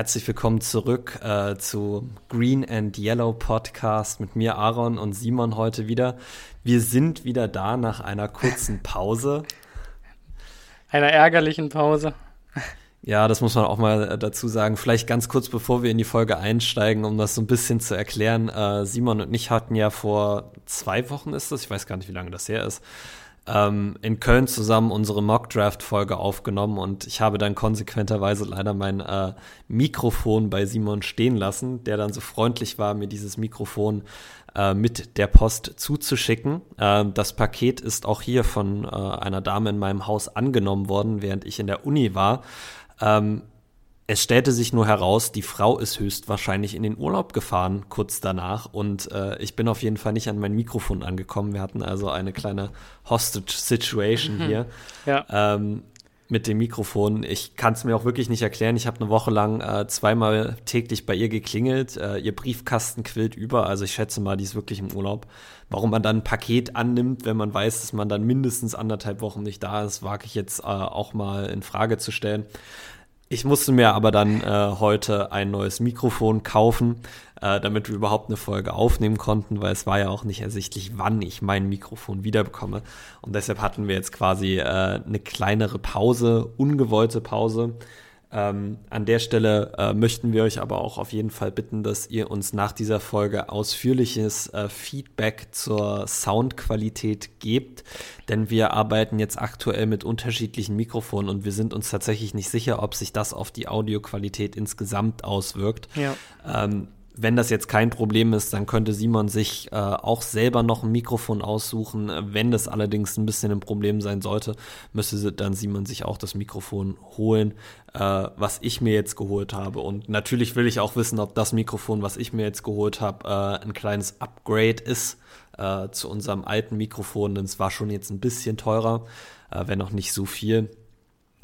Herzlich willkommen zurück äh, zu Green and Yellow Podcast mit mir, Aaron und Simon heute wieder. Wir sind wieder da nach einer kurzen Pause. Einer ärgerlichen Pause. Ja, das muss man auch mal äh, dazu sagen. Vielleicht ganz kurz, bevor wir in die Folge einsteigen, um das so ein bisschen zu erklären. Äh, Simon und ich hatten ja vor zwei Wochen ist das, ich weiß gar nicht, wie lange das her ist, ähm, in Köln zusammen unsere Mock-Draft-Folge aufgenommen und ich habe dann konsequenterweise leider mein äh, Mikrofon bei Simon stehen lassen, der dann so freundlich war, mir dieses Mikrofon äh, mit der Post zuzuschicken. Äh, das Paket ist auch hier von äh, einer Dame in meinem Haus angenommen worden, während ich in der Uni war. Ähm, es stellte sich nur heraus, die Frau ist höchstwahrscheinlich in den Urlaub gefahren kurz danach und äh, ich bin auf jeden Fall nicht an mein Mikrofon angekommen. Wir hatten also eine kleine Hostage-Situation mhm. hier. Ja. Ähm, mit dem Mikrofon. Ich kann es mir auch wirklich nicht erklären. Ich habe eine Woche lang äh, zweimal täglich bei ihr geklingelt. Äh, ihr Briefkasten quillt über. Also ich schätze mal, die ist wirklich im Urlaub. Warum man dann ein Paket annimmt, wenn man weiß, dass man dann mindestens anderthalb Wochen nicht da ist, wage ich jetzt äh, auch mal in Frage zu stellen. Ich musste mir aber dann äh, heute ein neues Mikrofon kaufen, äh, damit wir überhaupt eine Folge aufnehmen konnten, weil es war ja auch nicht ersichtlich, wann ich mein Mikrofon wiederbekomme. Und deshalb hatten wir jetzt quasi äh, eine kleinere Pause, ungewollte Pause. Ähm, an der Stelle äh, möchten wir euch aber auch auf jeden Fall bitten, dass ihr uns nach dieser Folge ausführliches äh, Feedback zur Soundqualität gebt, denn wir arbeiten jetzt aktuell mit unterschiedlichen Mikrofonen und wir sind uns tatsächlich nicht sicher, ob sich das auf die Audioqualität insgesamt auswirkt. Ja. Ähm, wenn das jetzt kein Problem ist, dann könnte Simon sich äh, auch selber noch ein Mikrofon aussuchen. Wenn das allerdings ein bisschen ein Problem sein sollte, müsste dann Simon sich auch das Mikrofon holen, äh, was ich mir jetzt geholt habe. Und natürlich will ich auch wissen, ob das Mikrofon, was ich mir jetzt geholt habe, äh, ein kleines Upgrade ist äh, zu unserem alten Mikrofon, denn es war schon jetzt ein bisschen teurer, äh, wenn auch nicht so viel.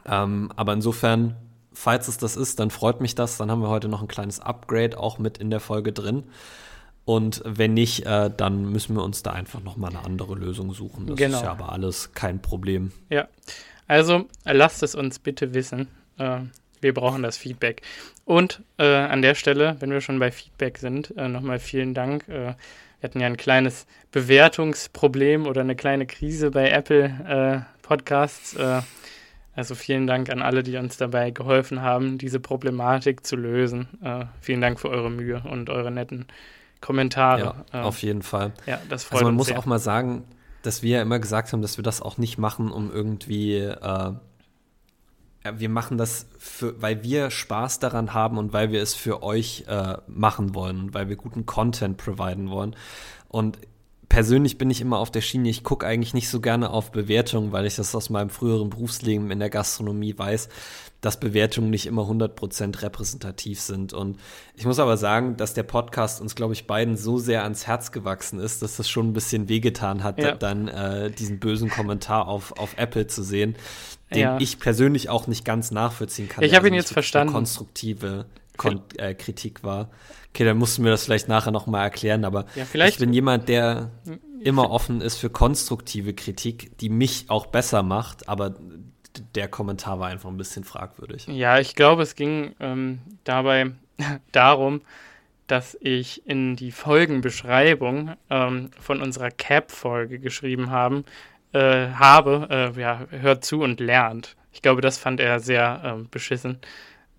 Ähm, aber insofern falls es das ist, dann freut mich das. Dann haben wir heute noch ein kleines Upgrade auch mit in der Folge drin. Und wenn nicht, äh, dann müssen wir uns da einfach noch mal eine andere Lösung suchen. Das genau. ist ja aber alles kein Problem. Ja, also lasst es uns bitte wissen. Äh, wir brauchen das Feedback. Und äh, an der Stelle, wenn wir schon bei Feedback sind, äh, nochmal vielen Dank. Äh, wir hatten ja ein kleines Bewertungsproblem oder eine kleine Krise bei Apple äh, Podcasts. Also vielen Dank an alle, die uns dabei geholfen haben, diese Problematik zu lösen. Äh, vielen Dank für eure Mühe und eure netten Kommentare. Ja, äh, auf jeden Fall. Ja, das freut also man muss sehr. auch mal sagen, dass wir ja immer gesagt haben, dass wir das auch nicht machen, um irgendwie äh, wir machen das, für, weil wir Spaß daran haben und weil wir es für euch äh, machen wollen, weil wir guten Content providen wollen. Und persönlich bin ich immer auf der Schiene, ich gucke eigentlich nicht so gerne auf Bewertungen, weil ich das aus meinem früheren Berufsleben in der Gastronomie weiß, dass Bewertungen nicht immer 100% repräsentativ sind. Und ich muss aber sagen, dass der Podcast uns, glaube ich, beiden so sehr ans Herz gewachsen ist, dass das schon ein bisschen wehgetan hat, ja. dann äh, diesen bösen Kommentar auf, auf Apple zu sehen, den ja. ich persönlich auch nicht ganz nachvollziehen kann. Ich habe ihn jetzt verstanden. Konstruktive Kon äh, Kritik war. Okay, dann musst du mir das vielleicht nachher noch mal erklären, aber ja, ich bin jemand, der immer offen ist für konstruktive Kritik, die mich auch besser macht, aber der Kommentar war einfach ein bisschen fragwürdig. Ja, ich glaube, es ging ähm, dabei darum, dass ich in die Folgenbeschreibung ähm, von unserer Cap-Folge geschrieben haben, äh, habe, äh, ja, hört zu und lernt. Ich glaube, das fand er sehr äh, beschissen.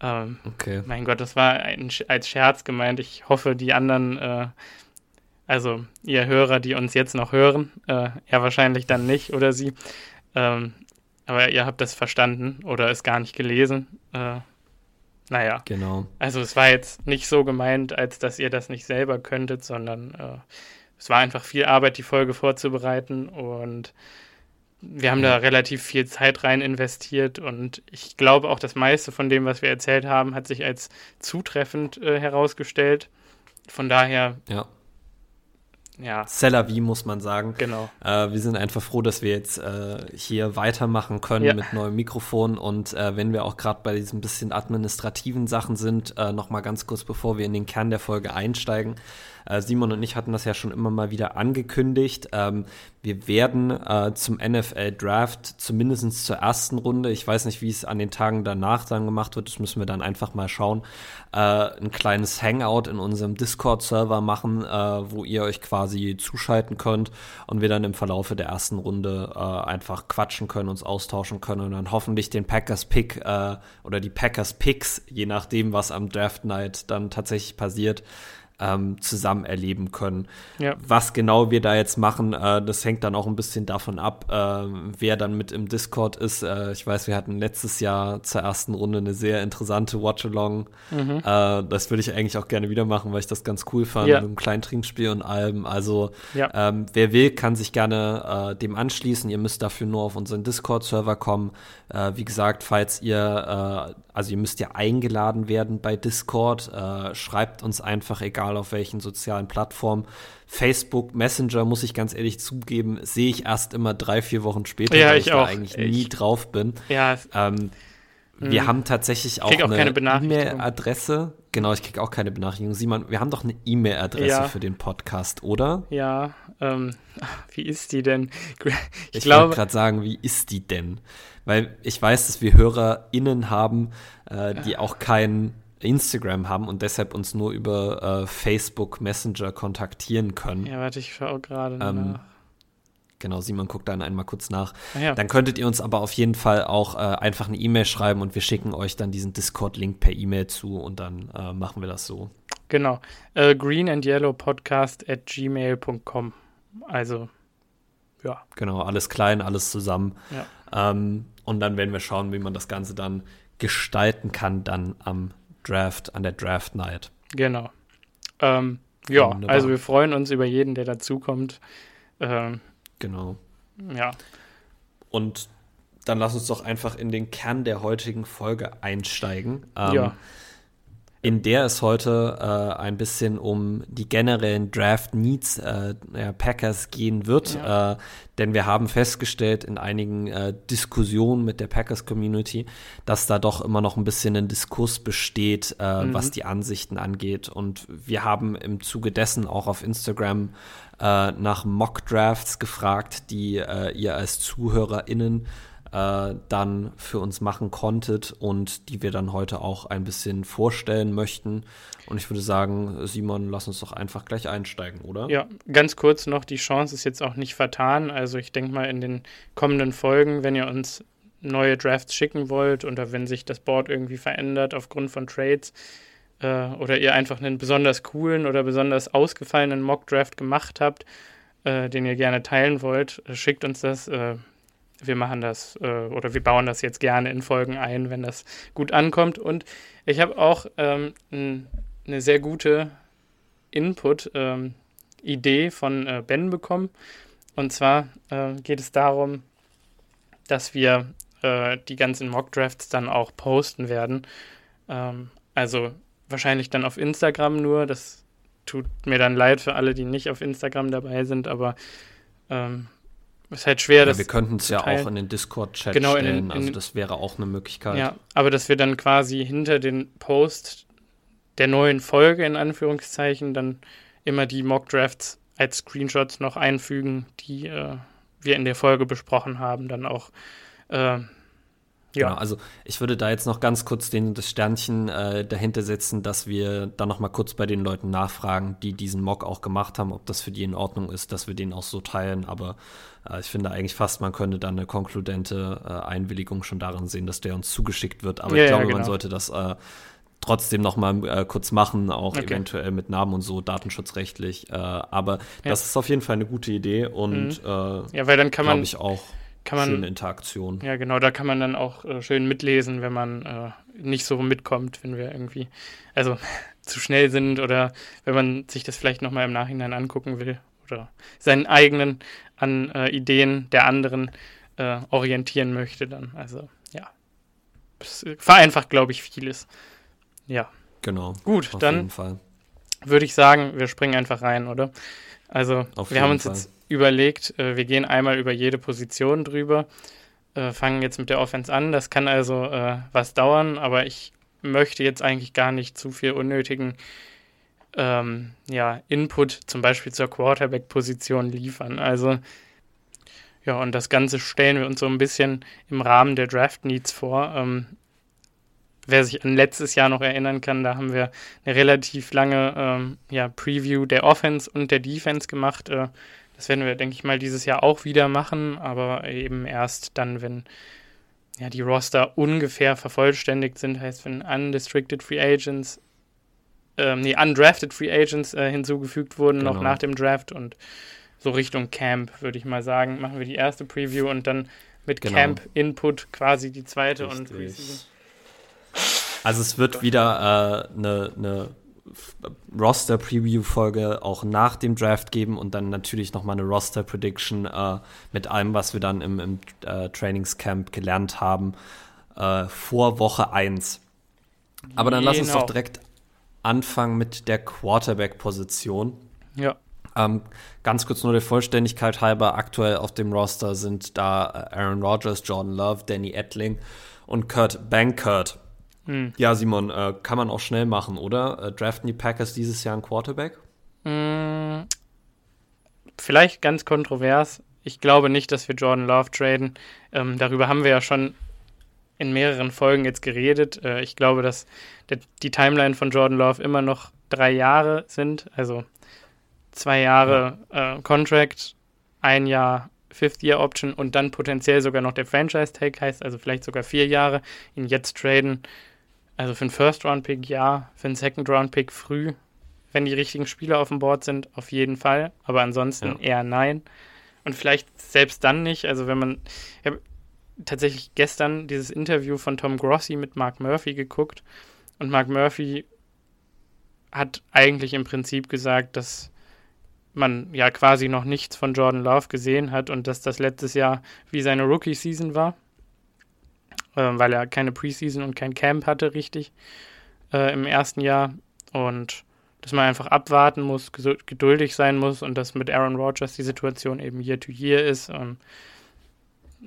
Ähm, okay. Mein Gott, das war ein, als Scherz gemeint. Ich hoffe, die anderen, äh, also ihr Hörer, die uns jetzt noch hören, äh, ja wahrscheinlich dann nicht oder sie. Aber ihr habt das verstanden oder es gar nicht gelesen. Äh, naja. Genau. Also es war jetzt nicht so gemeint, als dass ihr das nicht selber könntet, sondern äh, es war einfach viel Arbeit, die Folge vorzubereiten und wir haben ja. da relativ viel Zeit rein investiert und ich glaube auch das meiste von dem, was wir erzählt haben, hat sich als zutreffend äh, herausgestellt. Von daher. Ja. Ja. Seller wie muss man sagen. Genau. Äh, wir sind einfach froh, dass wir jetzt äh, hier weitermachen können ja. mit neuem Mikrofon und äh, wenn wir auch gerade bei diesen bisschen administrativen Sachen sind, äh, noch mal ganz kurz, bevor wir in den Kern der Folge einsteigen. Äh, Simon und ich hatten das ja schon immer mal wieder angekündigt. Ähm, Wir werden äh, zum NFL Draft zumindest zur ersten Runde, ich weiß nicht, wie es an den Tagen danach dann gemacht wird, das müssen wir dann einfach mal schauen, äh, ein kleines Hangout in unserem Discord-Server machen, äh, wo ihr euch quasi zuschalten könnt und wir dann im Verlaufe der ersten Runde äh, einfach quatschen können, uns austauschen können und dann hoffentlich den Packers Pick äh, oder die Packers Picks, je nachdem, was am Draft Night dann tatsächlich passiert, ähm, zusammen erleben können. Ja. Was genau wir da jetzt machen, äh, das hängt dann auch ein bisschen davon ab, äh, wer dann mit im Discord ist. Äh, ich weiß, wir hatten letztes Jahr zur ersten Runde eine sehr interessante Watch-Along. Mhm. Äh, das würde ich eigentlich auch gerne wieder machen, weil ich das ganz cool fand, ja. mit einem kleinen Trinkspiel und allem. Also ja. ähm, wer will, kann sich gerne äh, dem anschließen. Ihr müsst dafür nur auf unseren Discord-Server kommen. Äh, wie gesagt, falls ihr also ihr müsst ja eingeladen werden bei Discord. Schreibt uns einfach, egal auf welchen sozialen Plattformen. Facebook Messenger, muss ich ganz ehrlich zugeben, sehe ich erst immer drei, vier Wochen später, ja, weil ich, ich da eigentlich ich, nie drauf bin. Ja. Ähm, wir hm. haben tatsächlich auch, auch eine E-Mail-Adresse. Genau, ich kriege auch keine Benachrichtigung. Simon, wir haben doch eine E-Mail-Adresse ja. für den Podcast, oder? Ja, ähm, wie ist die denn? Ich, ich wollte gerade sagen, wie ist die denn? Weil ich weiß, dass wir HörerInnen haben, äh, die ja. auch kein Instagram haben und deshalb uns nur über äh, Facebook Messenger kontaktieren können. Ja, warte, ich schaue gerade ähm, nach. Genau, Simon guckt dann einmal kurz nach. Ah, ja. Dann könntet ihr uns aber auf jeden Fall auch äh, einfach eine E-Mail schreiben und wir schicken euch dann diesen Discord-Link per E-Mail zu und dann äh, machen wir das so. Genau. Äh, green and Yellow Podcast at gmail.com. Also, ja. Genau, alles klein, alles zusammen. Ja. Ähm, und dann werden wir schauen, wie man das Ganze dann gestalten kann, dann am Draft, an der Draft Night. Genau. Ähm, ja, Wunderbar. also wir freuen uns über jeden, der dazukommt. Ähm, genau. Ja. Und dann lass uns doch einfach in den Kern der heutigen Folge einsteigen. Ähm, ja in der es heute äh, ein bisschen um die generellen Draft Needs äh, der Packers gehen wird. Ja. Äh, denn wir haben festgestellt in einigen äh, Diskussionen mit der Packers Community, dass da doch immer noch ein bisschen ein Diskurs besteht, äh, mhm. was die Ansichten angeht. Und wir haben im Zuge dessen auch auf Instagram äh, nach Mock Drafts gefragt, die ihr als ZuhörerInnen äh, dann für uns machen konntet und die wir dann heute auch ein bisschen vorstellen möchten. Und ich würde sagen, Simon, lass uns doch einfach gleich einsteigen, oder? Ja, ganz kurz noch, die Chance ist jetzt auch nicht vertan. Also ich denke mal in den kommenden Folgen, wenn ihr uns neue Drafts schicken wollt oder wenn sich das Board irgendwie verändert aufgrund von Trades äh, oder ihr einfach einen besonders coolen oder besonders ausgefallenen Mock-Draft gemacht habt, äh, den ihr gerne teilen wollt, schickt uns das. Äh, wir machen das äh, oder wir bauen das jetzt gerne in Folgen ein, wenn das gut ankommt. Und ich habe auch ähm, eine sehr gute Input-Idee ähm, von äh, Ben bekommen. Und zwar äh, geht es darum, dass wir äh, die ganzen Mock-Drafts dann auch posten werden. Ähm, also wahrscheinlich dann auf Instagram nur. Das tut mir dann leid für alle, die nicht auf Instagram dabei sind, aber ähm, ist halt schwer, ja, Wir könnten es ja auch in den Discord-Chat genau, stellen, in, in, also das wäre auch eine Möglichkeit. Ja, aber dass wir dann quasi hinter den Post der neuen Folge in Anführungszeichen dann immer die Mock-Drafts als Screenshots noch einfügen, die äh, wir in der Folge besprochen haben, dann auch äh, ja. Genau, also ich würde da jetzt noch ganz kurz den, das Sternchen äh, dahinter setzen, dass wir dann noch mal kurz bei den Leuten nachfragen, die diesen Mock auch gemacht haben, ob das für die in Ordnung ist, dass wir den auch so teilen. Aber äh, ich finde eigentlich fast, man könnte dann eine konkludente äh, Einwilligung schon darin sehen, dass der uns zugeschickt wird. Aber ja, ich glaube, ja, genau. man sollte das äh, trotzdem noch mal äh, kurz machen, auch okay. eventuell mit Namen und so, datenschutzrechtlich. Äh, aber ja. das ist auf jeden Fall eine gute Idee und mhm. ja, weil dann kann man ich auch kann man, schöne Interaktion. Ja, genau, da kann man dann auch äh, schön mitlesen, wenn man äh, nicht so mitkommt, wenn wir irgendwie, also zu schnell sind oder wenn man sich das vielleicht nochmal im Nachhinein angucken will oder seinen eigenen an äh, Ideen der anderen äh, orientieren möchte, dann. Also, ja. Das vereinfacht, glaube ich, vieles. Ja. Genau. Gut, dann würde ich sagen, wir springen einfach rein, oder? Also, auf wir haben uns Fall. jetzt überlegt, äh, wir gehen einmal über jede Position drüber, äh, fangen jetzt mit der Offense an. Das kann also äh, was dauern, aber ich möchte jetzt eigentlich gar nicht zu viel unnötigen ähm, ja, Input zum Beispiel zur Quarterback-Position liefern. Also Ja, und das Ganze stellen wir uns so ein bisschen im Rahmen der Draft Needs vor. Ähm, wer sich an letztes Jahr noch erinnern kann, da haben wir eine relativ lange ähm, ja, Preview der Offense und der Defense gemacht. Äh, das werden wir, denke ich mal, dieses Jahr auch wieder machen, aber eben erst dann, wenn ja, die Roster ungefähr vervollständigt sind, heißt, wenn unrestricted Free Agents, ähm, nee, undrafted Free Agents äh, hinzugefügt wurden, genau. noch nach dem Draft und so Richtung Camp, würde ich mal sagen, machen wir die erste Preview und dann mit genau. Camp-Input quasi die zweite Richtig. und Preseason. Also es wird wieder eine äh, ne, Roster-Preview-Folge auch nach dem Draft geben und dann natürlich nochmal eine Roster-Prediction äh, mit allem, was wir dann im, im äh, Trainingscamp gelernt haben, äh, vor Woche 1. Aber dann genau. lass uns doch genau. direkt anfangen mit der Quarterback-Position. Ja. Ähm, ganz kurz nur der Vollständigkeit halber, aktuell auf dem Roster sind da äh, Aaron Rodgers, Jordan Love, Danny Ettling und Kurt Bankert. Hm. Ja, Simon, äh, kann man auch schnell machen, oder? Äh, draften die Packers dieses Jahr einen Quarterback? Hm, vielleicht ganz kontrovers. Ich glaube nicht, dass wir Jordan Love traden. Ähm, darüber haben wir ja schon in mehreren Folgen jetzt geredet. Äh, ich glaube, dass der, die Timeline von Jordan Love immer noch drei Jahre sind. Also zwei Jahre ja. äh, Contract, ein Jahr Fifth-Year-Option und dann potenziell sogar noch der Franchise-Tag heißt, also vielleicht sogar vier Jahre, ihn jetzt traden also für einen First-Round-Pick ja, für einen Second-Round-Pick früh, wenn die richtigen Spieler auf dem Board sind, auf jeden Fall. Aber ansonsten ja. eher nein. Und vielleicht selbst dann nicht. Also wenn man. Ich habe tatsächlich gestern dieses Interview von Tom Grossi mit Mark Murphy geguckt. Und Mark Murphy hat eigentlich im Prinzip gesagt, dass man ja quasi noch nichts von Jordan Love gesehen hat und dass das letztes Jahr wie seine Rookie-Season war weil er keine Preseason und kein Camp hatte, richtig, äh, im ersten Jahr. Und dass man einfach abwarten muss, geduldig sein muss und dass mit Aaron Rodgers die Situation eben Year to Year ist. Ähm,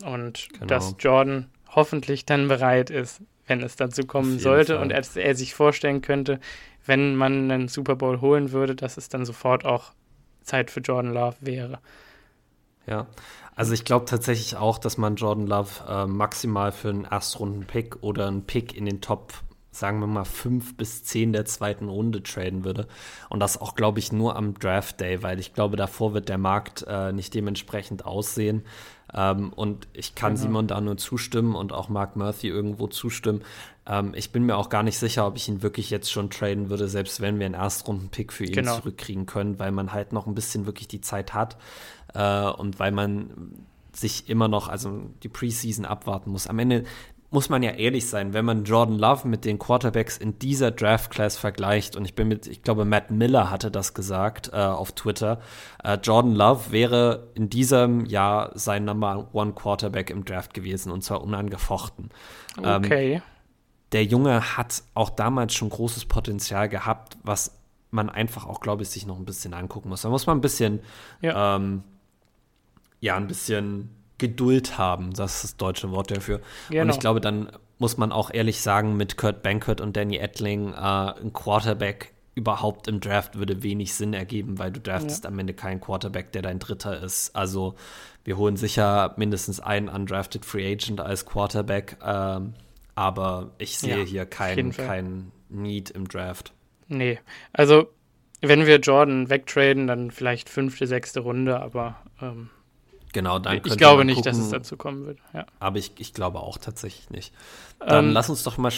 und genau. dass Jordan hoffentlich dann bereit ist, wenn es dazu kommen sollte Fall. und er, er sich vorstellen könnte, wenn man einen Super Bowl holen würde, dass es dann sofort auch Zeit für Jordan Love wäre. Ja, also ich glaube tatsächlich auch, dass man Jordan Love äh, maximal für einen Erstrunden-Pick oder einen Pick in den Top, sagen wir mal, fünf bis zehn der zweiten Runde traden würde. Und das auch, glaube ich, nur am Draft Day, weil ich glaube, davor wird der Markt äh, nicht dementsprechend aussehen. Ähm, und ich kann genau. Simon da nur zustimmen und auch Mark Murphy irgendwo zustimmen. Ähm, ich bin mir auch gar nicht sicher, ob ich ihn wirklich jetzt schon traden würde, selbst wenn wir einen Erstrunden-Pick für ihn genau. zurückkriegen können, weil man halt noch ein bisschen wirklich die Zeit hat äh, und weil man sich immer noch, also die Preseason abwarten muss. Am Ende muss man ja ehrlich sein, wenn man Jordan Love mit den Quarterbacks in dieser Draft Class vergleicht, und ich bin mit, ich glaube, Matt Miller hatte das gesagt äh, auf Twitter, äh, Jordan Love wäre in diesem Jahr sein Number One Quarterback im Draft gewesen, und zwar unangefochten. Ähm, okay. Ähm, der Junge hat auch damals schon großes Potenzial gehabt, was man einfach auch, glaube ich, sich noch ein bisschen angucken muss. Da muss man ein bisschen ja. ähm, ja ein bisschen Geduld haben. Das ist das deutsche Wort dafür. Genau. Und ich glaube, dann muss man auch ehrlich sagen, mit Kurt Bankert und Danny Ettling äh, ein Quarterback überhaupt im Draft würde wenig Sinn ergeben, weil du draftest ja. am Ende keinen Quarterback, der dein Dritter ist. Also wir holen sicher mindestens einen undrafted Free Agent als Quarterback, ähm, aber ich sehe ja, hier keinen kein Need im Draft. Nee, also wenn wir Jordan wegtraden, dann vielleicht fünfte, sechste Runde, aber ähm, Genau, dann Ich glaube nicht, dass es dazu kommen wird. Ja. Aber ich, ich glaube auch tatsächlich nicht. Dann ähm, lass uns doch mal.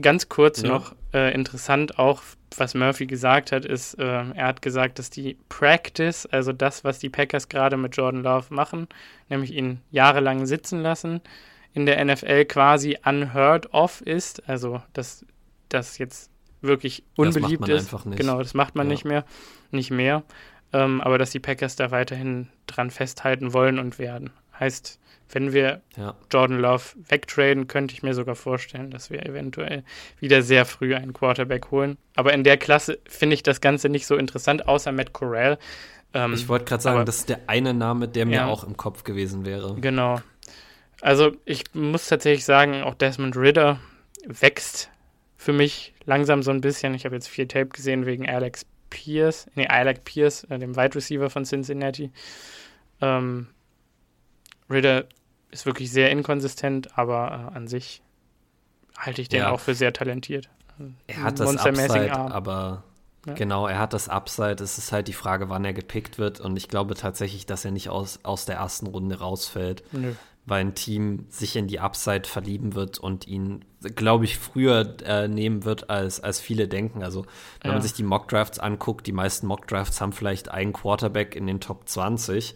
Ganz kurz ja. noch äh, interessant auch, was Murphy gesagt hat, ist, äh, er hat gesagt, dass die Practice, also das, was die Packers gerade mit Jordan Love machen, nämlich ihn jahrelang sitzen lassen, in der NFL quasi unheard of ist. Also, dass das jetzt wirklich unbeliebt ist. Genau, das macht man ja. nicht mehr, nicht mehr ähm, aber dass die Packers da weiterhin dran festhalten wollen und werden. Heißt, wenn wir ja. Jordan Love wegtraden, könnte ich mir sogar vorstellen, dass wir eventuell wieder sehr früh einen Quarterback holen. Aber in der Klasse finde ich das Ganze nicht so interessant, außer Matt Corral. Ähm, ich wollte gerade sagen, aber, das ist der eine Name, der mir ja, auch im Kopf gewesen wäre. Genau. Also ich muss tatsächlich sagen, auch Desmond Ritter wächst für mich langsam so ein bisschen. Ich habe jetzt viel Tape gesehen wegen Alex Pierce, nee, Alec Pierce, äh, dem Wide Receiver von Cincinnati. Ähm, Ritter ist wirklich sehr inkonsistent, aber äh, an sich halte ich den ja. auch für sehr talentiert. Er hat das Upside, Arm. aber ja. genau, er hat das Upside. Es ist halt die Frage, wann er gepickt wird. Und ich glaube tatsächlich, dass er nicht aus, aus der ersten Runde rausfällt. Nö. Weil ein Team sich in die Upside verlieben wird und ihn, glaube ich, früher äh, nehmen wird, als, als viele denken. Also, wenn ja. man sich die Mock-Drafts anguckt, die meisten Mock-Drafts haben vielleicht einen Quarterback in den Top 20.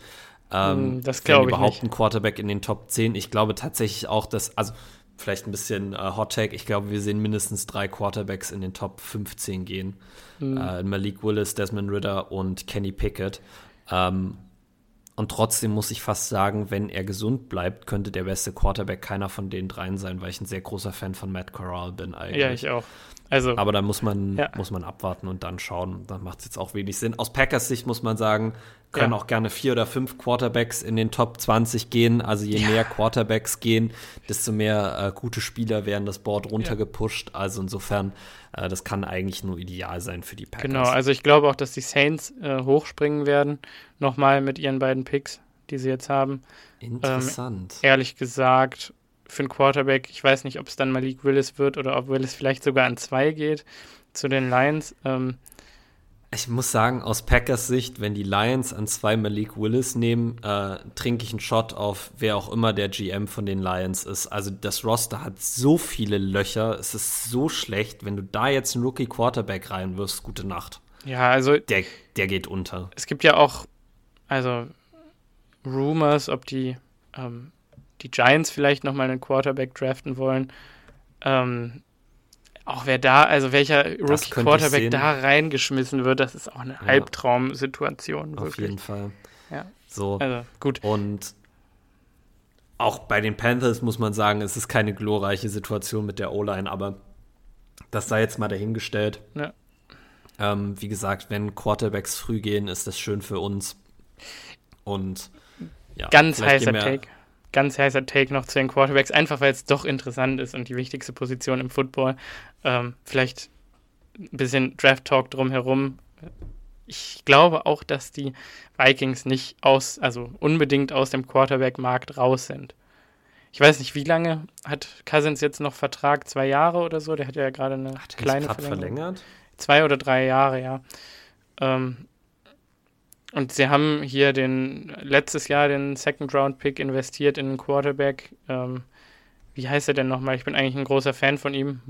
Ähm, hm, das glaube ich überhaupt nicht. ein Quarterback in den Top 10. Ich glaube tatsächlich auch, dass, also vielleicht ein bisschen äh, Hot Take. Ich glaube, wir sehen mindestens drei Quarterbacks in den Top 15 gehen. Mhm. Äh, Malik Willis, Desmond Ritter und Kenny Pickett. Ähm, und trotzdem muss ich fast sagen, wenn er gesund bleibt, könnte der beste Quarterback keiner von den dreien sein, weil ich ein sehr großer Fan von Matt Corral bin eigentlich. Ja, ich auch. Also, Aber da muss man, ja. muss man abwarten und dann schauen. Dann macht es jetzt auch wenig Sinn. Aus Packers Sicht muss man sagen, können ja. auch gerne vier oder fünf Quarterbacks in den Top 20 gehen. Also je ja. mehr Quarterbacks gehen, desto mehr äh, gute Spieler werden das Board runtergepusht. Also insofern, äh, das kann eigentlich nur ideal sein für die Packers. Genau, also ich glaube auch, dass die Saints äh, hochspringen werden, nochmal mit ihren beiden Picks, die sie jetzt haben. Interessant. Ähm, ehrlich gesagt, für einen Quarterback, ich weiß nicht, ob es dann Malik Willis wird oder ob Willis vielleicht sogar an zwei geht zu den Lions. Ähm, ich muss sagen, aus Packers Sicht, wenn die Lions an zwei Malik Willis nehmen, äh, trinke ich einen Shot auf, wer auch immer der GM von den Lions ist. Also das Roster hat so viele Löcher, es ist so schlecht, wenn du da jetzt einen Rookie Quarterback reinwirfst, gute Nacht. Ja, also der, der geht unter. Es gibt ja auch, also Rumors, ob die ähm, die Giants vielleicht nochmal einen Quarterback draften wollen. Ähm, auch wer da, also welcher Rookie-Quarterback da reingeschmissen wird, das ist auch eine ja. Albtraumsituation. Auf jeden Fall. Ja. So. Also, gut. Und auch bei den Panthers muss man sagen, es ist keine glorreiche Situation mit der O-Line, aber das sei jetzt mal dahingestellt. Ja. Ähm, wie gesagt, wenn Quarterbacks früh gehen, ist das schön für uns. Und ja, ganz heißer Take ganz heißer Take noch zu den Quarterbacks, einfach weil es doch interessant ist und die wichtigste Position im Football. Ähm, vielleicht ein bisschen Draft-Talk drumherum. Ich glaube auch, dass die Vikings nicht aus, also unbedingt aus dem Quarterback-Markt raus sind. Ich weiß nicht, wie lange hat Cousins jetzt noch Vertrag? Zwei Jahre oder so? Der hat ja gerade eine hat kleine Verlängerung. verlängert. Zwei oder drei Jahre, ja. Ähm, und sie haben hier den letztes Jahr den Second Round Pick investiert in einen Quarterback. Ähm, wie heißt er denn nochmal? Ich bin eigentlich ein großer Fan von ihm.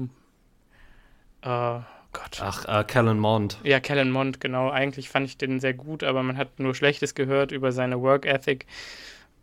Äh, Gott. Ach, äh, Kellen Mond. Ja, Kellen Mond, genau. Eigentlich fand ich den sehr gut, aber man hat nur Schlechtes gehört über seine Work Ethic.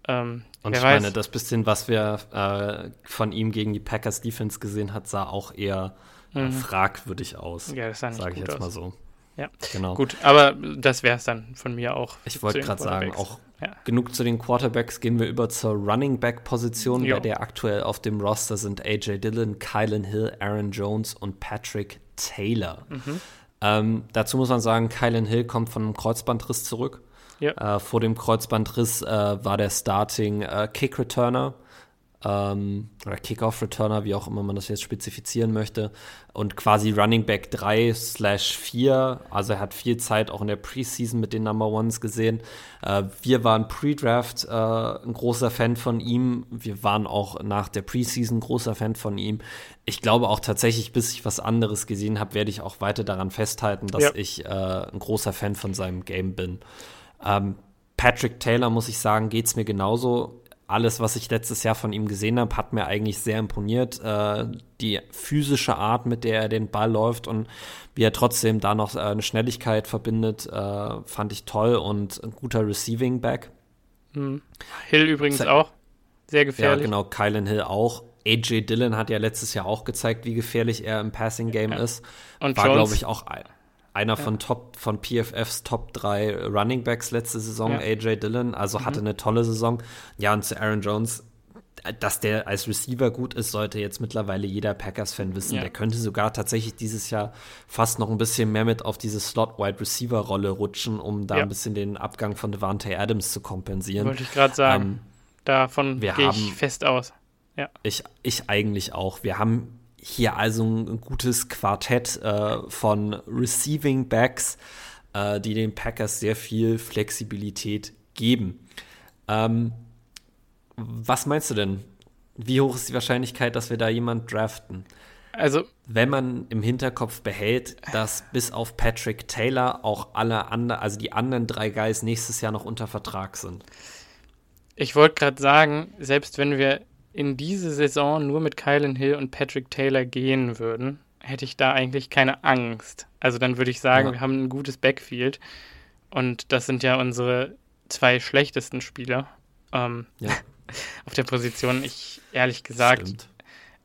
Ähm, und ich weiß. meine, das bisschen, was wir äh, von ihm gegen die Packers Defense gesehen hat, sah auch eher äh, mhm. fragwürdig aus. Ja, das sah nicht Sage ich jetzt aus. mal so. Ja, genau. Gut, aber das wäre es dann von mir auch. Ich wollte gerade sagen, auch ja. genug zu den Quarterbacks. Gehen wir über zur Running Back Position, jo. bei der aktuell auf dem Roster sind AJ Dillon, Kylan Hill, Aaron Jones und Patrick Taylor. Mhm. Ähm, dazu muss man sagen, Kylan Hill kommt von einem Kreuzbandriss zurück. Ja. Äh, vor dem Kreuzbandriss äh, war der Starting äh, Kick Returner ähm, oder Kickoff-Returner, wie auch immer man das jetzt spezifizieren möchte. Und quasi Running Back 3 slash 4. Also er hat viel Zeit auch in der Preseason mit den Number Ones gesehen. Äh, wir waren Pre-Draft äh, ein großer Fan von ihm. Wir waren auch nach der Preseason großer Fan von ihm. Ich glaube auch tatsächlich, bis ich was anderes gesehen habe, werde ich auch weiter daran festhalten, dass ja. ich äh, ein großer Fan von seinem Game bin. Ähm, Patrick Taylor, muss ich sagen, geht es mir genauso alles, was ich letztes Jahr von ihm gesehen habe, hat mir eigentlich sehr imponiert. Äh, die physische Art, mit der er den Ball läuft und wie er trotzdem da noch äh, eine Schnelligkeit verbindet, äh, fand ich toll und ein guter Receiving Back. Mhm. Hill übrigens Se auch. Sehr gefährlich. Ja, genau, Kylan Hill auch. AJ Dillon hat ja letztes Jahr auch gezeigt, wie gefährlich er im Passing Game ja. ist. Und War, glaube ich, auch einer ja. von Top von PFFs Top 3 Running Backs letzte Saison, ja. AJ Dillon, also mhm. hatte eine tolle Saison. Ja, und zu Aaron Jones, dass der als Receiver gut ist, sollte jetzt mittlerweile jeder Packers-Fan wissen. Ja. Der könnte sogar tatsächlich dieses Jahr fast noch ein bisschen mehr mit auf diese Slot-Wide-Receiver-Rolle rutschen, um da ein bisschen den Abgang von Devante Adams zu kompensieren. Wollte ich gerade sagen. Ähm, Davon gehe ich fest aus. Ja. Ich, ich eigentlich auch. Wir haben hier also ein gutes Quartett äh, von Receiving Backs, äh, die den Packers sehr viel Flexibilität geben. Ähm, Was meinst du denn? Wie hoch ist die Wahrscheinlichkeit, dass wir da jemand draften? Also, wenn man im Hinterkopf behält, dass bis auf Patrick Taylor auch alle anderen, also die anderen drei Guys nächstes Jahr noch unter Vertrag sind. Ich wollte gerade sagen, selbst wenn wir in diese Saison nur mit Kylan Hill und Patrick Taylor gehen würden, hätte ich da eigentlich keine Angst. Also dann würde ich sagen, ja. wir haben ein gutes Backfield und das sind ja unsere zwei schlechtesten Spieler ähm, ja. auf der Position. Ich ehrlich gesagt, Stimmt.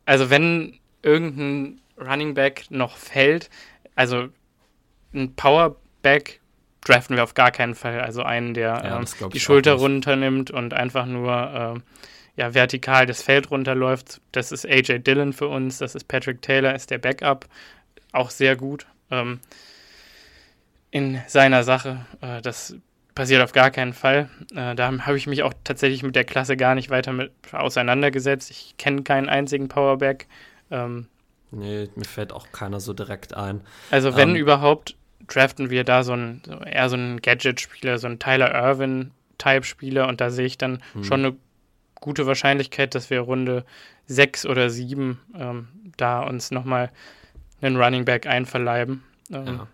also wenn irgendein Running Back noch fällt, also ein Powerback draften wir auf gar keinen Fall. Also einen, der ja, ähm, die Schulter runternimmt und einfach nur äh, ja, vertikal das Feld runterläuft. Das ist AJ Dillon für uns, das ist Patrick Taylor, ist der Backup. Auch sehr gut ähm, in seiner Sache. Äh, das passiert auf gar keinen Fall. Äh, da habe ich mich auch tatsächlich mit der Klasse gar nicht weiter mit auseinandergesetzt. Ich kenne keinen einzigen Powerback. Ähm, nee, mir fällt auch keiner so direkt ein. Also wenn ähm, überhaupt, draften wir da so ein, so eher so einen Gadget-Spieler, so einen Tyler Irvin-Type-Spieler und da sehe ich dann hm. schon eine gute Wahrscheinlichkeit, dass wir Runde 6 oder 7 ähm, da uns nochmal einen Running Back einverleiben. Ähm, ja.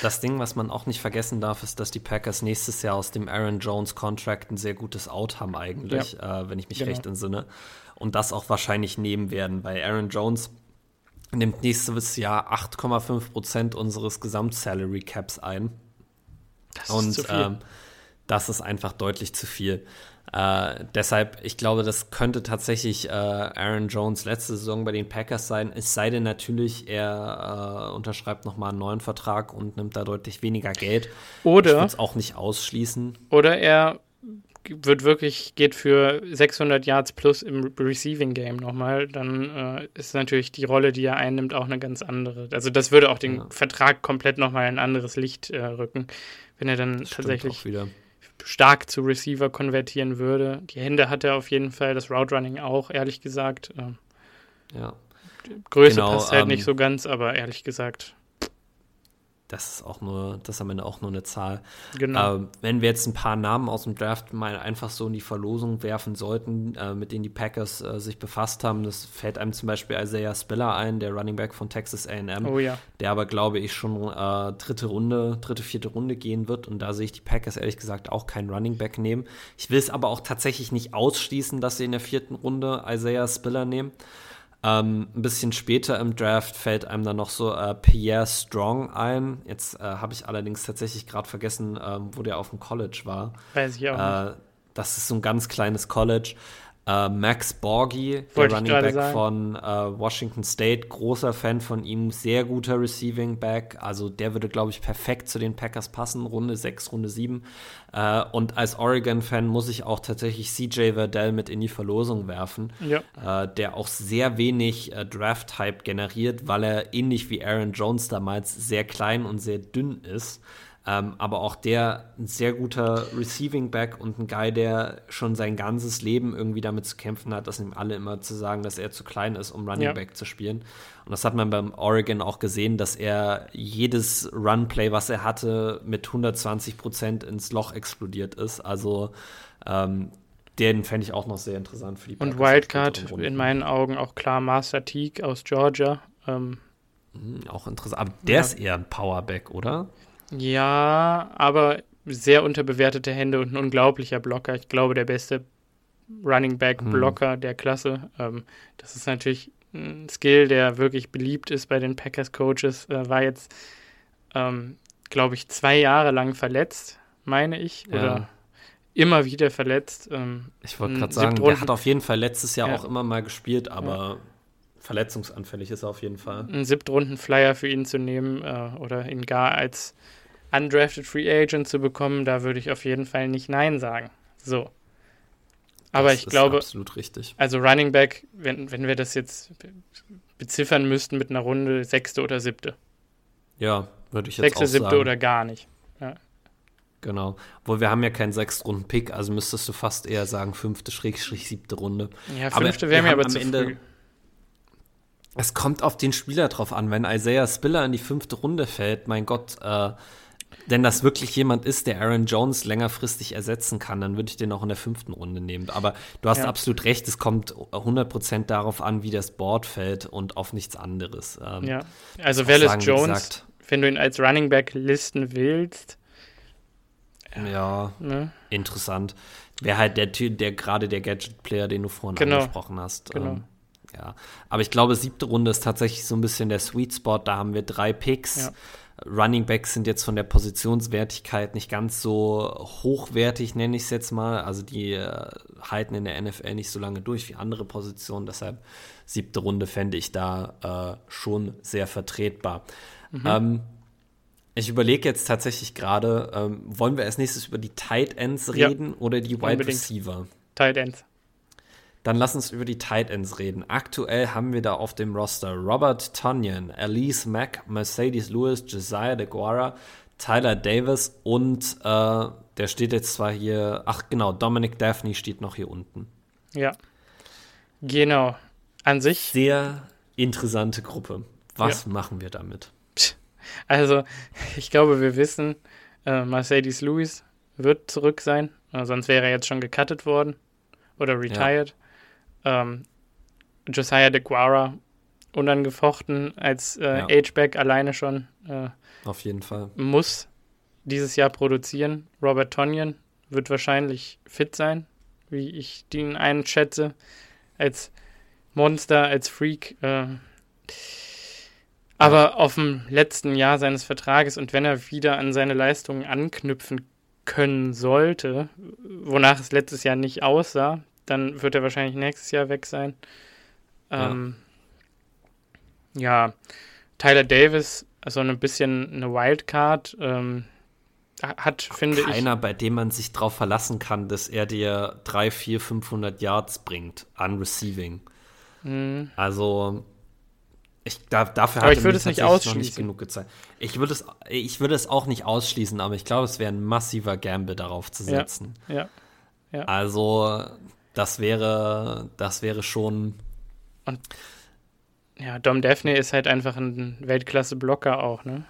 Das Ding, was man auch nicht vergessen darf, ist, dass die Packers nächstes Jahr aus dem Aaron Jones Contract ein sehr gutes Out haben eigentlich, ja. äh, wenn ich mich genau. recht entsinne. Und das auch wahrscheinlich nehmen werden, weil Aaron Jones nimmt nächstes Jahr 8,5 Prozent unseres Gesamtsalary Caps ein. Das Und ist. Ähm, das ist einfach deutlich zu viel. Äh, deshalb, ich glaube, das könnte tatsächlich äh, Aaron Jones letzte Saison bei den Packers sein. Es sei denn natürlich, er äh, unterschreibt nochmal einen neuen Vertrag und nimmt da deutlich weniger Geld. Oder. Ich würde es auch nicht ausschließen. Oder er wird wirklich, geht für 600 Yards plus im Receiving Game nochmal, dann äh, ist natürlich die Rolle, die er einnimmt, auch eine ganz andere. Also das würde auch den ja. Vertrag komplett nochmal in ein anderes Licht äh, rücken, wenn er dann das tatsächlich stark zu Receiver konvertieren würde. Die Hände hat er auf jeden Fall, das Route Running auch, ehrlich gesagt. Äh, ja. Größe genau, passt halt ähm, nicht so ganz, aber ehrlich gesagt das ist auch nur, das ist am Ende auch nur eine Zahl. Genau. Äh, wenn wir jetzt ein paar Namen aus dem Draft mal einfach so in die Verlosung werfen sollten, äh, mit denen die Packers äh, sich befasst haben, das fällt einem zum Beispiel Isaiah Spiller ein, der Running Back von Texas A&M, oh, ja. der aber glaube ich schon äh, dritte Runde, dritte, vierte Runde gehen wird und da sehe ich die Packers ehrlich gesagt auch keinen Running Back nehmen. Ich will es aber auch tatsächlich nicht ausschließen, dass sie in der vierten Runde Isaiah Spiller nehmen. Ähm, ein bisschen später im Draft fällt einem dann noch so äh, Pierre Strong ein. Jetzt äh, habe ich allerdings tatsächlich gerade vergessen, ähm, wo der auf dem College war. Weiß ich auch äh, nicht. Das ist so ein ganz kleines College. Uh, Max Borgi, der Running Back sagen. von uh, Washington State, großer Fan von ihm, sehr guter Receiving Back. Also der würde, glaube ich, perfekt zu den Packers passen. Runde 6, Runde 7. Uh, und als Oregon-Fan muss ich auch tatsächlich CJ Verdell mit in die Verlosung werfen, ja. der auch sehr wenig Draft-Hype generiert, weil er ähnlich wie Aaron Jones damals sehr klein und sehr dünn ist. Ähm, aber auch der ein sehr guter Receiving Back und ein Guy, der schon sein ganzes Leben irgendwie damit zu kämpfen hat, dass ihm alle immer zu sagen, dass er zu klein ist, um Running ja. Back zu spielen. Und das hat man beim Oregon auch gesehen, dass er jedes Run-Play, was er hatte, mit 120 Prozent ins Loch explodiert ist. Also ähm, den fände ich auch noch sehr interessant für die Packers. Und Wildcard in meinen Augen auch klar Master Teague aus Georgia. Ähm, mhm, auch interessant. Aber der ja. ist eher ein Powerback, oder? Ja, aber sehr unterbewertete Hände und ein unglaublicher Blocker. Ich glaube, der beste Running Back hm. Blocker hm. der Klasse. Ähm, das ist natürlich ein Skill, der wirklich beliebt ist bei den Packers Coaches. Äh, war jetzt, ähm, glaube ich, zwei Jahre lang verletzt, meine ich. Ja. Oder immer wieder verletzt. Ähm, ich wollte gerade sagen, der hat auf jeden Fall letztes Jahr ja. auch immer mal gespielt, aber ja. verletzungsanfällig ist er auf jeden Fall. Einen Siebtrunden-Flyer für ihn zu nehmen äh, oder ihn gar als undrafted Free Agent zu bekommen, da würde ich auf jeden Fall nicht Nein sagen. So. Aber das ich glaube, absolut richtig. also Running Back, wenn, wenn wir das jetzt beziffern müssten mit einer Runde, sechste oder siebte. Ja, würde ich jetzt sechste, auch siebte sagen. oder gar nicht. Ja. Genau. Obwohl wir haben ja keinen runden pick also müsstest du fast eher sagen fünfte, Schrägstrich, siebte Runde. Ja, fünfte wäre mir aber zu Ende, früh. Es kommt auf den Spieler drauf an. Wenn Isaiah Spiller in die fünfte Runde fällt, mein Gott, äh, wenn das wirklich jemand ist, der Aaron Jones längerfristig ersetzen kann, dann würde ich den auch in der fünften Runde nehmen. Aber du hast ja. absolut recht, es kommt 100% darauf an, wie das Board fällt und auf nichts anderes. Ähm, ja, also Wallace Jones, wenn du ihn als Running Back listen willst. Ja, ne? interessant. Wäre halt der Typ, der gerade der Gadget-Player, den du vorhin genau. angesprochen hast. Genau. Ähm, ja, aber ich glaube, siebte Runde ist tatsächlich so ein bisschen der Sweet Spot. Da haben wir drei Picks. Ja. Running Backs sind jetzt von der Positionswertigkeit nicht ganz so hochwertig, nenne ich es jetzt mal. Also die äh, halten in der NFL nicht so lange durch wie andere Positionen. Deshalb siebte Runde fände ich da äh, schon sehr vertretbar. Mhm. Ähm, ich überlege jetzt tatsächlich gerade, ähm, wollen wir als nächstes über die Tight Ends reden ja, oder die Wide. Receiver? Tight Ends. Dann lass uns über die Tight Ends reden. Aktuell haben wir da auf dem Roster Robert Tonyan, Elise Mack, Mercedes Lewis, Josiah DeGuara, Tyler Davis und äh, der steht jetzt zwar hier, ach genau, Dominic Daphne steht noch hier unten. Ja. Genau. An sich. Sehr interessante Gruppe. Was ja. machen wir damit? Also, ich glaube, wir wissen, äh, Mercedes Lewis wird zurück sein, sonst wäre er jetzt schon gecuttet worden oder retired. Ähm, Josiah DeGuara unangefochten als äh, ja. H-Back alleine schon. Äh, Auf jeden Fall. Muss dieses Jahr produzieren. Robert Tonyan wird wahrscheinlich fit sein, wie ich ihn einschätze. Als Monster, als Freak. Äh, aber auf dem letzten Jahr seines Vertrages und wenn er wieder an seine Leistungen anknüpfen können sollte, wonach es letztes Jahr nicht aussah, dann wird er wahrscheinlich nächstes Jahr weg sein. Ähm, ja. ja. Tyler Davis, also ein bisschen eine Wildcard, ähm, hat, finde Keiner, ich. Keiner, bei dem man sich darauf verlassen kann, dass er dir 3, 4, 500 Yards bringt an Receiving. Mhm. Also, ich, da, dafür aber ich würde es nicht ausschließen. nicht genug gezeigt. Ich würde es, ich würde es auch nicht ausschließen, aber ich glaube, es wäre ein massiver Gamble darauf zu setzen. Ja, ja, ja. Also, das wäre, das wäre schon. Und ja, Dom Daphne ist halt einfach ein Weltklasse-Blocker auch, ne?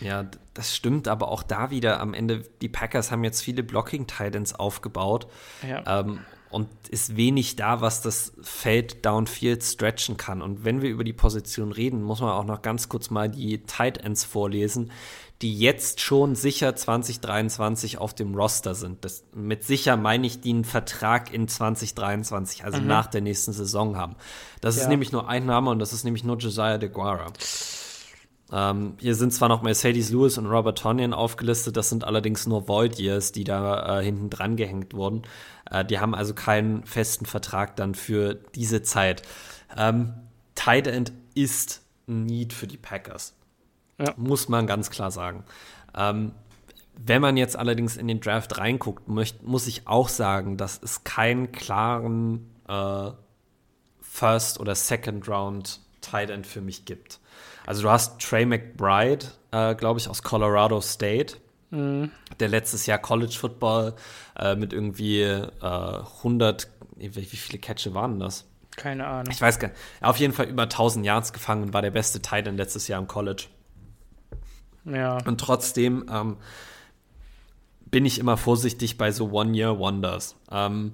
Ja, das stimmt, aber auch da wieder am Ende, die Packers haben jetzt viele Blocking-Titans aufgebaut. Ja. Ähm, und ist wenig da, was das Feld downfield stretchen kann. Und wenn wir über die Position reden, muss man auch noch ganz kurz mal die Tight Ends vorlesen die jetzt schon sicher 2023 auf dem Roster sind. Das, mit sicher meine ich, die einen Vertrag in 2023, also mhm. nach der nächsten Saison haben. Das ja. ist nämlich nur ein Name und das ist nämlich nur Josiah DeGuara. Ähm, hier sind zwar noch Mercedes Lewis und Robert Tonyan aufgelistet, das sind allerdings nur Void Years, die da äh, hinten dran gehängt wurden. Äh, die haben also keinen festen Vertrag dann für diese Zeit. Ähm, Tight End ist ein Need für die Packers. Ja. Muss man ganz klar sagen. Ähm, wenn man jetzt allerdings in den Draft reinguckt, möcht, muss ich auch sagen, dass es keinen klaren äh, First- oder Second-Round Tight End für mich gibt. Also du hast Trey McBride, äh, glaube ich, aus Colorado State, mhm. der letztes Jahr College Football äh, mit irgendwie 100, äh, wie viele Catches waren das? Keine Ahnung. Ich weiß gar nicht. Auf jeden Fall über 1000 Yards gefangen und war der beste Tight End letztes Jahr im College. Ja. Und trotzdem ähm, bin ich immer vorsichtig bei so One-Year-Wonders. Ähm,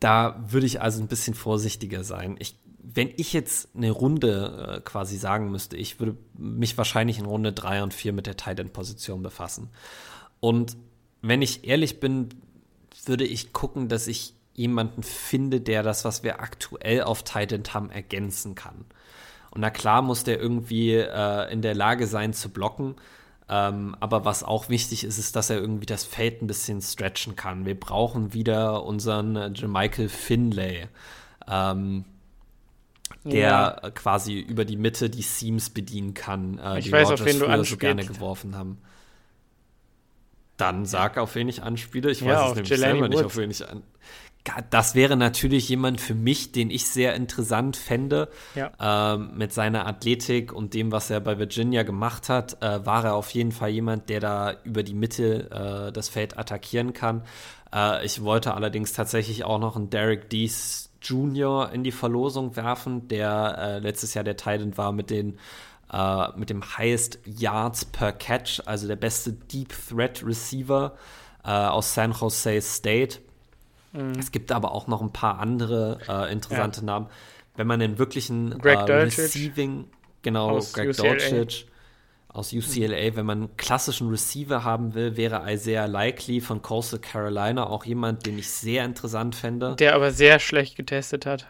da würde ich also ein bisschen vorsichtiger sein. Ich, wenn ich jetzt eine Runde äh, quasi sagen müsste, ich würde mich wahrscheinlich in Runde 3 und 4 mit der Tight End Position befassen. Und wenn ich ehrlich bin, würde ich gucken, dass ich jemanden finde, der das, was wir aktuell auf Tight End haben, ergänzen kann. Und na klar muss der irgendwie äh, in der Lage sein zu blocken. Ähm, aber was auch wichtig ist, ist, dass er irgendwie das Feld ein bisschen stretchen kann. Wir brauchen wieder unseren äh, Jermichael Finlay, ähm, der ja. quasi über die Mitte die Seams bedienen kann, äh, ich die weiß, Rogers auf wen du so gerne geworfen haben. Dann sag, auf wen ich anspiele. Ich ja, weiß es nämlich Jelani selber Woods. nicht, auf wen ich an das wäre natürlich jemand für mich, den ich sehr interessant fände. Ja. Ähm, mit seiner Athletik und dem, was er bei Virginia gemacht hat, äh, war er auf jeden Fall jemand, der da über die Mitte äh, das Feld attackieren kann. Äh, ich wollte allerdings tatsächlich auch noch einen Derek Dees Jr. in die Verlosung werfen, der äh, letztes Jahr der Titan war mit den äh, mit dem highest Yards per Catch, also der beste Deep Threat Receiver äh, aus San Jose State. Mhm. Es gibt aber auch noch ein paar andere äh, interessante ja. Namen. Wenn man den wirklichen Greg äh, Receiving, genau, aus Greg UCLA. Dolchich aus UCLA, wenn man einen klassischen Receiver haben will, wäre Isaiah Likely von Coastal Carolina auch jemand, den ich sehr interessant fände. Der aber sehr schlecht getestet hat.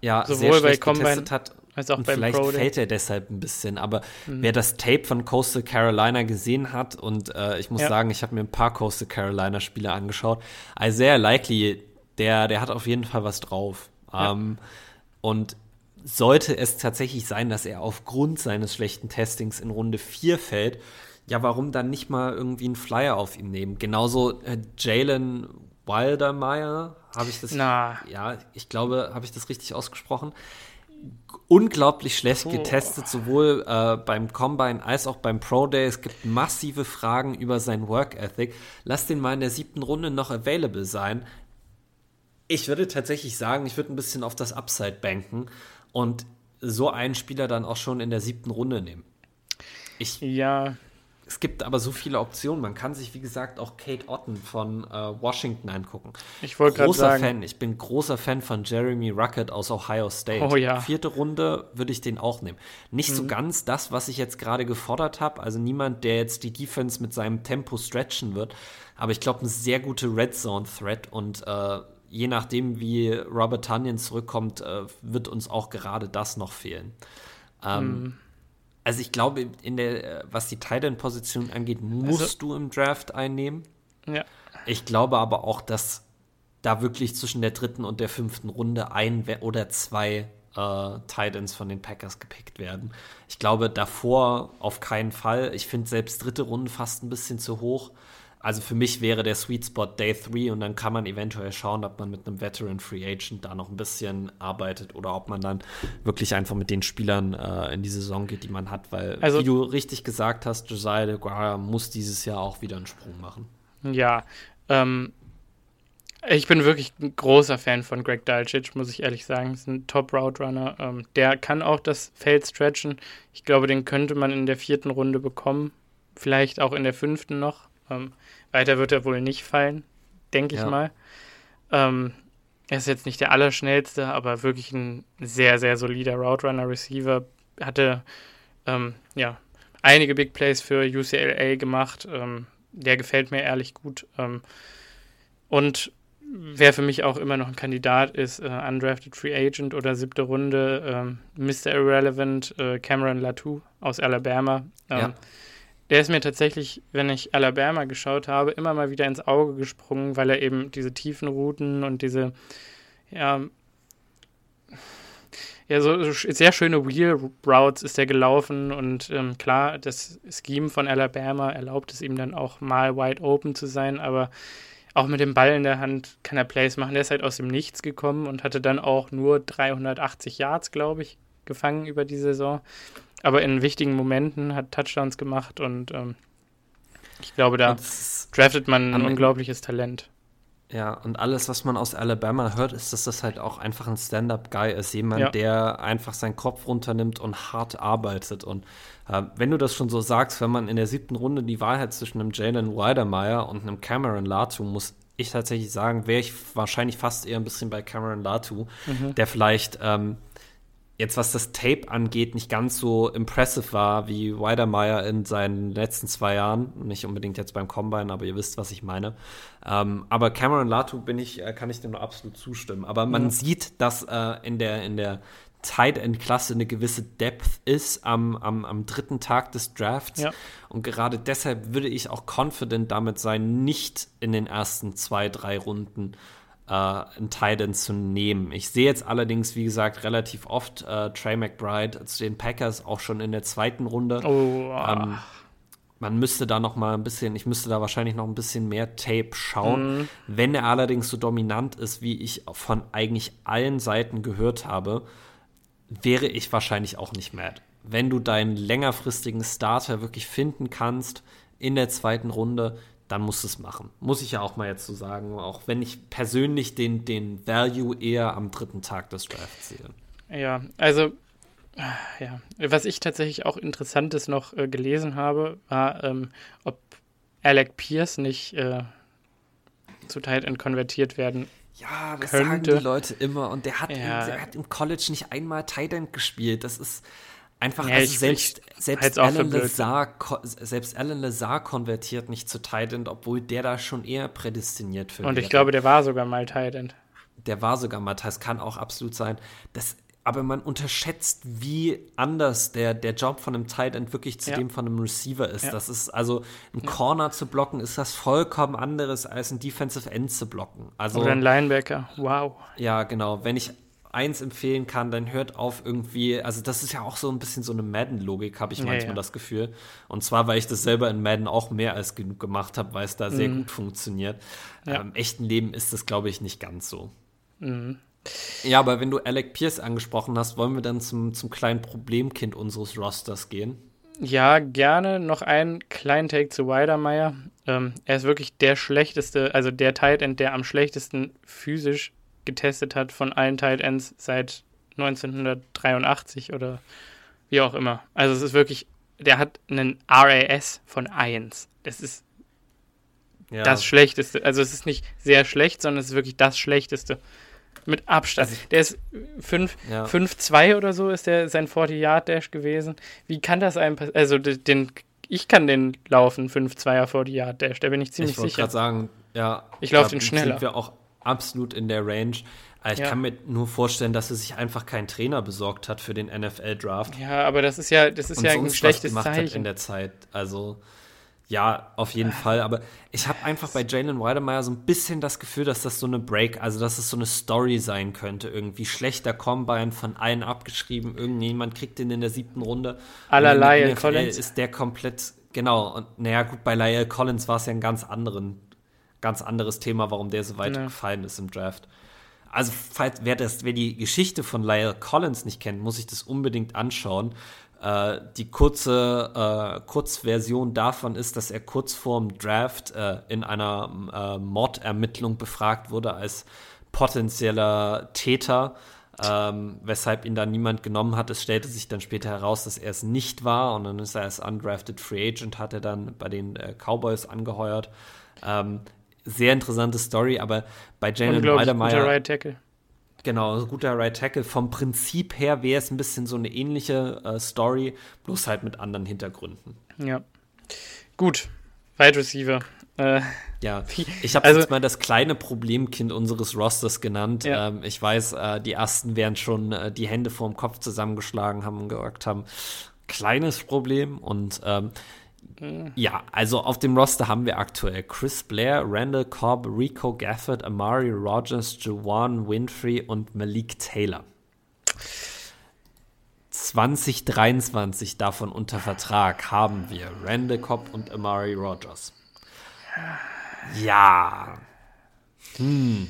Ja, Sowohl sehr bei schlecht getestet hat. Als auch und beim vielleicht Pro fällt er deshalb ein bisschen. Aber Mhm. wer das Tape von Coastal Carolina gesehen hat, und äh, ich muss Ja. sagen, ich habe mir ein paar Coastal Carolina Spiele angeschaut, Isaiah Likely, der, der hat auf jeden Fall was drauf. Ja. Ähm, und sollte es tatsächlich sein, dass er aufgrund seines schlechten Testings in Runde 4 fällt, ja, warum dann nicht mal irgendwie einen Flyer auf ihn nehmen? Genauso äh, Jalen Wildermeyer, habe ich das? Na. Ja, ich glaube, habe ich das richtig ausgesprochen? Unglaublich schlecht getestet, sowohl äh, beim Combine als auch beim Pro Day. Es gibt massive Fragen über sein Work Ethic. Lass den mal in der siebten Runde noch available sein. Ich würde tatsächlich sagen, ich würde ein bisschen auf das Upside banken und so einen Spieler dann auch schon in der siebten Runde nehmen. Ich, Ja, es gibt aber so viele Optionen. Man kann sich, wie gesagt, auch Kate Otten von äh, Washington angucken. ich wollte gerade Großer sagen, Fan. Ich bin großer Fan von Jeremy Ruckett aus Ohio State. Oh ja. Vierte Runde würde ich den auch nehmen. Nicht so ganz das, was ich jetzt gerade gefordert habe. Also niemand, der jetzt die Defense mit seinem Tempo stretchen wird. Aber ich glaube, eine sehr gute Red Zone Threat und äh, je nachdem, wie Robert Tunyon zurückkommt, äh, wird uns auch gerade das noch fehlen. Ähm, Also ich glaube, in der, äh, was die Tight End Position angeht, musst Also- du im Draft einnehmen. ja, Ich glaube aber auch, dass da wirklich zwischen der dritten und der fünften Runde ein oder zwei äh, Titans von den Packers gepickt werden. Ich glaube davor auf keinen Fall. Ich finde selbst dritte Runde fast ein bisschen zu hoch. Also für mich wäre der Sweet Spot Day 3 und dann kann man eventuell schauen, ob man mit einem Veteran Free Agent da noch ein bisschen arbeitet oder ob man dann wirklich einfach mit den Spielern äh, in die Saison geht, die man hat, weil Also- wie du richtig gesagt hast, Josiah DeGuara muss dieses Jahr auch wieder einen Sprung machen. ja. Ähm, ich bin wirklich ein großer Fan von Greg Dulcich, muss ich ehrlich sagen. Ist ein Top-Route-Runner. Ähm, der kann auch das Feld stretchen. Ich glaube, den könnte man in der vierten Runde bekommen. Vielleicht auch in der fünften noch. Ähm, weiter wird er wohl nicht fallen, denke ich Ja. mal. Ähm, er ist jetzt nicht der Allerschnellste, aber wirklich ein sehr, sehr solider Route Runner Receiver. Hatte ähm, ja einige Big Plays für UCLA gemacht. Ähm, der gefällt mir ehrlich gut. Ähm, und wer für mich auch immer noch ein Kandidat ist, äh, Undrafted Free Agent oder siebte Runde, ähm, Mr. Irrelevant, äh, Cameron Latou aus Alabama. Ähm, Ja. Der ist mir tatsächlich, wenn ich Alabama geschaut habe, immer mal wieder ins Auge gesprungen, weil er eben diese tiefen Routen und diese, ja, ja, so sehr schöne Wheel Routes ist er gelaufen und ähm, klar, das Scheme von Alabama erlaubt es ihm dann auch mal wide open zu sein, aber auch mit dem Ball in der Hand kann er Plays machen. Der ist halt aus dem Nichts gekommen und hatte dann auch nur 380 Yards, glaube ich, gefangen über die Saison. Aber in wichtigen Momenten hat Touchdowns gemacht und ähm, ich glaube, da draftet man ein unglaubliches Talent. Ja, und alles, was man aus Alabama hört, ist, dass das halt auch einfach ein Stand-up-Guy ist. Jemand, Ja. der einfach seinen Kopf runternimmt und hart arbeitet. Und äh, wenn du das schon so sagst, wenn man in der siebten Runde die Wahl hat zwischen einem Jalen Weidermeyer und einem Cameron Latu, muss ich tatsächlich sagen, wäre ich wahrscheinlich fast eher ein bisschen bei Cameron Latu, der vielleicht ähm, jetzt was das Tape angeht, nicht ganz so impressive war wie Weidermeyer in seinen letzten zwei Jahren. Nicht unbedingt jetzt beim Combine, aber ihr wisst, was ich meine. Ähm, aber Cameron Latu bin ich, äh, kann ich dem nur absolut zustimmen. Aber man sieht, dass äh, in der, in der Tight End Klasse eine gewisse Depth ist am, am, am dritten Tag des Drafts. Ja. Und gerade deshalb würde ich auch confident damit sein, nicht in den ersten zwei, drei Runden äh, einen Titan zu nehmen. Ich sehe jetzt allerdings, wie gesagt, relativ oft äh, Trey McBride zu den Packers auch schon in der zweiten Runde. Oh, Ähm, man müsste da noch mal ein bisschen, ich müsste da wahrscheinlich noch ein bisschen mehr Tape schauen. Wenn er allerdings so dominant ist, wie ich von eigentlich allen Seiten gehört habe, wäre ich wahrscheinlich auch nicht mad. Wenn du deinen längerfristigen Starter wirklich finden kannst in der zweiten Runde, dann musst du es machen. Muss ich ja auch mal jetzt so sagen, auch wenn ich persönlich den, den Value eher am dritten Tag des Drafts sehe. Ja, also Ja, was ich tatsächlich auch Interessantes noch äh, gelesen habe, war, ähm, ob Alec Pierce nicht äh, zu Tight End konvertiert werden Ja, das Könnte. sagen die Leute immer. Und der hat, Ja. im, der hat im College nicht einmal Tight End gespielt. Das ist einfach, Ja, also selbst, selbst, für Alan. Lazar, selbst Alan Lazar konvertiert nicht zu Tight End, obwohl der da schon eher prädestiniert für Und ich glaube, der war sogar mal Tight End. der war sogar Matthias, kann auch absolut sein. Das, aber man unterschätzt, wie anders der, der Job von einem Tight End wirklich zu Ja. dem von einem Receiver ist. Ja. Das ist also, ein Corner zu blocken, ist das vollkommen anderes als ein Defensive End zu blocken. Also, Oder ein Linebacker. Wow. ja, genau. Wenn ich eins empfehlen kann, dann hört auf irgendwie, also das ist ja auch so ein bisschen so eine Madden-Logik, habe ich manchmal ja. das Gefühl. Und zwar, weil ich das selber in Madden auch mehr als genug gemacht habe, weil es da sehr Mhm. gut funktioniert. Ja. Im echten Leben ist das, glaube ich, nicht ganz so. Mhm. Ja, aber wenn du Alec Pierce angesprochen hast, wollen wir dann zum, zum kleinen Problemkind unseres Rosters gehen? Ja, gerne noch einen kleinen Take zu Weidermeier. Ähm, er ist wirklich der schlechteste, also der Tight End, der am schlechtesten physisch getestet hat von allen Tight Ends seit 1983 oder wie auch immer. Also es ist wirklich, der hat einen RAS von 1. Das ist Ja, das Schlechteste. Also es ist nicht sehr schlecht, sondern es ist wirklich das Schlechteste. Mit Abstand. der ist 5 ja. 5-2 oder so ist der sein 40-Yard-Dash gewesen. Wie kann das einem passieren? Also den, ich kann den laufen, 5-2er 40-Yard-Dash, da bin ich ziemlich ich wollte sicher. gerade sagen, ja. Ich lauf da den schneller. sind wir auch absolut in der Range. Aber Ich Ja. kann mir nur vorstellen, dass er sich einfach keinen Trainer besorgt hat für den NFL-Draft. Ja, aber das ist ja, das ist und ja ein schlechtes gemacht hat in Zeichen. der Zeit. Also ja, auf jeden Fall. Aber ich habe einfach bei Jalen Weidemeyer so ein bisschen das Gefühl, dass das so eine Break, also dass es so eine Story sein könnte. Irgendwie schlechter Combine von allen abgeschrieben. Irgendjemand kriegt den in der siebten Runde. NFL Collins. Ist der komplett, genau. Und naja, gut, bei Lyle Collins war es ja ein ganz anderen, ganz anderes Thema, warum der so weit Ja. gefallen ist im Draft. Also, falls, wer, das, wer die Geschichte von Lyle Collins nicht kennt, muss sich das unbedingt anschauen. Äh, die kurze äh, Kurzversion davon ist, dass er kurz vorm Draft äh, in einer äh, Mordermittlung befragt wurde als potenzieller Täter, ähm, weshalb ihn dann niemand genommen hat. Es stellte sich dann später heraus, dass er es nicht war und dann ist er als undrafted Free Agent, hat er dann bei den äh, Cowboys angeheuert. Ähm, sehr interessante Story, aber bei Jalen Weidemeyer guter Right Tackle. Genau, guter Right Tackle. Vom Prinzip her wäre es ein bisschen so eine ähnliche äh, Story, bloß halt mit anderen Hintergründen. Ja. Gut. Wide Receiver. Äh, Ja, ich habe Also- jetzt mal das kleine Problemkind unseres Rosters genannt. Ja. Ähm, ich weiß, äh, die ersten werden schon äh, die Hände vorm Kopf zusammengeschlagen haben und gesagt haben, kleines Problem. Und ähm, ja, also auf dem Roster haben wir aktuell Chris Blair, Randall Cobb, Rico Gafford, Amari Rogers, Juwan Winfrey und Malik Taylor. 2023 davon unter Vertrag haben wir Randall Cobb und Amari Rogers. Ja. Hm.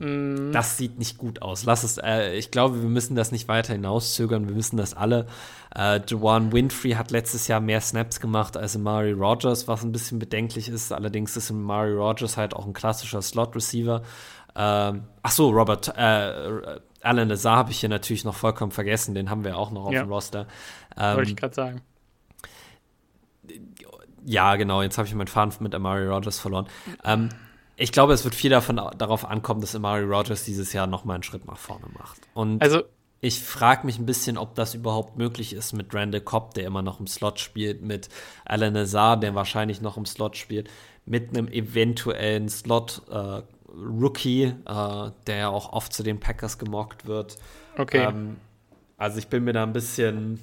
Das sieht nicht gut aus. Lass es, äh, ich glaube, wir müssen das nicht weiter hinauszögern. Wir wissen das alle. Äh, Juwan Winfrey hat letztes Jahr mehr Snaps gemacht als Amari Rogers, was ein bisschen bedenklich ist. Allerdings ist Amari Rogers halt auch ein klassischer Slot-Receiver. Ähm, ach so, Robert, äh, Alan Lazar habe ich hier natürlich noch vollkommen vergessen. Den haben wir auch noch auf Ja. dem Roster. wollte Ähm, ich gerade sagen. ja, genau, jetzt habe ich meinen Faden mit Amari Rogers verloren. Ähm, ich glaube, es wird viel davon darauf ankommen, dass Amari Rogers dieses Jahr noch mal einen Schritt nach vorne macht. Und Also, ich frage mich ein bisschen, ob das überhaupt möglich ist mit Randall Cobb, der immer noch im Slot spielt, mit Alan Nazar, der wahrscheinlich noch im Slot spielt, mit einem eventuellen Slot-Rookie, äh, der ja auch oft zu den Packers gemockt wird. okay. Ähm, also ich bin mir da ein bisschen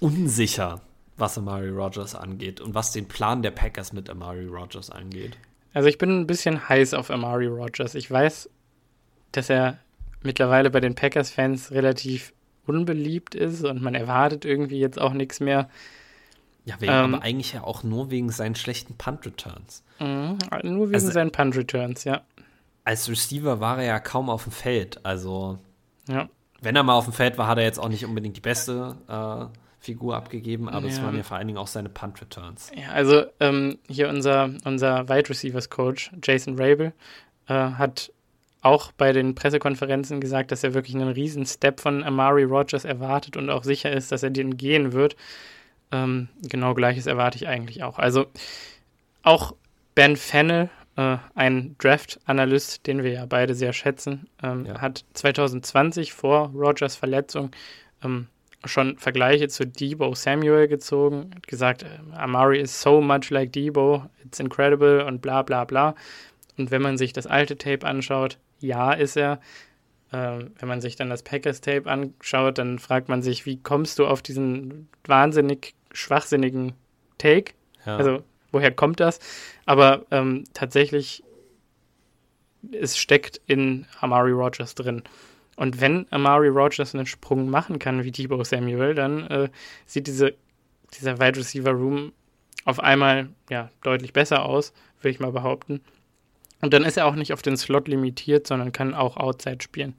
unsicher, was Amari Rogers angeht und was den Plan der Packers mit Amari Rogers angeht. Also ich bin ein bisschen heiß auf Amari Rogers. Ich weiß, dass er mittlerweile bei den Packers-Fans relativ unbeliebt ist und man erwartet irgendwie jetzt auch nichts mehr. Ja, wegen, Ähm, aber eigentlich ja auch nur wegen seinen schlechten Punt-Returns. Mhm, nur wegen Also- seinen Punt-Returns, ja. Als Receiver war er ja kaum auf dem Feld. Also, Ja, wenn er mal auf dem Feld war, hat er jetzt auch nicht unbedingt die beste äh, Figur abgegeben, aber es Ja. waren ja vor allen Dingen auch seine Punt-Returns. ja also ähm, hier unser, unser Wide Receivers Coach, Jason Rabel, äh, hat auch bei den Pressekonferenzen gesagt, dass er wirklich einen riesen Step von Amari Rogers erwartet und auch sicher ist, dass er den gehen wird. Ähm, genau gleiches erwarte ich eigentlich auch. Also auch Ben Fennel, äh, ein Draft-Analyst, den wir ja beide sehr schätzen, ähm, ja. hat 2020 vor Rogers Verletzung ähm, schon Vergleiche zu Debo Samuel gezogen, hat gesagt, äh, Amari is so much like Debo, it's incredible und bla bla bla. Und wenn man sich das alte Tape anschaut, ja, ist er. Ähm, wenn man sich dann das Packers-Tape anschaut, dann fragt man sich, wie kommst du auf diesen wahnsinnig schwachsinnigen Take? Ja. Also, woher kommt das? Aber ähm, tatsächlich, es steckt in Amari Rogers drin. Und wenn Amari Rogers einen Sprung machen kann wie Debo Samuel, dann äh, sieht diese, dieser Wide Receiver Room auf einmal ja, deutlich besser aus, würde ich mal behaupten. Und dann ist er auch nicht auf den Slot limitiert, sondern kann auch Outside spielen.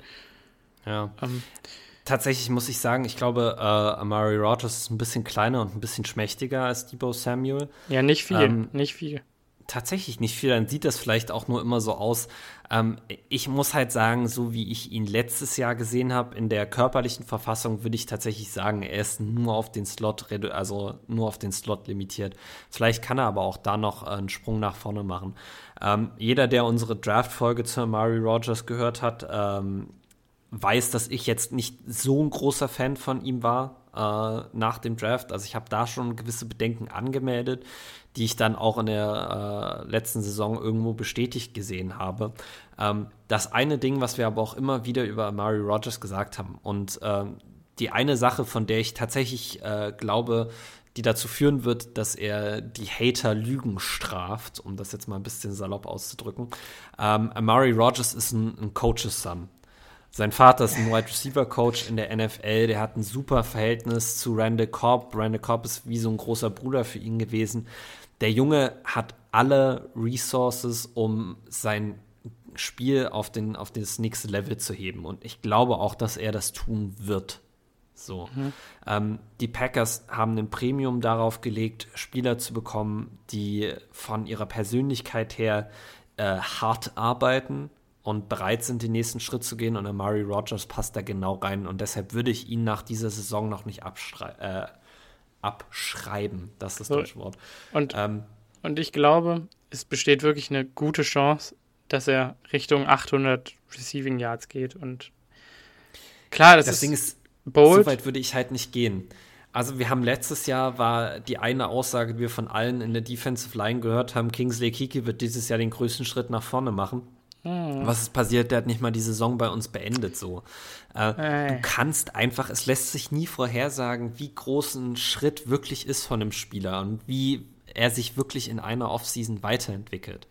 Ja. Ähm, Tatsächlich muss ich sagen, ich glaube, äh, Amari Rogers ist ein bisschen kleiner und ein bisschen schmächtiger als Debo Samuel. Ja, nicht viel, ähm, nicht viel tatsächlich nicht viel, dann sieht das vielleicht auch nur immer so aus. Ähm, ich muss halt sagen, so wie ich ihn letztes Jahr gesehen habe, in der körperlichen Verfassung, würde ich tatsächlich sagen, er ist nur auf den Slot, also nur auf den Slot limitiert. Vielleicht kann er aber auch da noch einen Sprung nach vorne machen. Ähm, jeder, der unsere Draft-Folge zu Mari Rogers gehört hat, ähm, weiß, dass ich jetzt nicht so ein großer Fan von ihm war äh, nach dem Draft. Also ich habe da schon gewisse Bedenken angemeldet die ich dann auch in der äh, letzten Saison irgendwo bestätigt gesehen habe. Ähm, das eine Ding, was wir aber auch immer wieder über Murray Rogers gesagt haben und ähm, die eine Sache, von der ich tatsächlich äh, glaube, die dazu führen wird, dass er die Hater Lügen straft, um das jetzt mal ein bisschen salopp auszudrücken. Ähm, Amari Rogers ist ein, ein Coaches Son. Sein Vater ist ein Wide Receiver Coach in der NFL. Der hat ein super Verhältnis zu Randall Cobb. Randall Cobb ist wie so ein großer Bruder für ihn gewesen der Junge hat alle Resources, um sein Spiel auf, den, auf das nächste Level zu heben. Und ich glaube auch, dass er das tun wird. So. Mhm. Ähm, die Packers haben ein Premium darauf gelegt, Spieler zu bekommen, die von ihrer Persönlichkeit her äh, hart arbeiten und bereit sind, den nächsten Schritt zu gehen. Und Amari Rogers passt da genau rein. Und deshalb würde ich ihn nach dieser Saison noch nicht äh, abschreiben. Das ist das so. deutsche Wort. Und, ähm, und ich glaube, es besteht wirklich eine gute Chance, dass er Richtung 800 Receiving Yards geht. Und klar, das, das ist Ding ist, bold. so weit würde ich halt nicht gehen. Also wir haben letztes Jahr war die eine Aussage, die wir von allen in der Defensive Line gehört haben, Kingsley Kiki wird dieses Jahr den größten Schritt nach vorne machen. Hm. Was ist passiert? Der hat nicht mal die Saison bei uns beendet so. Äh. Du kannst einfach, es lässt sich nie vorhersagen, wie groß ein Schritt wirklich ist von einem Spieler und wie er sich wirklich in einer Offseason weiterentwickelt.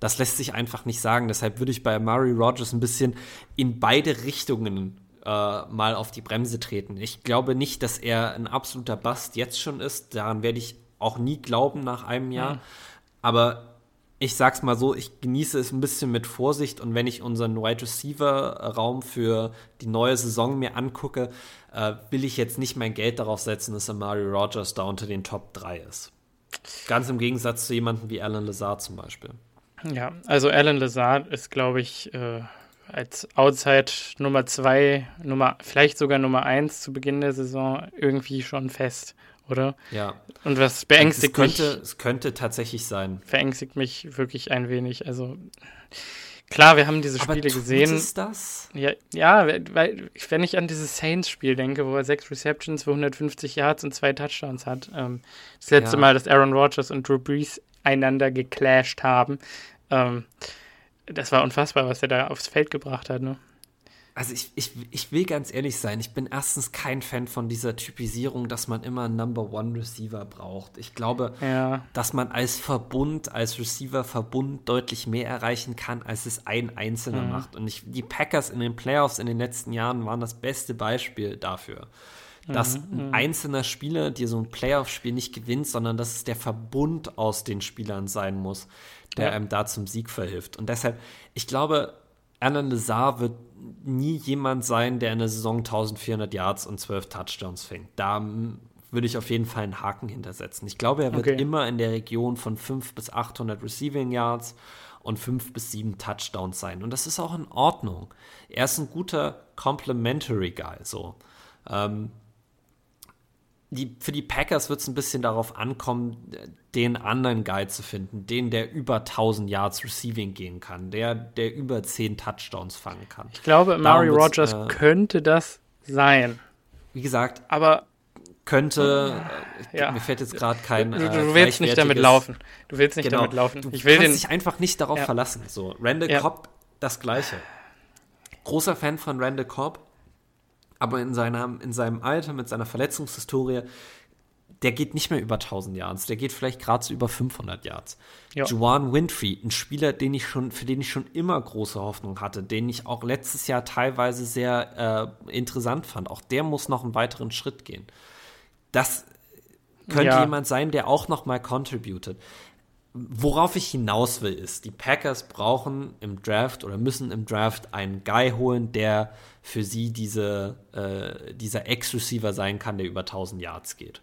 Das lässt sich einfach nicht sagen. Deshalb würde ich bei Murray Rogers ein bisschen in beide Richtungen äh, mal auf die Bremse treten. Ich glaube nicht, dass er ein absoluter Bust jetzt schon ist. Daran werde ich auch nie glauben nach einem Jahr. Mhm. Aber ich sag's mal so, ich genieße es ein bisschen mit Vorsicht und wenn ich unseren Wide Receiver Raum für die neue Saison mir angucke, äh, will ich jetzt nicht mein Geld darauf setzen, dass Amari Rogers da unter den Top 3 ist. Ganz im Gegensatz zu jemandem wie Alan Lazard zum Beispiel. Ja, also Alan Lazard ist, glaube ich, äh, als Outside Nummer 2, Nummer, vielleicht sogar Nummer 1 zu Beginn der Saison irgendwie schon fest oder? Ja. Und was beängstigt es könnte, mich. Es könnte tatsächlich sein. Verängstigt mich wirklich ein wenig. Also klar, wir haben diese Spiele Aber gesehen. Ist das? Ja, ja, weil wenn ich an dieses Saints-Spiel denke, wo er sechs Receptions für 150 Yards und zwei Touchdowns hat. Ähm, das letzte ja. Mal, dass Aaron Rodgers und Drew Brees einander geclasht haben. Ähm, das war unfassbar, was er da aufs Feld gebracht hat, ne? Also ich, ich, ich will ganz ehrlich sein, ich bin erstens kein Fan von dieser Typisierung, dass man immer einen Number One Receiver braucht. Ich glaube, ja. dass man als Verbund, als Receiver-Verbund deutlich mehr erreichen kann, als es ein Einzelner mhm. macht. Und ich, die Packers in den Playoffs in den letzten Jahren waren das beste Beispiel dafür. Dass mhm. ein mhm. einzelner Spieler dir so ein Playoff-Spiel nicht gewinnt, sondern dass es der Verbund aus den Spielern sein muss, der ja. einem da zum Sieg verhilft. Und deshalb, ich glaube, Alan Lazar wird nie jemand sein, der in der Saison 1400 Yards und 12 Touchdowns fängt. Da würde ich auf jeden Fall einen Haken hintersetzen. Ich glaube, er wird okay. immer in der Region von 5 bis 800 Receiving Yards und 5 bis 7 Touchdowns sein. Und das ist auch in Ordnung. Er ist ein guter Complementary Guy. So. Ähm, die, für die Packers wird es ein bisschen darauf ankommen, den anderen Guy zu finden, den, der über 1000 Yards Receiving gehen kann, der, der über 10 Touchdowns fangen kann. Ich glaube, Mario Rogers äh, könnte das sein. Wie gesagt, aber könnte, äh, ja. mir fällt jetzt gerade kein. Du, du, du äh, willst nicht damit laufen. Du willst nicht genau. damit laufen. Du ich will kannst dich einfach nicht darauf ja. verlassen. So, Randall ja. Cobb, das Gleiche. Großer Fan von Randall Cobb, aber in, seiner, in seinem Alter, mit seiner Verletzungshistorie, der geht nicht mehr über 1000 Yards, der geht vielleicht gerade so über 500 Yards. Ja. Juwan Winfrey, ein Spieler, den ich schon, für den ich schon immer große Hoffnung hatte, den ich auch letztes Jahr teilweise sehr äh, interessant fand, auch der muss noch einen weiteren Schritt gehen. Das könnte ja. jemand sein, der auch noch mal contributed. Worauf ich hinaus will, ist, die Packers brauchen im Draft oder müssen im Draft einen Guy holen, der für sie diese, äh, dieser Ex-Receiver sein kann, der über 1000 Yards geht.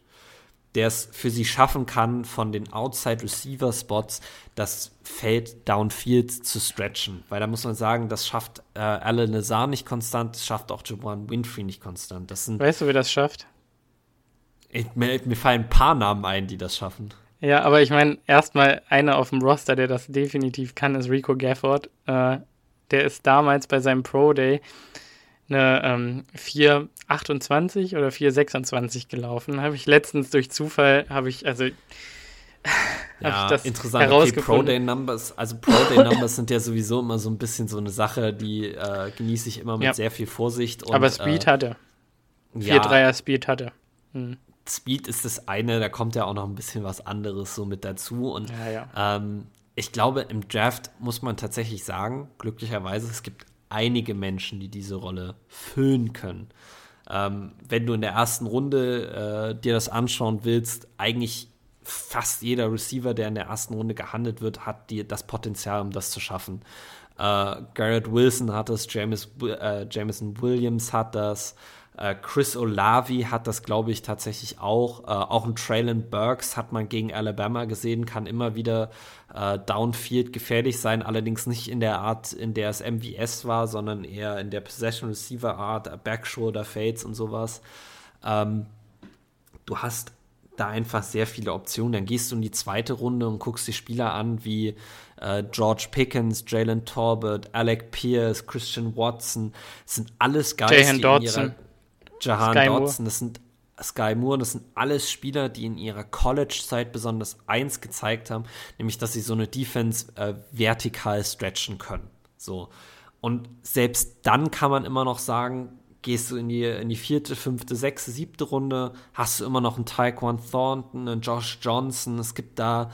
Der es für sie schaffen kann, von den Outside-Receiver-Spots das Feld downfield zu stretchen. Weil da muss man sagen, das schafft äh, Alan Lazar nicht konstant, das schafft auch Jawan Winfrey nicht konstant. Das sind, weißt du, wie das schafft? Ich, mir, mir fallen ein paar Namen ein, die das schaffen. Ja, aber ich meine, erstmal einer auf dem Roster, der das definitiv kann, ist Rico Gafford. Äh, der ist damals bei seinem Pro Day eine ähm, 428 oder 426 gelaufen. Habe ich letztens durch Zufall, habe ich, also ja, das interessant. Okay, Pro Day Numbers, also Pro Day Numbers sind ja sowieso immer so ein bisschen so eine Sache, die äh, genieße ich immer mit ja. sehr viel Vorsicht. Und, Aber Speed äh, hatte. 4-3er ja, Speed hatte. Hm. Speed ist das eine, da kommt ja auch noch ein bisschen was anderes so mit dazu. Und ja, ja. Ähm, ich glaube, im Draft muss man tatsächlich sagen, glücklicherweise, es gibt einige Menschen, die diese Rolle füllen können. Ähm, wenn du in der ersten Runde äh, dir das anschauen willst, eigentlich fast jeder Receiver, der in der ersten Runde gehandelt wird, hat die, das Potenzial, um das zu schaffen. Äh, Garrett Wilson hat das, James, äh, Jameson Williams hat das, Chris Olavi hat das, glaube ich, tatsächlich auch. Äh, auch ein Traylon Burks hat man gegen Alabama gesehen, kann immer wieder äh, downfield gefährlich sein, allerdings nicht in der Art, in der es MVS war, sondern eher in der Possession Receiver Art, Backshoulder Fades und sowas. Ähm, du hast da einfach sehr viele Optionen. Dann gehst du in die zweite Runde und guckst die Spieler an wie äh, George Pickens, Jalen Torbett, Alec Pierce, Christian Watson. Das sind alles die in ihrer Jahan Sky Dodson, das sind Sky Moore, das sind alles Spieler, die in ihrer College-Zeit besonders eins gezeigt haben, nämlich dass sie so eine Defense äh, vertikal stretchen können. So. Und selbst dann kann man immer noch sagen, gehst du in die, in die vierte, fünfte, sechste, siebte Runde, hast du immer noch einen Taekwon Thornton, einen Josh Johnson. Es gibt da,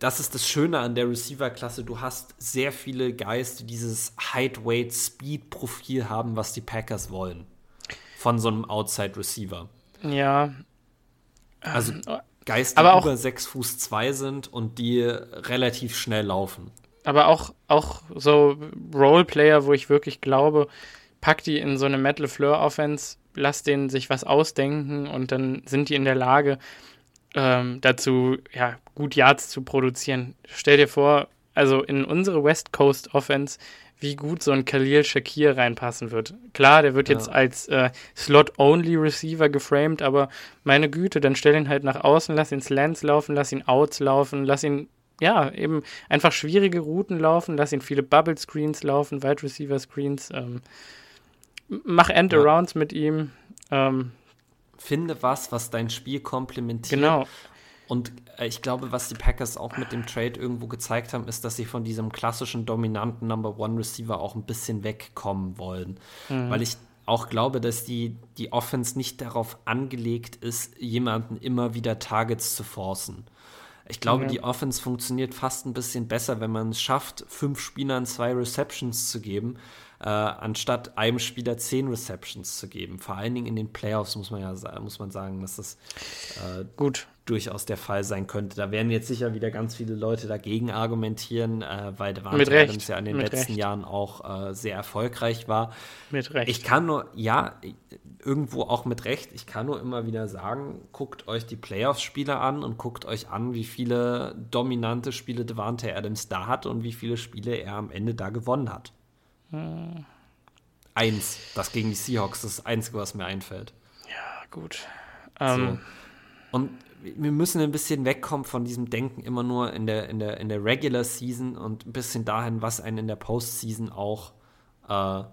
das ist das Schöne an der Receiver-Klasse, du hast sehr viele Guys, die dieses Height-Weight-Speed-Profil haben, was die Packers wollen von so einem Outside Receiver. Ja. Also ähm, Geist, die aber über 6 Fuß 2 sind und die relativ schnell laufen. Aber auch, auch so Roleplayer, wo ich wirklich glaube, pack die in so eine Metal Fleur Offense, lass denen sich was ausdenken und dann sind die in der Lage, ähm, dazu, ja, gut Yards zu produzieren. Stell dir vor, also in unsere West Coast Offense wie gut so ein Khalil Shakir reinpassen wird. Klar, der wird ja. jetzt als äh, Slot-Only-Receiver geframed, aber meine Güte, dann stell ihn halt nach außen, lass ihn Slants laufen, lass ihn Outs laufen, lass ihn, ja, eben einfach schwierige Routen laufen, lass ihn viele Bubble-Screens laufen, Wide Receiver-Screens, ähm, mach End-Arounds ja. mit ihm. Ähm, Finde was, was dein Spiel komplementiert. Genau. Und äh, ich glaube, was die Packers auch mit dem Trade irgendwo gezeigt haben, ist, dass sie von diesem klassischen dominanten Number One Receiver auch ein bisschen wegkommen wollen. Mhm. Weil ich auch glaube, dass die, die Offense nicht darauf angelegt ist, jemanden immer wieder Targets zu forcen. Ich glaube, mhm. die Offense funktioniert fast ein bisschen besser, wenn man es schafft, fünf Spielern zwei Receptions zu geben, äh, anstatt einem Spieler zehn Receptions zu geben. Vor allen Dingen in den Playoffs muss man ja muss man sagen, dass das äh, gut durchaus der Fall sein könnte. Da werden jetzt sicher wieder ganz viele Leute dagegen argumentieren, äh, weil Devante Adams ja in den Mit letzten Recht. Jahren auch äh, sehr erfolgreich war. Mit Recht. Ich kann nur, ja, irgendwo auch mit Recht, ich kann nur immer wieder sagen, guckt euch die Playoffs-Spiele an und guckt euch an, wie viele dominante Spiele Devante Adams da hat und wie viele Spiele er am Ende da gewonnen hat. Hm. Eins, das gegen die Seahawks, das ist das Einzige, was mir einfällt. Ja, gut. So. Ähm. Und wir müssen ein bisschen wegkommen von diesem Denken immer nur in der, in der, in der Regular Season und ein bisschen dahin, was einen in der Postseason auch äh,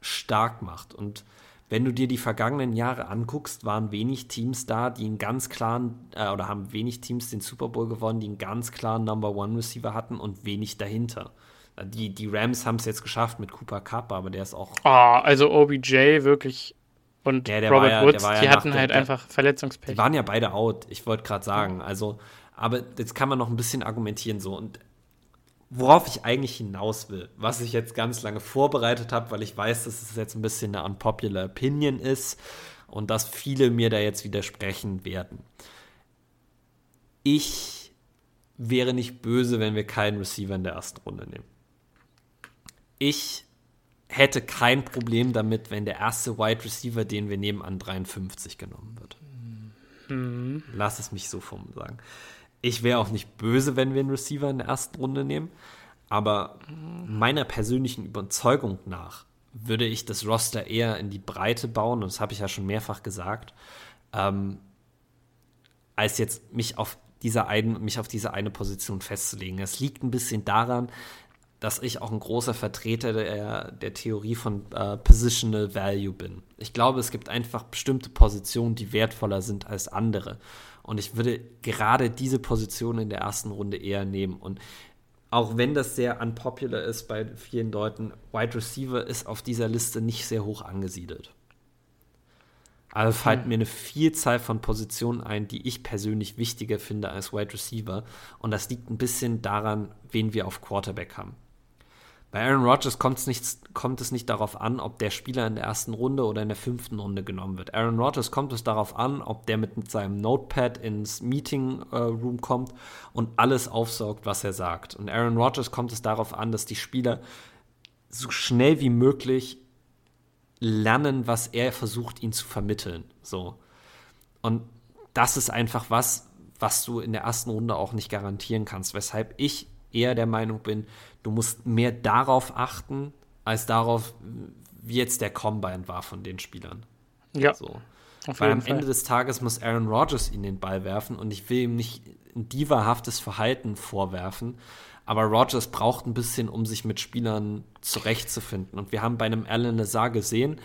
stark macht. Und wenn du dir die vergangenen Jahre anguckst, waren wenig Teams da, die einen ganz klaren, äh, oder haben wenig Teams den Super Bowl gewonnen, die einen ganz klaren Number One Receiver hatten und wenig dahinter. Die, die Rams haben es jetzt geschafft mit Cooper Cup, aber der ist auch. Oh, also OBJ wirklich und ja, Robert ja, Woods, ja die hatten halt der, einfach Verletzungspech. Die waren ja beide out, ich wollte gerade sagen. Also, aber jetzt kann man noch ein bisschen argumentieren so. Und worauf ich eigentlich hinaus will, was ich jetzt ganz lange vorbereitet habe, weil ich weiß, dass es jetzt ein bisschen eine unpopular Opinion ist und dass viele mir da jetzt widersprechen werden. Ich wäre nicht böse, wenn wir keinen Receiver in der ersten Runde nehmen. Ich hätte kein Problem damit, wenn der erste Wide Receiver, den wir nehmen, an 53 genommen wird. Mhm. Lass es mich so sagen. Ich wäre auch nicht böse, wenn wir einen Receiver in der ersten Runde nehmen, aber meiner persönlichen Überzeugung nach würde ich das Roster eher in die Breite bauen, und das habe ich ja schon mehrfach gesagt, ähm, als jetzt mich auf dieser einen, mich auf diese eine Position festzulegen. Es liegt ein bisschen daran, dass ich auch ein großer Vertreter der, der Theorie von äh, Positional Value bin. Ich glaube, es gibt einfach bestimmte Positionen, die wertvoller sind als andere. Und ich würde gerade diese Position in der ersten Runde eher nehmen. Und auch wenn das sehr unpopular ist bei vielen Leuten, Wide Receiver ist auf dieser Liste nicht sehr hoch angesiedelt. Also fallen hm. mir eine Vielzahl von Positionen ein, die ich persönlich wichtiger finde als Wide Receiver. Und das liegt ein bisschen daran, wen wir auf Quarterback haben. Bei Aaron Rodgers kommt es, nicht, kommt es nicht darauf an, ob der Spieler in der ersten Runde oder in der fünften Runde genommen wird. Aaron Rodgers kommt es darauf an, ob der mit seinem Notepad ins Meeting äh, Room kommt und alles aufsaugt, was er sagt. Und Aaron Rodgers kommt es darauf an, dass die Spieler so schnell wie möglich lernen, was er versucht, ihnen zu vermitteln. So. Und das ist einfach was, was du in der ersten Runde auch nicht garantieren kannst, weshalb ich eher der Meinung bin, du musst mehr darauf achten, als darauf, wie jetzt der Combine war von den Spielern. Ja. So. Weil am Fall. Ende des Tages muss Aaron Rodgers ihn den Ball werfen und ich will ihm nicht ein divahaftes Verhalten vorwerfen, aber Rodgers braucht ein bisschen, um sich mit Spielern zurechtzufinden. Und wir haben bei einem Alan Lazar gesehen,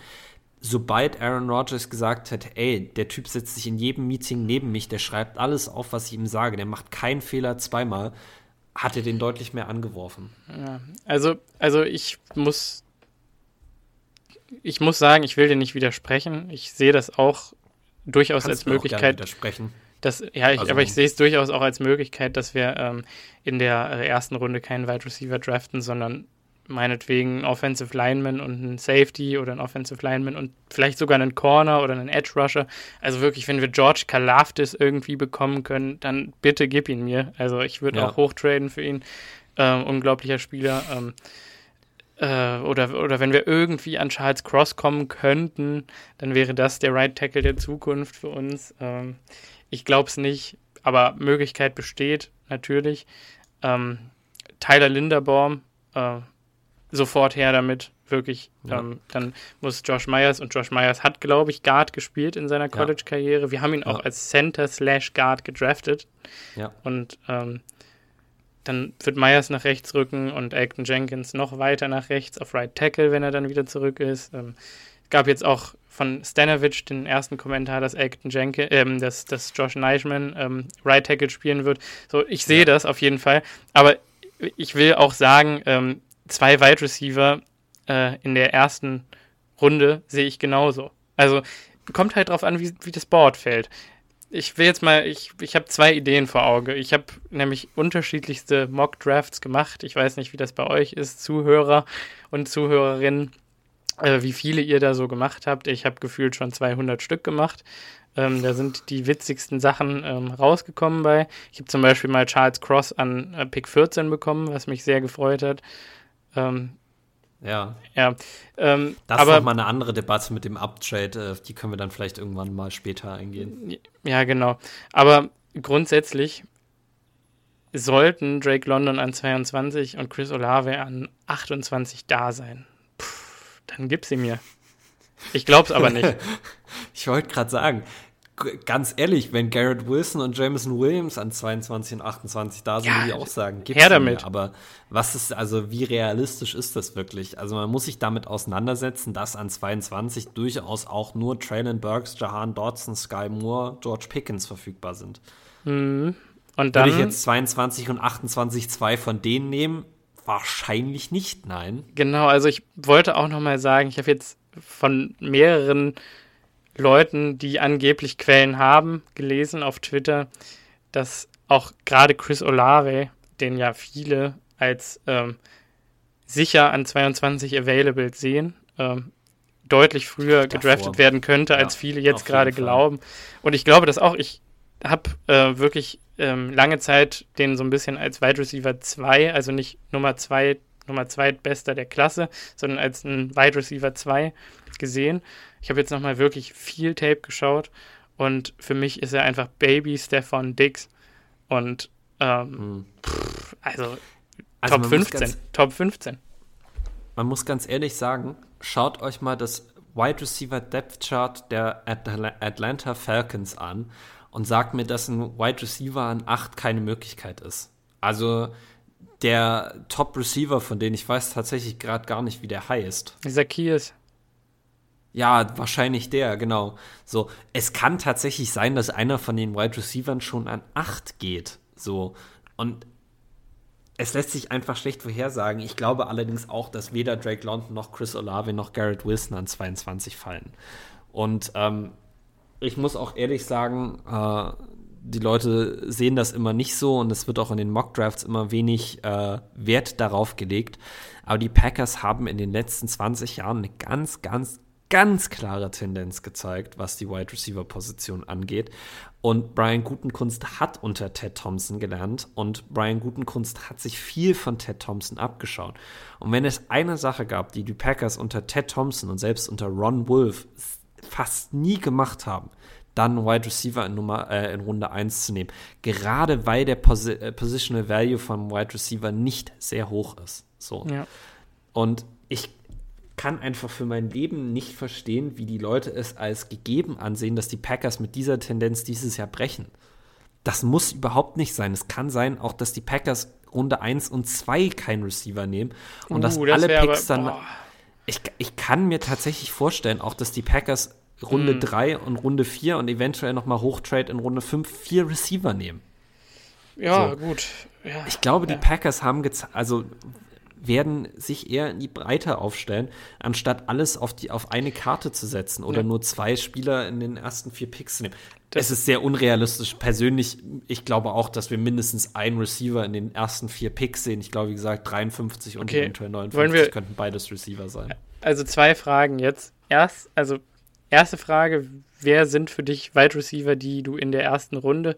sobald Aaron Rodgers gesagt hat, ey, der Typ setzt sich in jedem Meeting neben mich, der schreibt alles auf, was ich ihm sage, der macht keinen Fehler zweimal, hat er den deutlich mehr angeworfen. Ja, also, also ich muss, ich muss sagen, ich will dir nicht widersprechen. Ich sehe das auch durchaus Kannst als Möglichkeit. widersprechen. Dass, ja, ich, also, aber ich sehe es durchaus auch als Möglichkeit, dass wir ähm, in der ersten Runde keinen Wide Receiver draften, sondern meinetwegen Offensive Lineman und ein Safety oder ein Offensive Lineman und vielleicht sogar einen Corner oder einen Edge Rusher. Also wirklich, wenn wir George Kalafdis irgendwie bekommen können, dann bitte gib ihn mir. Also ich würde ja. auch hochtraden für ihn. Ähm, unglaublicher Spieler. Ähm, äh, oder, oder wenn wir irgendwie an Charles Cross kommen könnten, dann wäre das der Right Tackle der Zukunft für uns. Ähm, ich glaube es nicht, aber Möglichkeit besteht natürlich. Ähm, Tyler Linderbaum, äh, sofort her damit, wirklich. Ja. Ähm, dann muss Josh Myers und Josh Myers hat, glaube ich, Guard gespielt in seiner College-Karriere. Wir haben ihn auch als Center slash Guard gedraftet. Ja. Und ähm, dann wird Myers nach rechts rücken und Elton Jenkins noch weiter nach rechts auf Right Tackle, wenn er dann wieder zurück ist. Ähm, gab jetzt auch von Stanovic den ersten Kommentar, dass Elton Jenkins, ähm, dass, dass Josh Neischman ähm, Right Tackle spielen wird. So, ich sehe ja. das auf jeden Fall. Aber ich will auch sagen, ähm, zwei Wide Receiver äh, in der ersten Runde sehe ich genauso. Also kommt halt drauf an, wie, wie das Board fällt. Ich will jetzt mal, ich, ich habe zwei Ideen vor Auge. Ich habe nämlich unterschiedlichste Mock-Drafts gemacht. Ich weiß nicht, wie das bei euch ist, Zuhörer und Zuhörerinnen. äh, wie viele ihr da so gemacht habt. Ich habe gefühlt schon 200 Stück gemacht. Ähm, da sind die witzigsten Sachen ähm, rausgekommen bei. Ich habe zum Beispiel mal Charles Cross an äh, Pick 14 bekommen, was mich sehr gefreut hat. Ähm, ja. Ja. Ähm, das aber, ist nochmal eine andere Debatte mit dem Uptrade. Äh, die können wir dann vielleicht irgendwann mal später eingehen. Ja, genau. Aber grundsätzlich sollten Drake London an 22 und Chris Olave an 28 da sein. Puh, dann gib sie mir. Ich glaub's aber nicht. ich wollte gerade sagen, ganz ehrlich, wenn Garrett Wilson und Jameson Williams an 22 und 28 da sind, ja, würde ich auch sagen, gibt's her damit. Mir. Aber was ist, also wie realistisch ist das wirklich? Also man muss sich damit auseinandersetzen, dass an 22 durchaus auch nur Traylon Burks, Jahan Dodson, Sky Moore, George Pickens verfügbar sind. Mhm. Und dann, Würde ich jetzt 22 und 28 zwei von denen nehmen? Wahrscheinlich nicht, nein. Genau, also ich wollte auch noch mal sagen, ich habe jetzt von mehreren Leuten, die angeblich Quellen haben, gelesen auf Twitter, dass auch gerade Chris Olave, den ja viele als ähm, sicher an 22 available sehen, ähm, deutlich früher Davor. gedraftet werden könnte, als ja, viele jetzt gerade glauben. Und ich glaube das auch. Ich habe äh, wirklich ähm, lange Zeit den so ein bisschen als Wide Receiver 2, also nicht Nummer 2, Nummer 2 bester der Klasse, sondern als ein Wide Receiver 2 gesehen. Ich habe jetzt nochmal wirklich viel Tape geschaut und für mich ist er einfach Baby Stefan Dix. Und ähm, hm. pff, also, also Top 15. Ganz, Top 15. Man muss ganz ehrlich sagen, schaut euch mal das Wide Receiver Depth Chart der Atlanta Falcons an und sagt mir, dass ein Wide Receiver an 8 keine Möglichkeit ist. Also der Top Receiver, von denen ich weiß tatsächlich gerade gar nicht, wie der heißt. Zacchaeus. Ja, wahrscheinlich der, genau. So, es kann tatsächlich sein, dass einer von den Wide Receivers schon an 8 geht. So. Und es lässt sich einfach schlecht vorhersagen. Ich glaube allerdings auch, dass weder Drake London noch Chris Olave noch Garrett Wilson an 22 fallen. Und ähm, ich muss auch ehrlich sagen, äh, die Leute sehen das immer nicht so und es wird auch in den Mock-Drafts immer wenig äh, Wert darauf gelegt. Aber die Packers haben in den letzten 20 Jahren eine ganz, ganz, ganz klare Tendenz gezeigt, was die Wide Receiver Position angeht. Und Brian Gutenkunst hat unter Ted Thompson gelernt und Brian Gutenkunst hat sich viel von Ted Thompson abgeschaut. Und wenn es eine Sache gab, die die Packers unter Ted Thompson und selbst unter Ron Wolf fast nie gemacht haben, dann Wide Receiver in, Nummer, äh, in Runde 1 zu nehmen. Gerade weil der Posi äh, Positional Value vom Wide Receiver nicht sehr hoch ist. So. Ja. Und ich kann einfach für mein Leben nicht verstehen, wie die Leute es als gegeben ansehen, dass die Packers mit dieser Tendenz dieses Jahr brechen. Das muss überhaupt nicht sein. Es kann sein, auch dass die Packers Runde 1 und 2 keinen Receiver nehmen und uh, dass das alle Picks aber, dann. Ich, ich kann mir tatsächlich vorstellen, auch dass die Packers Runde 3 mhm. und Runde 4 und eventuell nochmal Hochtrade in Runde 5 vier Receiver nehmen. Ja, so. gut. Ja, ich glaube, ja. die Packers haben also werden sich eher in die Breite aufstellen, anstatt alles auf, die, auf eine Karte zu setzen oder ja. nur zwei Spieler in den ersten vier Picks zu nehmen. Das es ist sehr unrealistisch. Persönlich, ich glaube auch, dass wir mindestens einen Receiver in den ersten vier Picks sehen. Ich glaube, wie gesagt, 53 und okay. eventuell 59 könnten beides Receiver sein. Also zwei Fragen jetzt. Erst, also erste Frage, wer sind für dich Wide Receiver, die du in der ersten Runde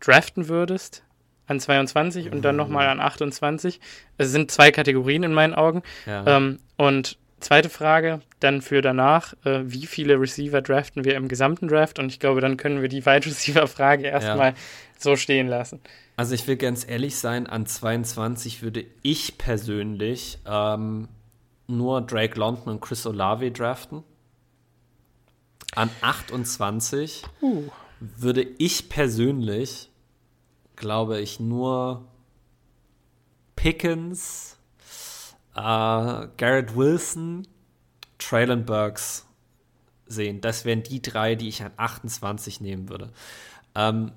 draften würdest? An 22 und dann nochmal an 28. Es sind zwei Kategorien in meinen Augen. Ja. Ähm, und zweite Frage, dann für danach, äh, wie viele Receiver draften wir im gesamten Draft? Und ich glaube, dann können wir die Wide Receiver-Frage erstmal ja. so stehen lassen. Also ich will ganz ehrlich sein, an 22 würde ich persönlich ähm, nur Drake London und Chris Olave draften. An 28 uh. würde ich persönlich glaube ich, nur Pickens, äh, Garrett Wilson, Traylon Burks sehen. Das wären die drei, die ich an 28 nehmen würde. Ähm,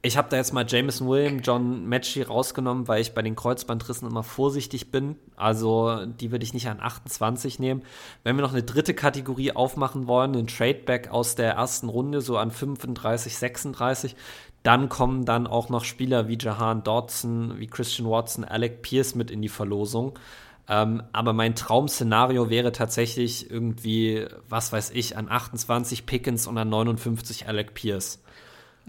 ich habe da jetzt mal Jameson Williams, John Matchy rausgenommen, weil ich bei den Kreuzbandrissen immer vorsichtig bin. Also die würde ich nicht an 28 nehmen. Wenn wir noch eine dritte Kategorie aufmachen wollen, einen Tradeback aus der ersten Runde, so an 35, 36, dann kommen dann auch noch Spieler wie Jahan Dodson, wie Christian Watson, Alec Pierce mit in die Verlosung. Ähm, aber mein Traum-Szenario wäre tatsächlich irgendwie, was weiß ich, an 28 Pickens und an 59 Alec Pierce.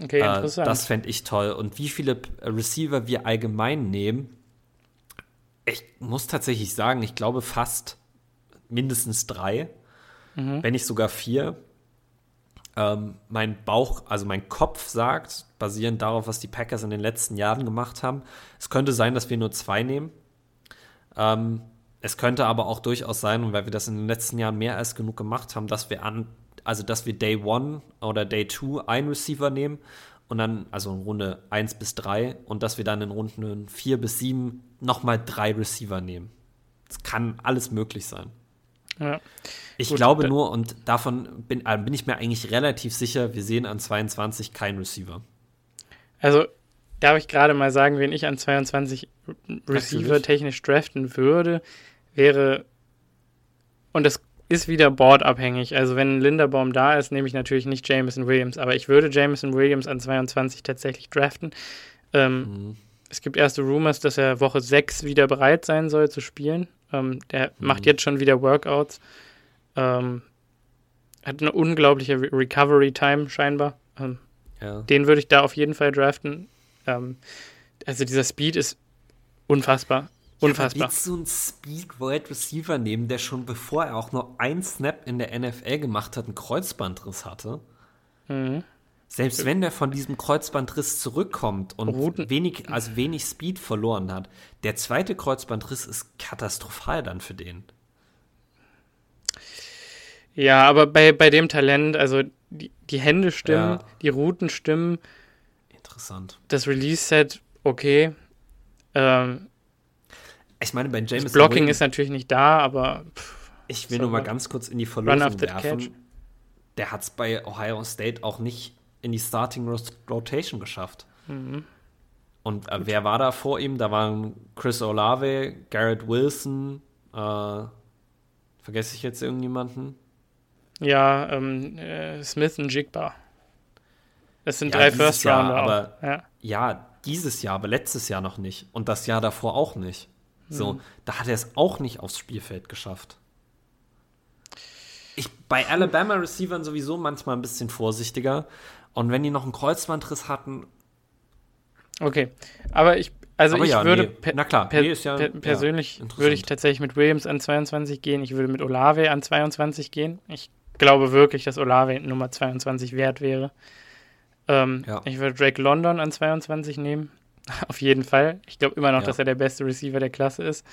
Okay, Äh, interessant. das fände ich toll. Und wie viele äh, Receiver wir allgemein nehmen, ich muss tatsächlich sagen, ich glaube fast mindestens drei, wenn nicht sogar vier. Ähm, mein Bauch, also mein Kopf sagt, basierend darauf, was die Packers in den letzten Jahren gemacht haben, es könnte sein, dass wir nur zwei nehmen. Ähm, es könnte aber auch durchaus sein, und weil wir das in den letzten Jahren mehr als genug gemacht haben, dass wir an, also dass wir Day One oder Day Two einen Receiver nehmen und dann, also in Runde 1 bis 3 und dass wir dann in Runden 4 bis 7 nochmal drei Receiver nehmen. Es kann alles möglich sein. Ja. Ich Gut, glaube nur, und davon bin, äh, bin ich mir eigentlich relativ sicher, wir sehen an 22 keinen Receiver. Also, darf ich gerade mal sagen, wen ich an 22 Receiver technisch draften würde, wäre, und das ist wieder boardabhängig. Also, wenn Linderbaum da ist, nehme ich natürlich nicht Jameson Williams, aber ich würde Jameson Williams an 22 tatsächlich draften. Ähm, Mhm. Es gibt erste Rumors, dass er Woche 6 wieder bereit sein soll zu spielen. Ähm, der macht jetzt schon wieder Workouts. Ähm, hat eine unglaubliche Re Recovery Time scheinbar. Ähm, Ja. den würde ich da auf jeden Fall draften. Ähm, also dieser Speed ist unfassbar. Unfassbar. Willst du einen Speed Wide Receiver nehmen, der schon bevor er auch nur ein Snap in der NFL gemacht hat, einen Kreuzbandriss hatte? Mhm. Selbst wenn der von diesem Kreuzbandriss zurückkommt und Routen- wenig, also wenig Speed verloren hat, der zweite Kreuzbandriss ist katastrophal dann für den. Ja, aber bei, bei dem Talent, also die, die Hände stimmen, Ja. die Routen stimmen, Interessant. das Release-Set okay. Ähm, Ich meine, bei James das Blocking ist natürlich nicht da, aber pff, Ich will nur mal ganz kurz in die Verlosung werfen. catch. Der hat es bei Ohio State auch nicht in die Starting Rotation geschafft. Mhm. Und äh, wer war da vor ihm? Da waren Chris Olave, Garrett Wilson, äh, vergesse ich jetzt irgendjemanden? ja, ähm, äh, Smith und Jigba. Das sind Ja, drei First Rounder. aber-. Ja. Ja, dieses Jahr, aber letztes Jahr noch nicht. Und das Jahr davor auch nicht. So, Mhm. da hat er es auch nicht aufs Spielfeld geschafft. Ich bei Alabama Receivern sowieso manchmal ein bisschen vorsichtiger. Und wenn die noch einen Kreuzbandriss hatten, Okay, aber ich, also Aber ich ja, würde nee. Na klar, per, nee, ja- per, ja, persönlich interessant. würde ich tatsächlich mit Williams an 22 gehen. Ich würde mit Olave an 22 gehen. Ich glaube wirklich, dass Olave Nummer 22 wert wäre. Ähm, Ja. Ich würde Drake London an 22 nehmen. Auf jeden Fall. Ich glaube immer noch, Ja. dass er der beste Receiver der Klasse ist.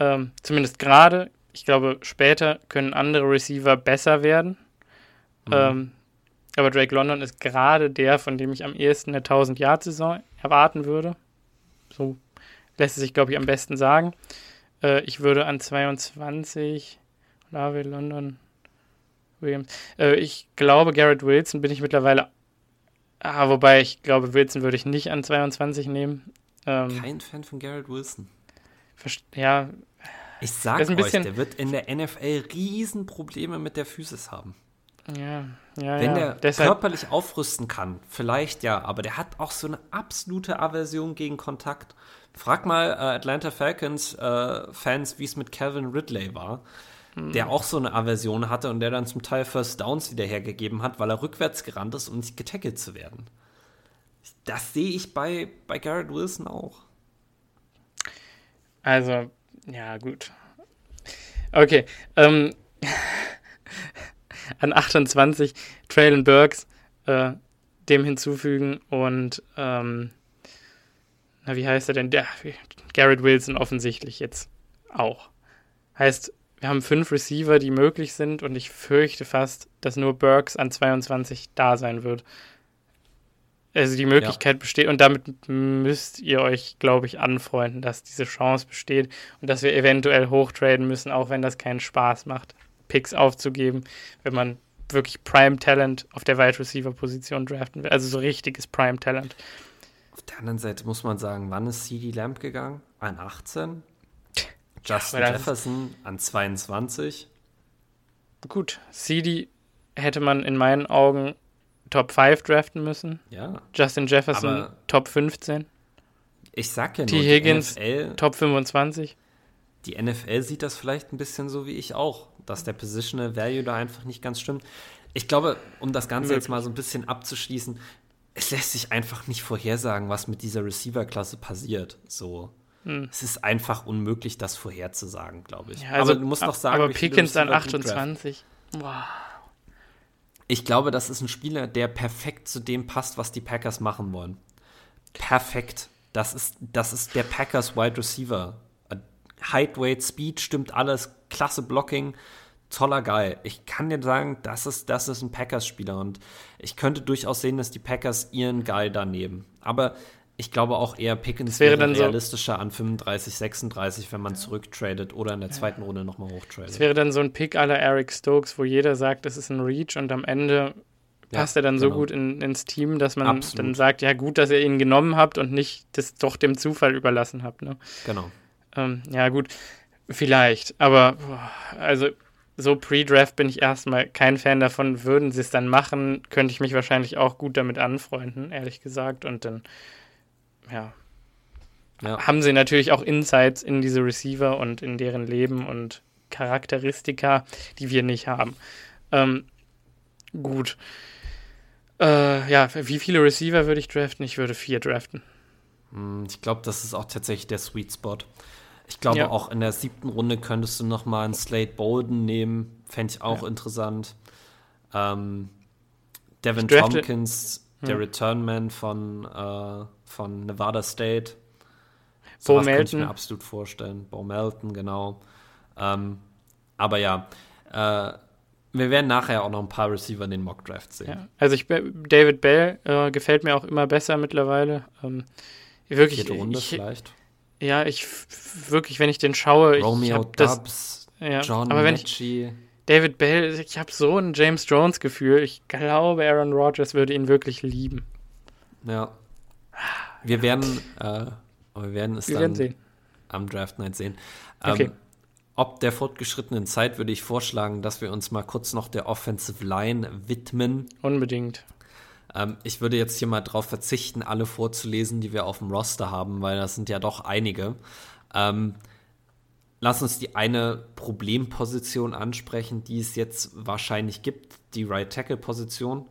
Ähm, zumindest gerade. Ich glaube, später können andere Receiver besser werden. Mhm. Ähm, aber Drake London ist gerade der, von dem ich am ehesten eine 1000-Yard-Saison erwarten würde. So lässt es sich, glaube ich, am besten sagen. Äh, ich würde an 22 Lave London Williams. Äh, ich glaube, Garrett Wilson bin ich mittlerweile. Ah, wobei ich glaube, Wilson würde ich nicht an 22 nehmen. Ähm, kein Fan von Garrett Wilson. ja, Ich sag euch, der wird in der NFL Riesenprobleme mit der Physis haben. ja, ja. Wenn ja. der Deshalb, körperlich aufrüsten kann, vielleicht ja, aber der hat auch so eine absolute Aversion gegen Kontakt. Frag mal äh, Atlanta Falcons äh, Fans, wie es mit Calvin Ridley war, Hm. der auch so eine Aversion hatte und der dann zum Teil First Downs wieder hergegeben hat, weil er rückwärts gerannt ist, um nicht getackelt zu werden. Das sehe ich bei, bei Garrett Wilson auch. Also, ja, gut. Okay. Ähm, an 28 Traylon Burks äh, dem hinzufügen und ähm, na, wie heißt er denn? Der, Garrett Wilson offensichtlich jetzt auch. Heißt, wir haben fünf Receiver, die möglich sind und ich fürchte fast, dass nur Burks an 22 da sein wird. Also die Möglichkeit besteht und damit müsst ihr euch, glaube ich, anfreunden, dass diese Chance besteht und dass wir eventuell hochtraden müssen, auch wenn das keinen Spaß macht, Picks aufzugeben, wenn man wirklich Prime Talent auf der Wide Receiver Position draften will. Also so richtiges Prime Talent. Auf der anderen Seite muss man sagen, wann ist CD Lamb gegangen? An 18? Justin ist- Jefferson an 22? Gut, CD hätte man in meinen Augen Top 5 draften müssen. Ja. Justin Jefferson Top 15, Ich sag ja nur, T. die Higgins, NFL, Top 25. die NFL sieht das vielleicht ein bisschen so wie ich auch, dass der Positional Value da einfach nicht ganz stimmt. Ich glaube, um das Ganze Möglich. jetzt mal so ein bisschen abzuschließen, es lässt sich einfach nicht vorhersagen, was mit dieser Receiver-Klasse passiert. So. Hm. Es ist einfach unmöglich, das vorherzusagen, glaube ich. Ja, also, aber du musst doch sagen, aber Pickens an 28. Wow. Ich glaube, das ist ein Spieler, der perfekt zu dem passt, was die Packers machen wollen. Perfekt. Das ist, das ist der Packers Wide Receiver. Height, Weight, Speed stimmt alles. Klasse Blocking. Toller Guy. Ich kann dir sagen, das ist, das ist ein Packers-Spieler und ich könnte durchaus sehen, dass die Packers ihren Guy da nehmen. Aber ich glaube auch eher Pickens wäre, wäre realistischer so an 35, 36, wenn man zurücktradet oder in der zweiten ja. Runde nochmal hochtradet. Es wäre dann so ein Pick aller Eric Stokes, wo jeder sagt, das ist ein Reach und am Ende passt ja, er dann genau. so gut in, ins Team, dass man Absolut. dann sagt, ja gut, dass ihr ihn genommen habt und nicht das doch dem Zufall überlassen habt. Ne? Genau. Ähm, ja gut, vielleicht, aber also so Pre-Draft bin ich erstmal kein Fan davon. Würden sie es dann machen, könnte ich mich wahrscheinlich auch gut damit anfreunden, ehrlich gesagt. Und dann ja, ja. haben sie natürlich auch Insights in diese Receiver und in deren Leben und Charakteristika, die wir nicht haben. Ähm, gut. Äh, ja, wie viele Receiver würde ich draften? Ich würde vier draften. Hm, ich glaube, das ist auch tatsächlich der Sweet Spot. Ich glaube, ja. auch in der siebten Runde könntest du noch mal einen Slate Bolden nehmen. Fände ich auch ja. interessant. Ähm, Devin Tompkins, der hm. Returnman von äh, von Nevada State. So Bo Melton. Könnte ich mir absolut vorstellen. Bo Melton, genau. Ähm, aber ja, äh, wir werden nachher auch noch ein paar Receiver in den Mock Drafts sehen. Ja, also ich David Bell äh, gefällt mir auch immer besser mittlerweile. Ähm, wirklich. Vierte Runde ich, vielleicht. Ja, ich wirklich, wenn ich den schaue, Romeo ich Dubs, das, ja, John aber wenn ich, David Bell, ich habe so ein James Jones Gefühl. Ich glaube, Aaron Rodgers würde ihn wirklich lieben. Ja, wir werden, äh, wir werden es wir dann werden am Draft Night sehen. Ähm, okay. Ob der fortgeschrittenen Zeit würde ich vorschlagen, dass wir uns mal kurz noch der Offensive Line widmen. Unbedingt. Ähm, ich würde jetzt hier mal darauf verzichten, alle vorzulesen, die wir auf dem Roster haben, weil das sind ja doch einige. Ähm, lass uns die eine Problemposition ansprechen, die es jetzt wahrscheinlich gibt, die Right Tackle Position.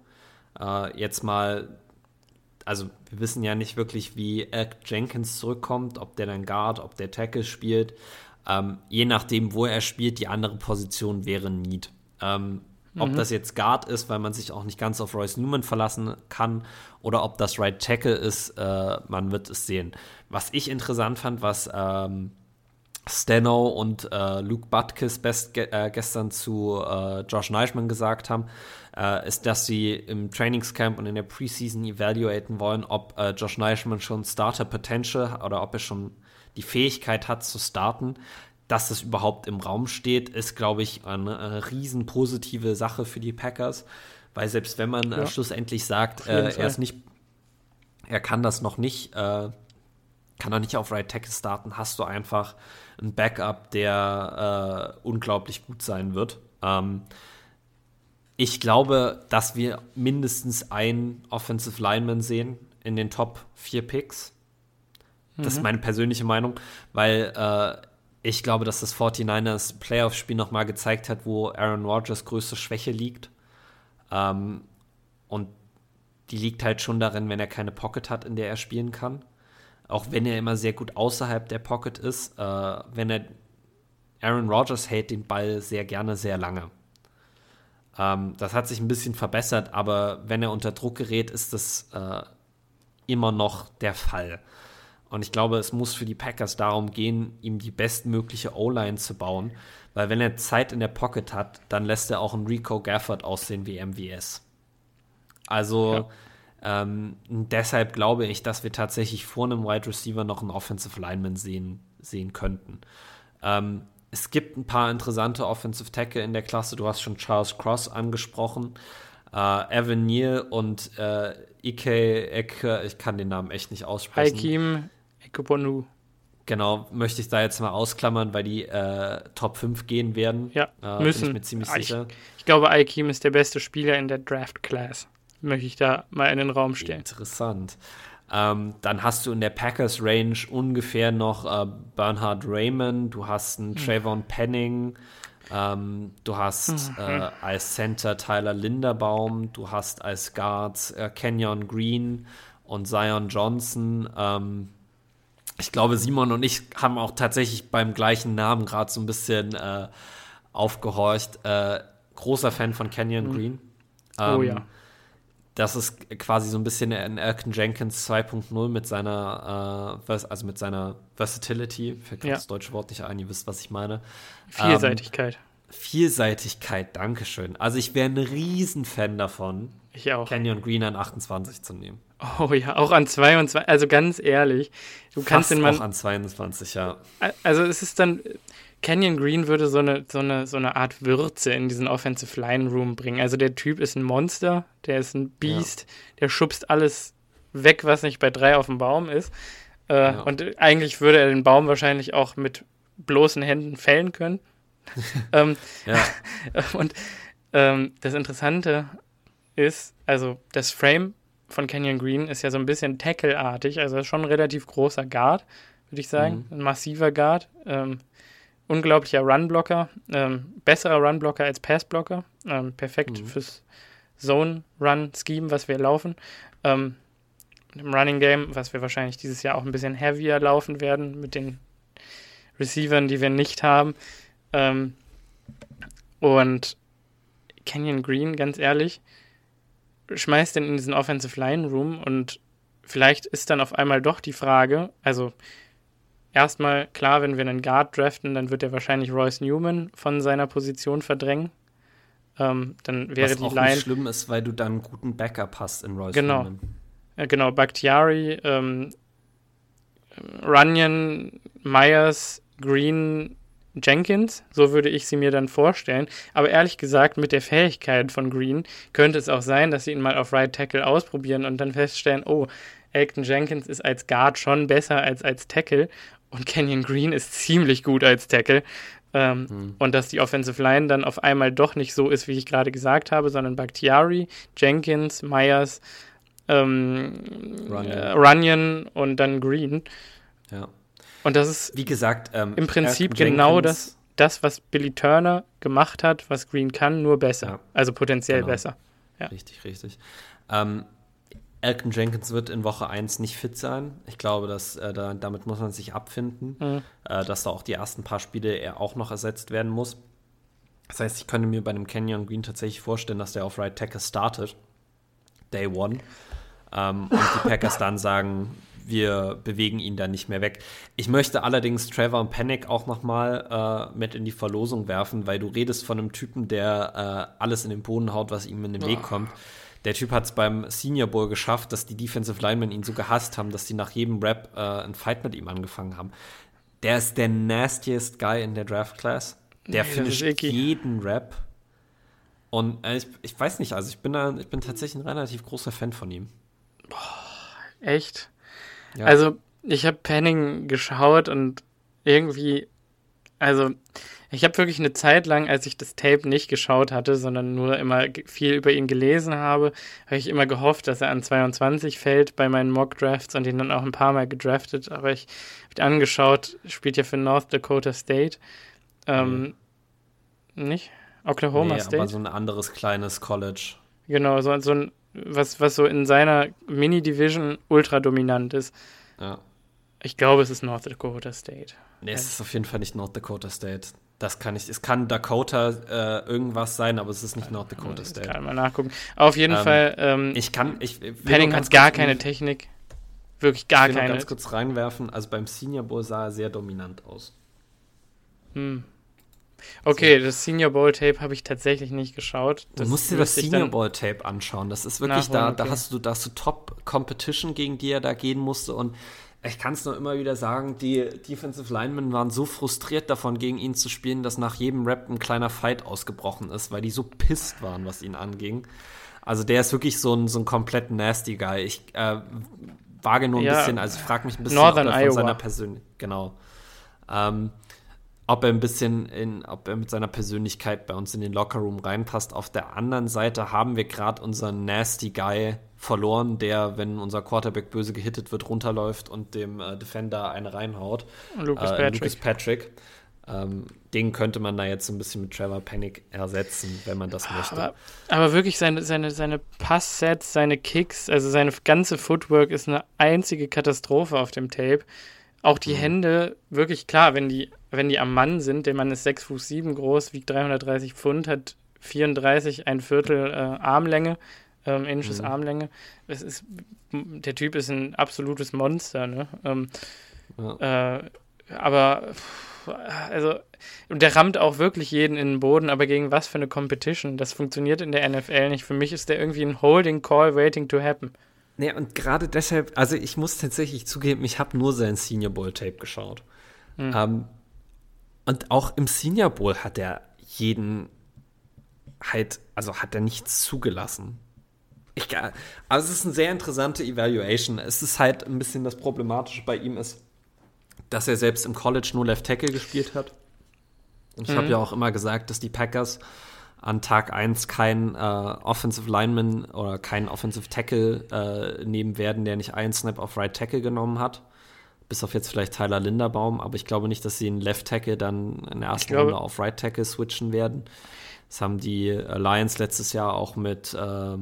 Äh, jetzt mal also wir wissen ja nicht wirklich, wie Eric Jenkins zurückkommt, ob der dann Guard, ob der Tackle spielt. Ähm, je nachdem, wo er spielt, die andere Position wäre Need. Ähm, mhm. Ob das jetzt Guard ist, weil man sich auch nicht ganz auf Royce Newman verlassen kann, oder ob das Right Tackle ist, äh, man wird es sehen. Was ich interessant fand, was ähm, Steno und äh, Luke Butkus best ge äh, gestern zu äh, Josh Neischmann gesagt haben, äh, ist, dass sie im Trainingscamp und in der Preseason evaluaten wollen, ob äh, Josh Neischmann schon Starter Potential oder ob er schon die Fähigkeit hat zu starten. Dass das überhaupt im Raum steht, ist, glaube ich, eine, eine riesen positive Sache für die Packers, weil selbst wenn man äh, ja. schlussendlich sagt, er ist nicht, er kann das noch nicht, kann er nicht auf Right Tackle starten, hast du einfach ein Backup, der äh, unglaublich gut sein wird. Ähm, ich glaube, dass wir mindestens einen Offensive Lineman sehen in den Top 4 Picks. Das mhm. ist meine persönliche Meinung, weil äh, ich glaube, dass das 49ers Playoff-Spiel nochmal gezeigt hat, wo Aaron Rodgers größte Schwäche liegt. Ähm, und die liegt halt schon darin, wenn er keine Pocket hat, in der er spielen kann auch wenn er immer sehr gut außerhalb der Pocket ist, äh, wenn er Aaron Rodgers hält den Ball sehr gerne sehr lange. Ähm, das hat sich ein bisschen verbessert, aber wenn er unter Druck gerät, ist das äh, immer noch der Fall. Und ich glaube, es muss für die Packers darum gehen, ihm die bestmögliche O-Line zu bauen, weil wenn er Zeit in der Pocket hat, dann lässt er auch einen Rico Gafford aussehen wie MVS. Also ja ähm, deshalb glaube ich, dass wir tatsächlich vor einem Wide Receiver noch einen Offensive Lineman sehen, sehen könnten. Ähm, es gibt ein paar interessante Offensive Tackle in der Klasse. Du hast schon Charles Cross angesprochen. Äh, Evan Neal und äh, Ike Eke, ich kann den Namen echt nicht aussprechen. Hakim Ekebonu. Genau, möchte ich da jetzt mal ausklammern, weil die äh, Top 5 gehen werden. Ja, äh, müssen. Bin ich mir ziemlich sicher. Ich, ich glaube, Aikim ist der beste Spieler in der Draft Class möchte ich da mal in den Raum stellen. Interessant. Ähm, dann hast du in der Packers Range ungefähr noch äh, Bernhard Raymond, du hast einen mhm. Trayvon Penning, ähm, du hast mhm. äh, als Center Tyler Linderbaum, du hast als Guards äh, Kenyon Green und Zion Johnson. Ähm, ich glaube, Simon und ich haben auch tatsächlich beim gleichen Namen gerade so ein bisschen äh, aufgehorcht. Äh, großer Fan von Kenyon mhm. Green. Ähm, oh ja. Das ist quasi so ein bisschen ein Elton Jenkins 2.0 mit seiner, äh, also mit seiner Versatility. Fällt ja. das deutsche Wort nicht ein, ihr wisst, was ich meine. Vielseitigkeit. Ähm, Vielseitigkeit, Dankeschön. Also ich wäre ein Riesenfan davon, ich auch. Canyon Green an 28 zu nehmen. Oh ja, auch an 22, also ganz ehrlich, du Fast kannst den Mann. Auch an 22, ja. Also es ist dann, Canyon Green würde so eine, so, eine, so eine Art Würze in diesen Offensive Line Room bringen. Also der Typ ist ein Monster, der ist ein Beast, ja. der schubst alles weg, was nicht bei drei auf dem Baum ist. Äh, ja. Und eigentlich würde er den Baum wahrscheinlich auch mit bloßen Händen fällen können. ähm, und ähm, das Interessante ist, also das Frame von Canyon Green ist ja so ein bisschen Tackle-artig, also schon ein relativ großer Guard, würde ich sagen, mhm. ein massiver Guard. Ähm, unglaublicher Runblocker, ähm, besserer Runblocker als Passblocker, ähm, perfekt mhm. fürs Zone-Run-Scheme, was wir laufen. Ähm, Im Running Game, was wir wahrscheinlich dieses Jahr auch ein bisschen heavier laufen werden mit den Receivern, die wir nicht haben. Ähm, und Canyon Green, ganz ehrlich, schmeißt den in diesen Offensive Line Room und vielleicht ist dann auf einmal doch die Frage, also erstmal klar, wenn wir einen Guard draften, dann wird er wahrscheinlich Royce Newman von seiner Position verdrängen. Ähm, dann wäre Was die auch Line. Nicht schlimm ist, weil du dann einen guten Backup hast in Royce genau. Newman. Genau, Bakhtiari, ähm, Runyon, Myers, Green, Jenkins, so würde ich sie mir dann vorstellen. Aber ehrlich gesagt, mit der Fähigkeit von Green könnte es auch sein, dass sie ihn mal auf Right Tackle ausprobieren und dann feststellen, oh, Elton Jenkins ist als Guard schon besser als als Tackle und Kenyon Green ist ziemlich gut als Tackle. Ähm, hm. Und dass die Offensive Line dann auf einmal doch nicht so ist, wie ich gerade gesagt habe, sondern Bakhtiari, Jenkins, Myers, ähm, Runyon. Äh, Runyon und dann Green. Ja. Und das ist, wie gesagt, ähm, im Prinzip genau das, das, was Billy Turner gemacht hat, was Green kann, nur besser. Ja. Also potenziell genau. besser. Ja. Richtig, richtig. Ähm, Elton Jenkins wird in Woche 1 nicht fit sein. Ich glaube, dass äh, da, damit muss man sich abfinden, mhm. äh, dass da auch die ersten paar Spiele er auch noch ersetzt werden muss. Das heißt, ich könnte mir bei einem Kenyon Green tatsächlich vorstellen, dass der auf Right Tackle startet. Day One. Ähm, und die Packers dann sagen, wir bewegen ihn dann nicht mehr weg. Ich möchte allerdings Trevor und Panic auch noch mal äh, mit in die Verlosung werfen, weil du redest von einem Typen, der äh, alles in den Boden haut, was ihm in den Weg kommt. Der Typ hat es beim Senior Bowl geschafft, dass die Defensive Linemen ihn so gehasst haben, dass die nach jedem Rap äh, einen Fight mit ihm angefangen haben. Der ist der nastiest Guy in der Draft Class. Der nee, finisht jeden Rap. Und äh, ich, ich, weiß nicht, also ich bin da, ich bin tatsächlich ein relativ großer Fan von ihm. Boah, echt? Ja. Also, ich habe Penning geschaut und irgendwie, also, ich habe wirklich eine Zeit lang, als ich das Tape nicht geschaut hatte, sondern nur immer viel über ihn gelesen habe, habe ich immer gehofft, dass er an 22 fällt bei meinen Mock Drafts und ihn dann auch ein paar Mal gedraftet. Aber ich habe angeschaut, spielt ja für North Dakota State. Ähm, mhm. Nicht? Oklahoma nee, State. Aber so ein anderes kleines College. Genau, so, so ein was, was so in seiner Mini-Division ultra dominant ist. Ja. Ich glaube, es ist North Dakota State. Nee, es ist auf jeden Fall nicht North Dakota State. Das kann ich, es kann Dakota äh, irgendwas sein, aber es ist nicht North Dakota State. Ich kann mal nachgucken. Auf jeden ähm, Fall. Ähm, ich kann, ich. Penning hat gar keine Technik. Wirklich gar ich will keine. Ganz kurz reinwerfen. Also beim Senior Bowl sah er sehr dominant aus. Hm. Okay, so. das Senior Bowl Tape habe ich tatsächlich nicht geschaut. Das du musst dir das Senior Bowl Tape anschauen. Das ist wirklich da, okay. da hast du, da hast du Top Competition, gegen die er da gehen musste und ich kann es nur immer wieder sagen, die Defensive Linemen waren so frustriert davon, gegen ihn zu spielen, dass nach jedem Rap ein kleiner Fight ausgebrochen ist, weil die so pisst waren, was ihn anging. Also der ist wirklich so ein, so ein komplett nasty Guy. Ich äh, wage nur ein ja, bisschen, also ich frage mich ein bisschen Northern von Iowa. seiner Persönlichkeit, genau. Ähm, ob er ein bisschen in, ob er mit seiner Persönlichkeit bei uns in den Lockerroom reinpasst. Auf der anderen Seite haben wir gerade unseren Nasty Guy verloren, der, wenn unser Quarterback böse gehittet wird, runterläuft und dem äh, Defender eine reinhaut. Lucas äh, Patrick. Lucas Patrick. Ähm, den könnte man da jetzt so ein bisschen mit Trevor Panic ersetzen, wenn man das möchte. Aber, aber wirklich seine, seine, seine Passsets, seine Kicks, also seine ganze Footwork ist eine einzige Katastrophe auf dem Tape. Auch die Mhm. Hände, wirklich klar, wenn die, wenn die am Mann sind, der Mann ist 6 Fuß 7 groß, wiegt 330 Pfund, hat 34, ein Viertel äh, Armlänge, ähm, Inches Mhm. Armlänge. Es ist, der Typ ist ein absolutes Monster, ne? Ähm, Ja. äh, aber also und der rammt auch wirklich jeden in den Boden, aber gegen was für eine Competition? Das funktioniert in der NFL nicht. Für mich ist der irgendwie ein Holding Call waiting to happen. Nee, und gerade deshalb, also ich muss tatsächlich zugeben, ich habe nur sein Senior Bowl Tape geschaut. Hm. Ähm, und auch im Senior Bowl hat er jeden halt, also hat er nichts zugelassen. Ich, also es ist eine sehr interessante Evaluation. Es ist halt ein bisschen das Problematische bei ihm ist, dass er selbst im College nur Left Tackle gespielt hat. Und ich Mhm. habe ja auch immer gesagt, dass die Packers an Tag 1 kein äh, Offensive Lineman oder keinen Offensive Tackle äh, nehmen werden, der nicht einen Snap auf Right Tackle genommen hat. Bis auf jetzt vielleicht Tyler Linderbaum, aber ich glaube nicht, dass sie einen Left Tackle dann in der ersten Runde auf Right Tackle switchen werden. Das haben die Lions letztes Jahr auch mit äh,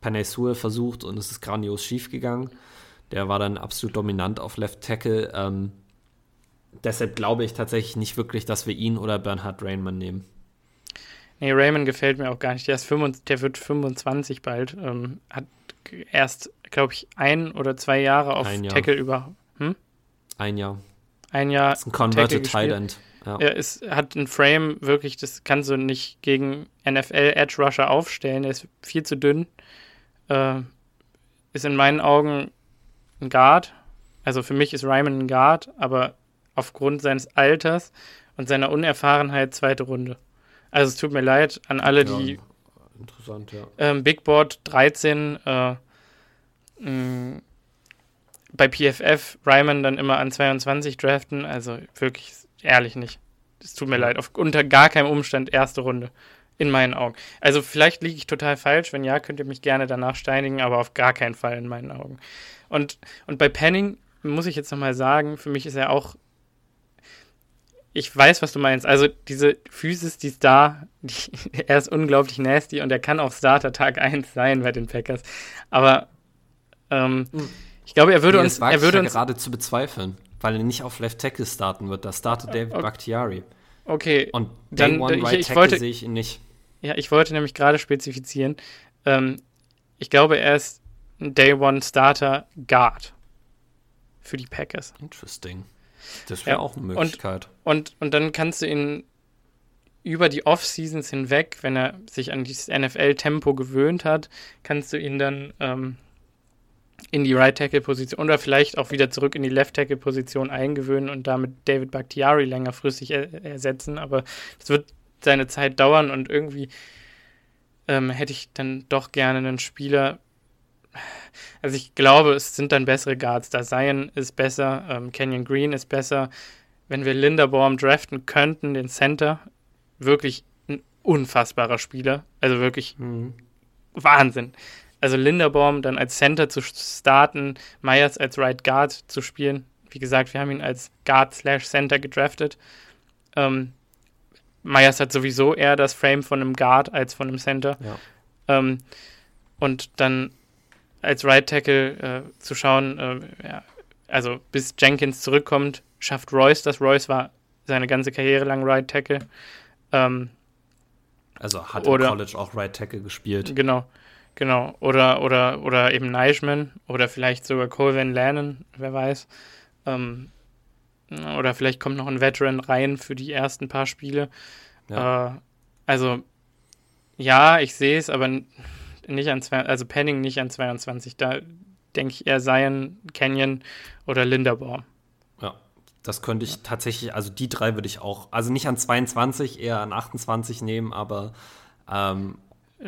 Panay versucht und es ist grandios schief gegangen. Der war dann absolut dominant auf Left Tackle. Ähm, deshalb glaube ich tatsächlich nicht wirklich, dass wir ihn oder Bernhard Rainman nehmen. Nee, Raymond gefällt mir auch gar nicht. Der, ist 25, der wird 25 bald. Ähm, hat erst, glaube ich, ein oder zwei Jahre auf Jahr. Tackle über. Hm? Ein Jahr. Ein Jahr. Das ist ein Converted Tight. End. Ja. Er ist, hat ein Frame, wirklich, das kannst du nicht gegen NFL Edge Rusher aufstellen. Er ist viel zu dünn. Äh, ist in meinen Augen ein Guard. Also für mich ist Ryman ein Guard, aber aufgrund seines Alters und seiner Unerfahrenheit zweite Runde. Also es tut mir leid an alle, die Ja, interessant, ja. ähm, Big Board 13 äh, mh, bei PFF Ryman dann immer an 22 draften. Also wirklich ehrlich nicht. Es tut mir leid. Auf, unter gar keinem Umstand erste Runde. In meinen Augen. Also vielleicht liege ich total falsch. Wenn ja, könnt ihr mich gerne danach steinigen, aber auf gar keinen Fall in meinen Augen. Und, und bei Penning muss ich jetzt nochmal sagen, für mich ist er auch. Ich weiß, was du meinst. Also diese Physis, die ist da. Die, er ist unglaublich nasty und er kann auch Starter Tag 1 sein bei den Packers. Aber ähm, Hm. ich glaube, er würde Nee, uns. Er würde uns gerade zu bezweifeln, weil er nicht auf Left Tackle starten wird. Da startet David okay. Bakhtiari. okay. Und Dann, Day One äh, ich- Right ich Tackle wollte- sehe ich ihn nicht. Ja, ich wollte nämlich gerade spezifizieren. Ähm, ich glaube, er ist ein Day One Starter Guard für die Packers. Interesting. Das wäre Ja, auch eine und- Möglichkeit. Und, und dann kannst du ihn über die Off-Seasons hinweg, wenn er sich an dieses NFL-Tempo gewöhnt hat, kannst du ihn dann ähm, in die Right-Tackle-Position oder vielleicht auch wieder zurück in die Left-Tackle-Position eingewöhnen und damit David Bakhtiari längerfristig er ersetzen. Aber das wird seine Zeit dauern und irgendwie ähm, hätte ich dann doch gerne einen Spieler. Also ich glaube, es sind dann bessere Guards. Da Zion ist besser, ähm, Kenyon Green ist besser. Wenn wir Linderbaum draften könnten, den Center, wirklich ein unfassbarer Spieler. Also wirklich Mhm. Wahnsinn. Also Linderbaum dann als Center zu starten, Myers als Right Guard zu spielen. Wie gesagt, wir haben ihn als Guard slash Center gedraftet. Ähm, Myers hat sowieso eher das Frame von einem Guard als von einem Center. Ja. Ähm, und dann als Right Tackle äh, zu schauen, äh, ja, also bis Jenkins zurückkommt, schafft Royce das. Royce war seine ganze Karriere lang Right Tackle. Ähm, Also hat Oder- im College auch Right Tackle gespielt. Genau, genau. Oder, oder, oder eben Neischman oder vielleicht sogar Colvin Lannon, wer weiß. Ähm, oder vielleicht kommt noch ein Veteran rein für die ersten paar Spiele. Ja. Äh, also, ja, ich sehe es, aber nicht an zwei, also Penning nicht an 22. Da denke ich eher Zion, Canyon oder Linderbaum. Ja, das könnte ich tatsächlich, also die drei würde ich auch, also nicht an 22, eher an 28 nehmen, aber ähm,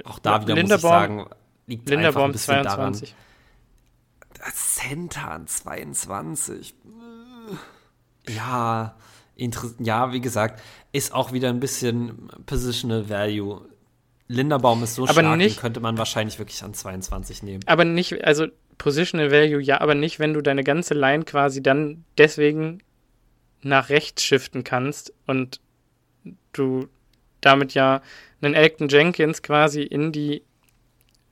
auch da wieder muss ich Linderbaum- sagen, liegt einfach ein Linderbaum bisschen 22. daran. Das Center an 22. Ja, inter ja, wie gesagt, ist auch wieder ein bisschen Positional Value. Linderbaum ist so aber stark, nicht, könnte man wahrscheinlich wirklich an 22 nehmen. Aber nicht, also Positional Value ja, aber nicht, wenn du deine ganze Line quasi dann deswegen nach rechts shiften kannst und du damit ja einen Elton Jenkins quasi in die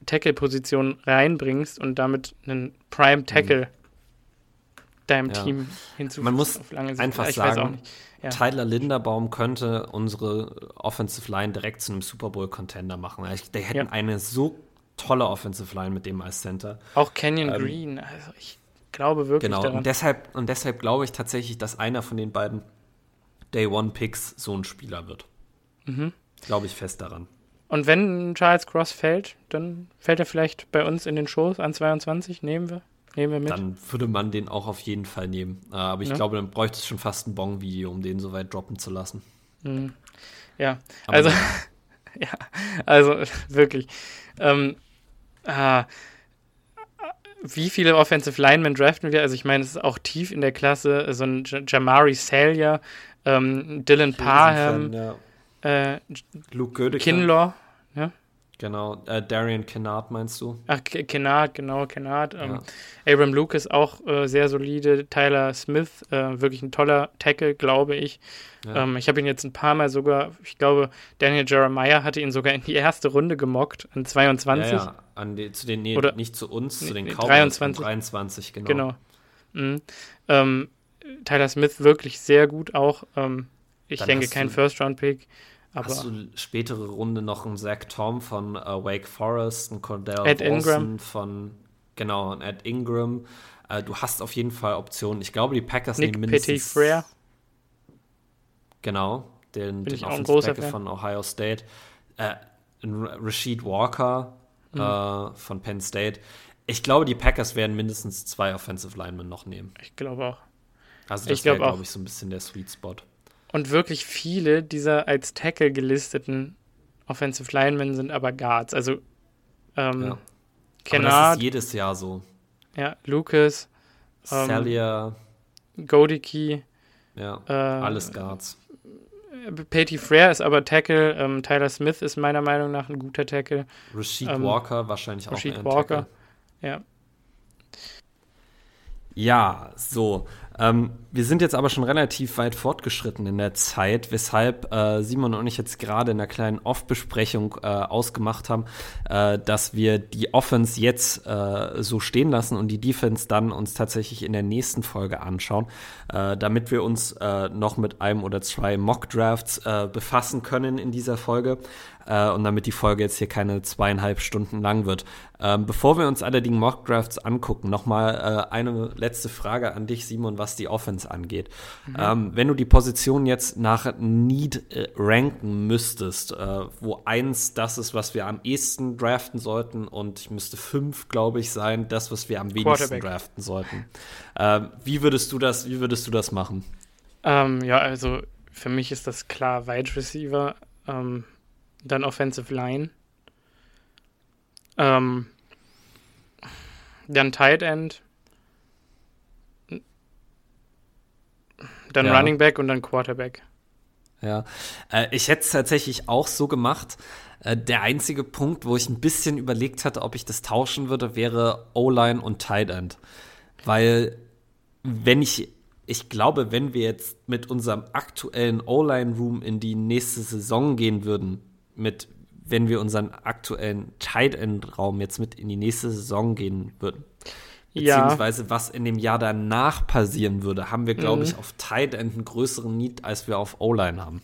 Tackle-Position reinbringst und damit einen Prime Tackle mhm. deinem ja. Team hinzufügst. Man muss einfach sagen, ja. Tyler Linderbaum könnte unsere Offensive Line direkt zu einem Super Bowl-Contender machen. Die hätten ja. eine so tolle Offensive Line mit dem als Center. Auch Canyon ähm, Green, also ich glaube wirklich genau. daran. Und deshalb, und deshalb glaube ich tatsächlich, dass einer von den beiden Day One Picks so ein Spieler wird. Mhm. Glaube ich fest daran. Und wenn Charles Cross fällt, dann fällt er vielleicht bei uns in den Shows an 22, nehmen wir. Nehmen wir mit. Dann würde man den auch auf jeden Fall nehmen. Äh, aber ich ja. glaube, dann bräuchte es schon fast ein Bong-Video, um den so weit droppen zu lassen. Mhm. Ja, aber also, ja, also wirklich. Ähm, ah, wie viele Offensive Linemen draften wir? Also ich meine, es ist auch tief in der Klasse. So ein Jamari Salyer, ähm, Dylan Parham, ja. äh, Luke Gödecke. Kinlaw, ja. Genau, äh, Darian Kennard meinst du? Ach, Kennard, genau, Kennard. Ähm, ja. Abram Lucas auch äh, sehr solide. Tyler Smith, äh, wirklich ein toller Tackle, glaube ich. Ja. Ähm, ich habe ihn jetzt ein paar Mal sogar, ich glaube, Daniel Jeremiah hatte ihn sogar in die erste Runde gemockt, an 22. Ja, ja. An die, zu den, nee, Oder, nicht zu uns, zu den nee, Cowboys 23. 23, genau. Genau. Mhm. Ähm, Tyler Smith wirklich sehr gut auch. Ähm, ich Dann denke, kein First-Round-Pick. Aber Hast du spätere Runde noch einen Zach Tom von uh, Wake Forest, einen Cordell Ed Ingram von genau, einen Ed Ingram. Uh, du hast auf jeden Fall Optionen. Ich glaube, die Packers Nick nehmen mindestens. Petit Genau, den, Bin den Offensive von Ohio State. Uh, Rashid Walker mhm. uh, von Penn State. Ich glaube, die Packers werden mindestens zwei Offensive Linemen noch nehmen. Ich glaube auch. Also das wäre, glaube ich, so ein bisschen der Sweet Spot. Und wirklich viele dieser als Tackle gelisteten Offensive Linemen sind aber Guards. Also ähm, ja. Kennard. Aber das ist jedes Jahr so. Ja, Lucas. Ähm, Celia. Godicki. Ja, äh, alles Guards. Patty Frere ist aber Tackle. Ähm, Tyler Smith ist meiner Meinung nach ein guter Tackle. Rashid ähm, Walker wahrscheinlich Rashid auch ein Walker. Tackle. Ja. Ja, so. Ähm, wir sind jetzt aber schon relativ weit fortgeschritten in der Zeit, weshalb äh, Simon und ich jetzt gerade in einer kleinen Off-Besprechung äh, ausgemacht haben, äh, dass wir die Offense jetzt äh, so stehen lassen und die Defense dann uns tatsächlich in der nächsten Folge anschauen, äh, damit wir uns äh, noch mit einem oder zwei Mock-Drafts befassen können in dieser Folge äh, und damit die Folge jetzt hier keine zweieinhalb Stunden lang wird. Ähm, bevor wir uns alle die Mock Drafts angucken, nochmal äh, eine letzte Frage an dich, Simon, was die Offense angeht. Mhm. Ähm, wenn du die Position jetzt nach Need äh, ranken müsstest, äh, wo eins das ist, was wir am ehesten draften sollten und ich müsste fünf, glaube ich, sein, das, was wir am wenigsten draften sollten. Ähm, wie würdest du das, wie würdest du das machen? Ähm, ja, also für mich ist das klar Wide Receiver. Ähm, dann Offensive Line. Ähm, dann Tight End. Dann ja. Running Back und dann Quarterback. Ja, äh, ich hätte es tatsächlich auch so gemacht. Äh, der einzige Punkt, wo ich ein bisschen überlegt hatte, ob ich das tauschen würde, wäre O-Line und Tight End. Weil, wenn ich, ich glaube, wenn wir jetzt mit unserem aktuellen O-Line-Room in die nächste Saison gehen würden, mit, wenn wir unseren aktuellen Tight End Raum jetzt mit in die nächste Saison gehen würden. Beziehungsweise ja. was in dem Jahr danach passieren würde, haben wir, glaube mhm. ich, auf Tight End einen größeren Need, als wir auf O-Line haben.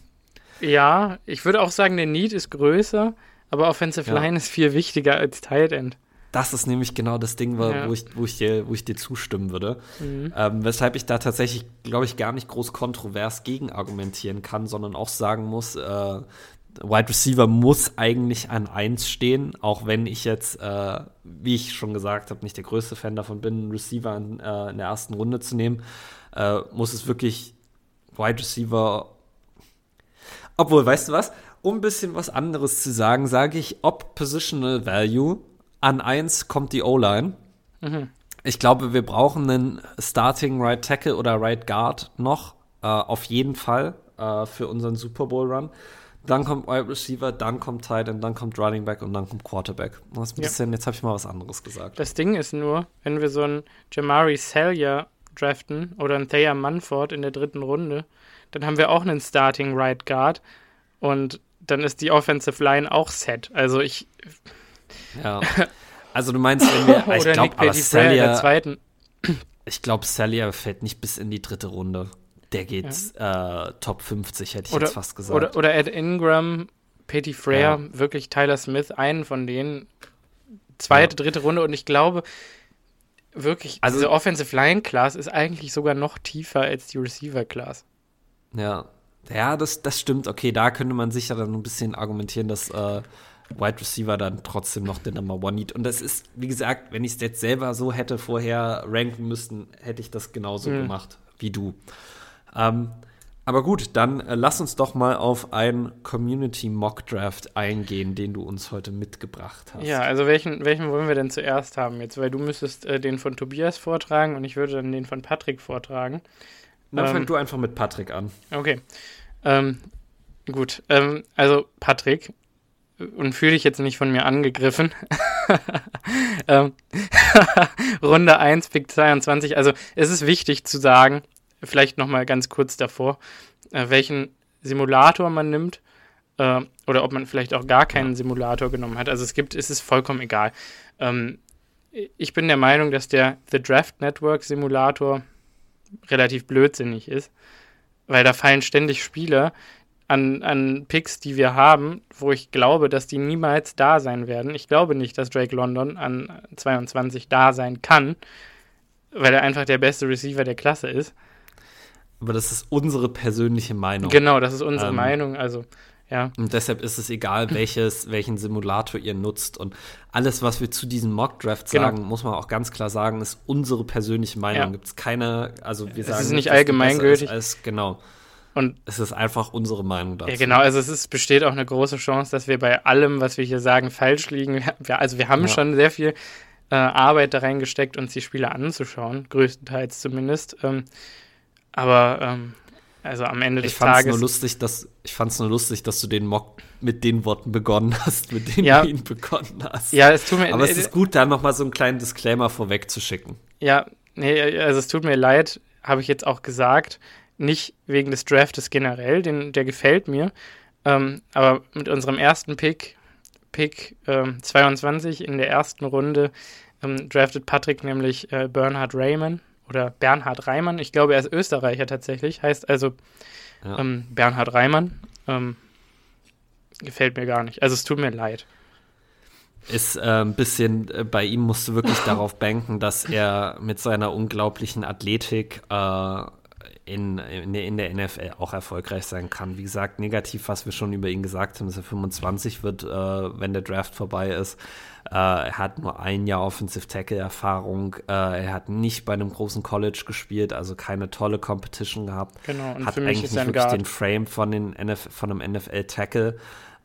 Ja, ich würde auch sagen, der Need ist größer, aber Offensive ja. Line ist viel wichtiger als Tight End. Das ist nämlich genau das Ding, wo, ja. wo, ich, wo, ich, dir, wo ich dir zustimmen würde. Mhm. Ähm, weshalb ich da tatsächlich, glaube ich, gar nicht groß kontrovers gegen argumentieren kann, sondern auch sagen muss, äh, Wide Receiver muss eigentlich an 1 stehen, auch wenn ich jetzt, äh, wie ich schon gesagt habe, nicht der größte Fan davon bin, einen Receiver in, äh, in der ersten Runde zu nehmen, äh, muss es wirklich Wide Receiver. Obwohl, weißt du was? Um ein bisschen was anderes zu sagen, sage ich, ob Positional Value an 1 kommt die O-Line. Mhm. Ich glaube, wir brauchen einen Starting Right Tackle oder Right Guard noch, äh, auf jeden Fall äh, für unseren Super Bowl Run. Dann kommt Wide Receiver, dann kommt Tight End, dann kommt Running Back und dann kommt Quarterback. Das ein bisschen, ja. jetzt habe ich mal was anderes gesagt. Das Ding ist nur, wenn wir so einen Jamari Sellier draften oder einen Thea Munford in der dritten Runde, dann haben wir auch einen Starting Right Guard und dann ist die Offensive Line auch set. Also ich. Ja. Also du meinst, wenn wir. ich glaube, Sellier, zweiten. Ich glaube, Sellier fällt nicht bis in die dritte Runde. Der geht ja. äh, Top 50, hätte ich oder, jetzt fast gesagt. Oder, oder Ed Ingram, Petty Frere, ja. wirklich Tyler Smith, einen von denen. Zweite, ja. dritte Runde und ich glaube, wirklich, also, diese Offensive Line Class ist eigentlich sogar noch tiefer als die Receiver Class. Ja, ja, das, das stimmt. Okay, da könnte man sicher dann ein bisschen argumentieren, dass äh, Wide Receiver dann trotzdem noch den Number One Need. Und das ist, wie gesagt, wenn ich es jetzt selber so hätte vorher ranken müssten, hätte ich das genauso mhm. gemacht wie du. Ähm, aber gut, dann äh, lass uns doch mal auf einen Community Mock Draft eingehen, den du uns heute mitgebracht hast. Ja, also welchen, welchen wollen wir denn zuerst haben jetzt? Weil du müsstest äh, den von Tobias vortragen und ich würde dann den von Patrick vortragen. Dann ähm, fang du einfach mit Patrick an. Okay. Ähm, gut, ähm, also Patrick, und fühle dich jetzt nicht von mir angegriffen. Ähm, Runde 1, Pick 22. Also es ist wichtig zu sagen, vielleicht nochmal ganz kurz davor, äh, welchen Simulator man nimmt äh, oder ob man vielleicht auch gar keinen Simulator genommen hat. Also es gibt, es ist vollkommen egal. Ähm, ich bin der Meinung, dass der The Draft Network Simulator relativ blödsinnig ist, weil da fallen ständig Spieler an, an Picks, die wir haben, wo ich glaube, dass die niemals da sein werden. Ich glaube nicht, dass Drake London an 22 da sein kann, weil er einfach der beste Receiver der Klasse ist. Aber das ist unsere persönliche Meinung. Genau, das ist unsere ähm, Meinung. Also, ja. Und deshalb ist es egal, welches, welchen Simulator ihr nutzt. Und alles, was wir zu diesem Mock-Draft genau. sagen, muss man auch ganz klar sagen, ist unsere persönliche Meinung. Ja. Gibt es keine, also wir sagen. Es ist nicht allgemeingültig. Als, genau. Und es ist einfach unsere Meinung dazu. Ja, genau. Also es ist, besteht auch eine große Chance, dass wir bei allem, was wir hier sagen, falsch liegen. Wir, also wir haben ja. schon sehr viel äh, Arbeit da reingesteckt, uns die Spiele anzuschauen, größtenteils zumindest. Ähm, aber ähm, also am Ende des ich fand's Tages. Nur lustig, dass, ich fand es nur lustig, dass du den Mock mit den Worten begonnen hast, mit denen ja. du ihn begonnen hast. Ja, es tut mir Aber es ist gut, da nochmal so einen kleinen Disclaimer vorweg zu schicken. Ja, nee, also es tut mir leid, habe ich jetzt auch gesagt. Nicht wegen des Draftes generell, den, der gefällt mir. Ähm, aber mit unserem ersten Pick, Pick ähm, 22 in der ersten Runde, ähm, draftet Patrick nämlich äh, Bernhard Raymond oder Bernhard Reimann. Ich glaube, er ist Österreicher tatsächlich. Heißt also ja. ähm, Bernhard Reimann. Ähm, gefällt mir gar nicht. Also es tut mir leid. Ist äh, ein bisschen, äh, bei ihm musst du wirklich darauf banken, dass er mit seiner unglaublichen Athletik äh, in, in, in, der NFL auch erfolgreich sein kann. Wie gesagt, negativ, was wir schon über ihn gesagt haben, dass er 25 wird, äh, wenn der Draft vorbei ist. Äh, er hat nur ein Jahr Offensive Tackle-Erfahrung. Äh, er hat nicht bei einem großen College gespielt, also keine tolle Competition gehabt. Genau, und hat eigentlich nicht wirklich Guard. den Frame von, den NF von einem NFL-Tackle.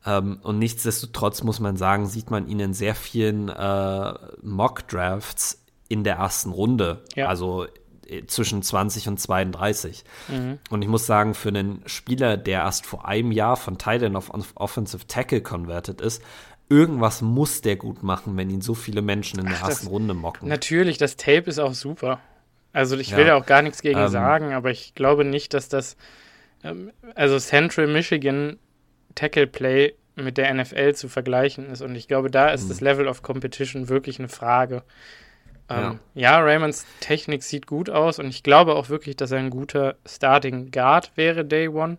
Ähm, und nichtsdestotrotz muss man sagen, sieht man ihn in sehr vielen äh, Mock-Drafts in der ersten Runde. Ja. Also äh, zwischen 20 und 32. Mhm. Und ich muss sagen, für einen Spieler, der erst vor einem Jahr von Titan auf Offensive Tackle converted ist, irgendwas muss der gut machen, wenn ihn so viele Menschen in der Ach, ersten das, Runde mocken. Natürlich, das Tape ist auch super. Also ich will ja, auch gar nichts gegen ähm, sagen, aber ich glaube nicht, dass das ähm, also Central Michigan Tackle Play mit der NFL zu vergleichen ist. Und ich glaube, da ist das mhm. Level of Competition wirklich eine Frage. Ähm, ja. ja, Raymonds Technik sieht gut aus und ich glaube auch wirklich, dass er ein guter Starting Guard wäre, Day One.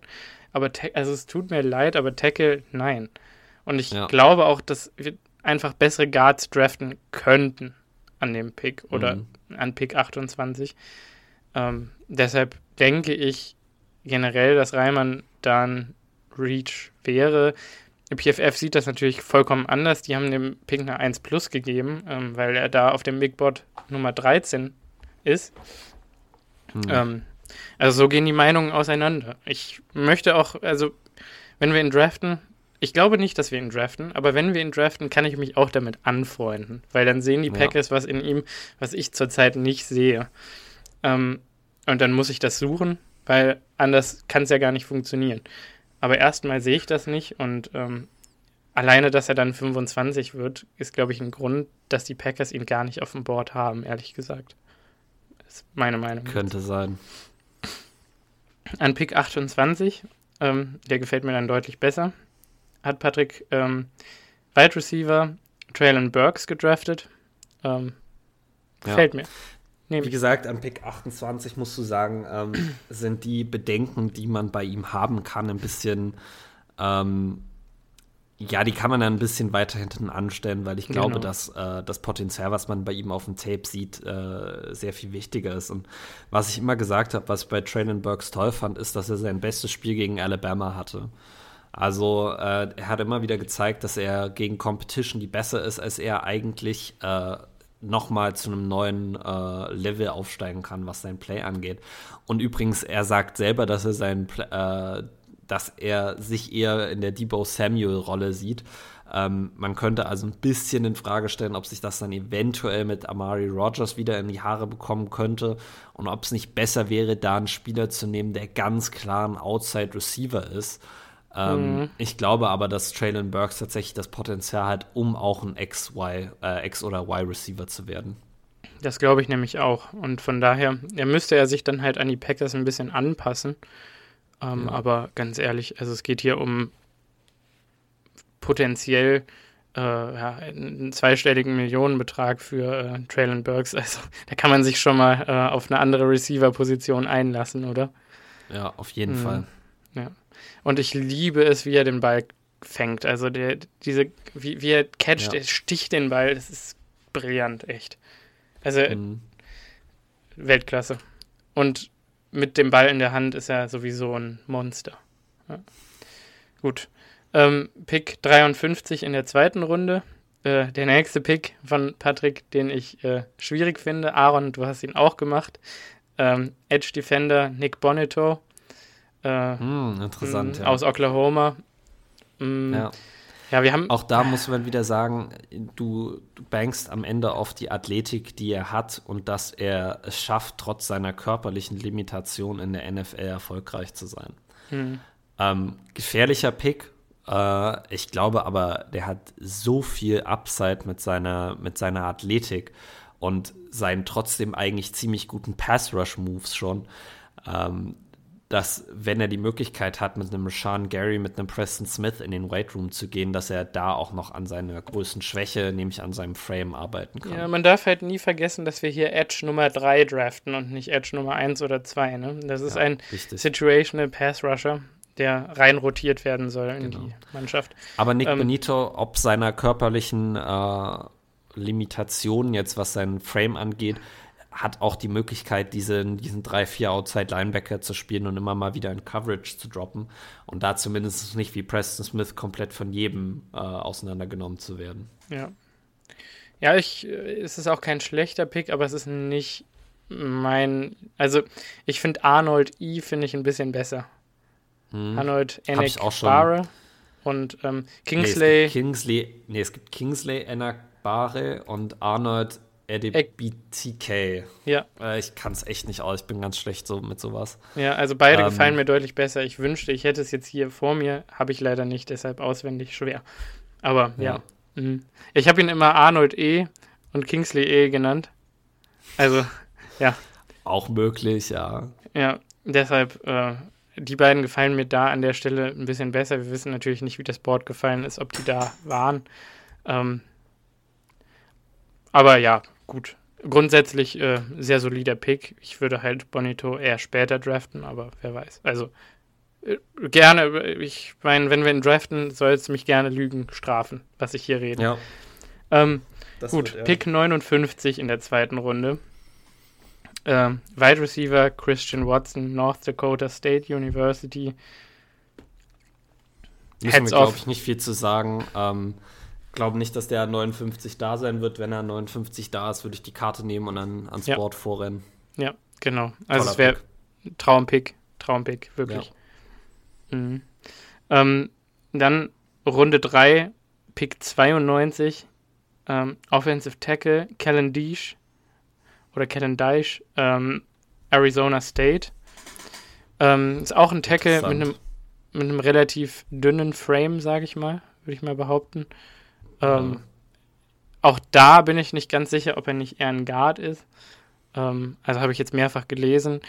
Aber also es tut mir leid, aber Tackle, nein. Und ich ja. glaube auch, dass wir einfach bessere Guards draften könnten an dem Pick oder mhm. an Pick 28. Ähm, deshalb denke ich generell, dass Reimann dann Reach wäre. PFF sieht das natürlich vollkommen anders. Die haben dem Pink eine 1 Plus gegeben, ähm, weil er da auf dem Big Board Nummer 13 ist. Hm. Ähm, also so gehen die Meinungen auseinander. Ich möchte auch, also wenn wir ihn draften, ich glaube nicht, dass wir ihn draften, aber wenn wir ihn draften, kann ich mich auch damit anfreunden, weil dann sehen die Packers ja. was in ihm, was ich zurzeit nicht sehe. Ähm, und dann muss ich das suchen, weil anders kann es ja gar nicht funktionieren. Aber erstmal sehe ich das nicht und ähm, alleine, dass er dann 25 wird, ist, glaube ich, ein Grund, dass die Packers ihn gar nicht auf dem Board haben, ehrlich gesagt. Das ist meine Meinung. Könnte sein. An Pick 28, ähm, der gefällt mir dann deutlich besser, hat Patrick ähm, Wide Receiver Traylon Burks gedraftet. Ähm, gefällt ja. mir. Nehm Wie gesagt, an Pick 28 musst du sagen, ähm, sind die Bedenken, die man bei ihm haben kann, ein bisschen ähm, ja, die kann man dann ein bisschen weiter hinten anstellen, weil ich glaube, genau. dass äh, das Potenzial, was man bei ihm auf dem Tape sieht, äh, sehr viel wichtiger ist. Und was ich immer gesagt habe, was ich bei Traylon Burks toll fand, ist, dass er sein bestes Spiel gegen Alabama hatte. Also äh, er hat immer wieder gezeigt, dass er gegen Competition, die besser ist, als er eigentlich äh, nochmal zu einem neuen äh, Level aufsteigen kann, was sein Play angeht. Und übrigens, er sagt selber, dass er sein äh, dass er sich eher in der Debo Samuel-Rolle sieht. Ähm, man könnte also ein bisschen in Frage stellen, ob sich das dann eventuell mit Amari Rogers wieder in die Haare bekommen könnte und ob es nicht besser wäre, da einen Spieler zu nehmen, der ganz klar ein Outside Receiver ist. Ähm, mhm. Ich glaube aber, dass Traylon Burks tatsächlich das Potenzial hat, um auch ein X-Y, äh, X- oder Y-Receiver zu werden. Das glaube ich nämlich auch. Und von daher, er müsste er sich dann halt an die Packers ein bisschen anpassen. Ähm, ja. Aber ganz ehrlich, also es geht hier um potenziell äh, ja, einen zweistelligen Millionenbetrag für äh, Traylon Burks. Also da kann man sich schon mal äh, auf eine andere Receiver-Position einlassen, oder? Ja, auf jeden mhm. Fall. Und ich liebe es, wie er den Ball fängt. Also der, diese, wie, wie er catcht, ja. er sticht den Ball, das ist brillant, echt. Also mhm. Weltklasse. Und mit dem Ball in der Hand ist er sowieso ein Monster. Ja. Gut. Ähm, Pick 53 in der zweiten Runde. Äh, der nächste Pick von Patrick, den ich äh, schwierig finde. Aaron, du hast ihn auch gemacht. Ähm, Edge Defender Nick Bonito. Äh, hm, interessant. Ja. Aus Oklahoma. Mm, ja. Ja, wir haben. Auch da muss man wieder sagen, du, du bankst am Ende auf die Athletik, die er hat und dass er es schafft, trotz seiner körperlichen Limitation in der NFL erfolgreich zu sein. Hm. Ähm, gefährlicher Pick. Äh, ich glaube aber, der hat so viel Upside mit seiner, mit seiner Athletik und seinen trotzdem eigentlich ziemlich guten Pass-Rush-Moves schon. Ähm, dass, wenn er die Möglichkeit hat, mit einem Sean Gary, mit einem Preston Smith in den Weight Room zu gehen, dass er da auch noch an seiner größten Schwäche, nämlich an seinem Frame, arbeiten kann. Ja, man darf halt nie vergessen, dass wir hier Edge Nummer 3 draften und nicht Edge Nummer 1 oder 2. Ne? Das ist ja, ein richtig. Situational Pass Rusher, der rein rotiert werden soll in genau. die Mannschaft. Aber Nick ähm, Benito, ob seiner körperlichen äh, Limitationen jetzt, was seinen Frame angeht, hat auch die Möglichkeit, diesen, diesen 3-4 Outside-Linebacker zu spielen und immer mal wieder in Coverage zu droppen und da zumindest nicht wie Preston Smith komplett von jedem äh, auseinandergenommen zu werden. Ja. Ja, ich, äh, es ist auch kein schlechter Pick, aber es ist nicht mein, also ich finde Arnold E finde ich ein bisschen besser. Hm. Arnold Enek Bare und ähm, Kingsley. Nee, Kingsley, nee, es gibt Kingsley Enak Bare und Arnold RDBTK. Ja. Äh, ich kann es echt nicht aus. Ich bin ganz schlecht so mit sowas. Ja, also beide ähm, gefallen mir deutlich besser. Ich wünschte, ich hätte es jetzt hier vor mir. Habe ich leider nicht, deshalb auswendig schwer. Aber ja. ja. Mhm. Ich habe ihn immer Arnold E. und Kingsley E. genannt. Also, ja. Auch möglich, ja. Ja, deshalb, äh, die beiden gefallen mir da an der Stelle ein bisschen besser. Wir wissen natürlich nicht, wie das Board gefallen ist, ob die da waren. Ähm, aber ja, gut. Grundsätzlich äh, sehr solider Pick. Ich würde halt Bonito eher später draften, aber wer weiß. Also äh, gerne, ich meine, wenn wir ihn draften, soll es mich gerne Lügen strafen, was ich hier rede. Ja. Ähm, gut, wird, ja. Pick 59 in der zweiten Runde. Ähm, Wide Receiver Christian Watson, North Dakota State University. Müssen wir, glaube ich, nicht viel zu sagen. Ähm, glaube nicht, dass der 59 da sein wird. Wenn er 59 da ist, würde ich die Karte nehmen und dann ans ja. Board vorrennen. Ja, genau. Also Toller es wäre Traumpick, Traumpick, wirklich. Ja. Mhm. Ähm, dann Runde 3, Pick 92, ähm, Offensive Tackle, Kellen Deesh oder Kellen Deesh, ähm, Arizona State. Ähm, ist auch ein Tackle mit einem mit einem relativ dünnen Frame, sage ich mal, würde ich mal behaupten. Ähm, ja. Auch da bin ich nicht ganz sicher, ob er nicht eher ein Guard ist. Ähm, also habe ich jetzt mehrfach gelesen.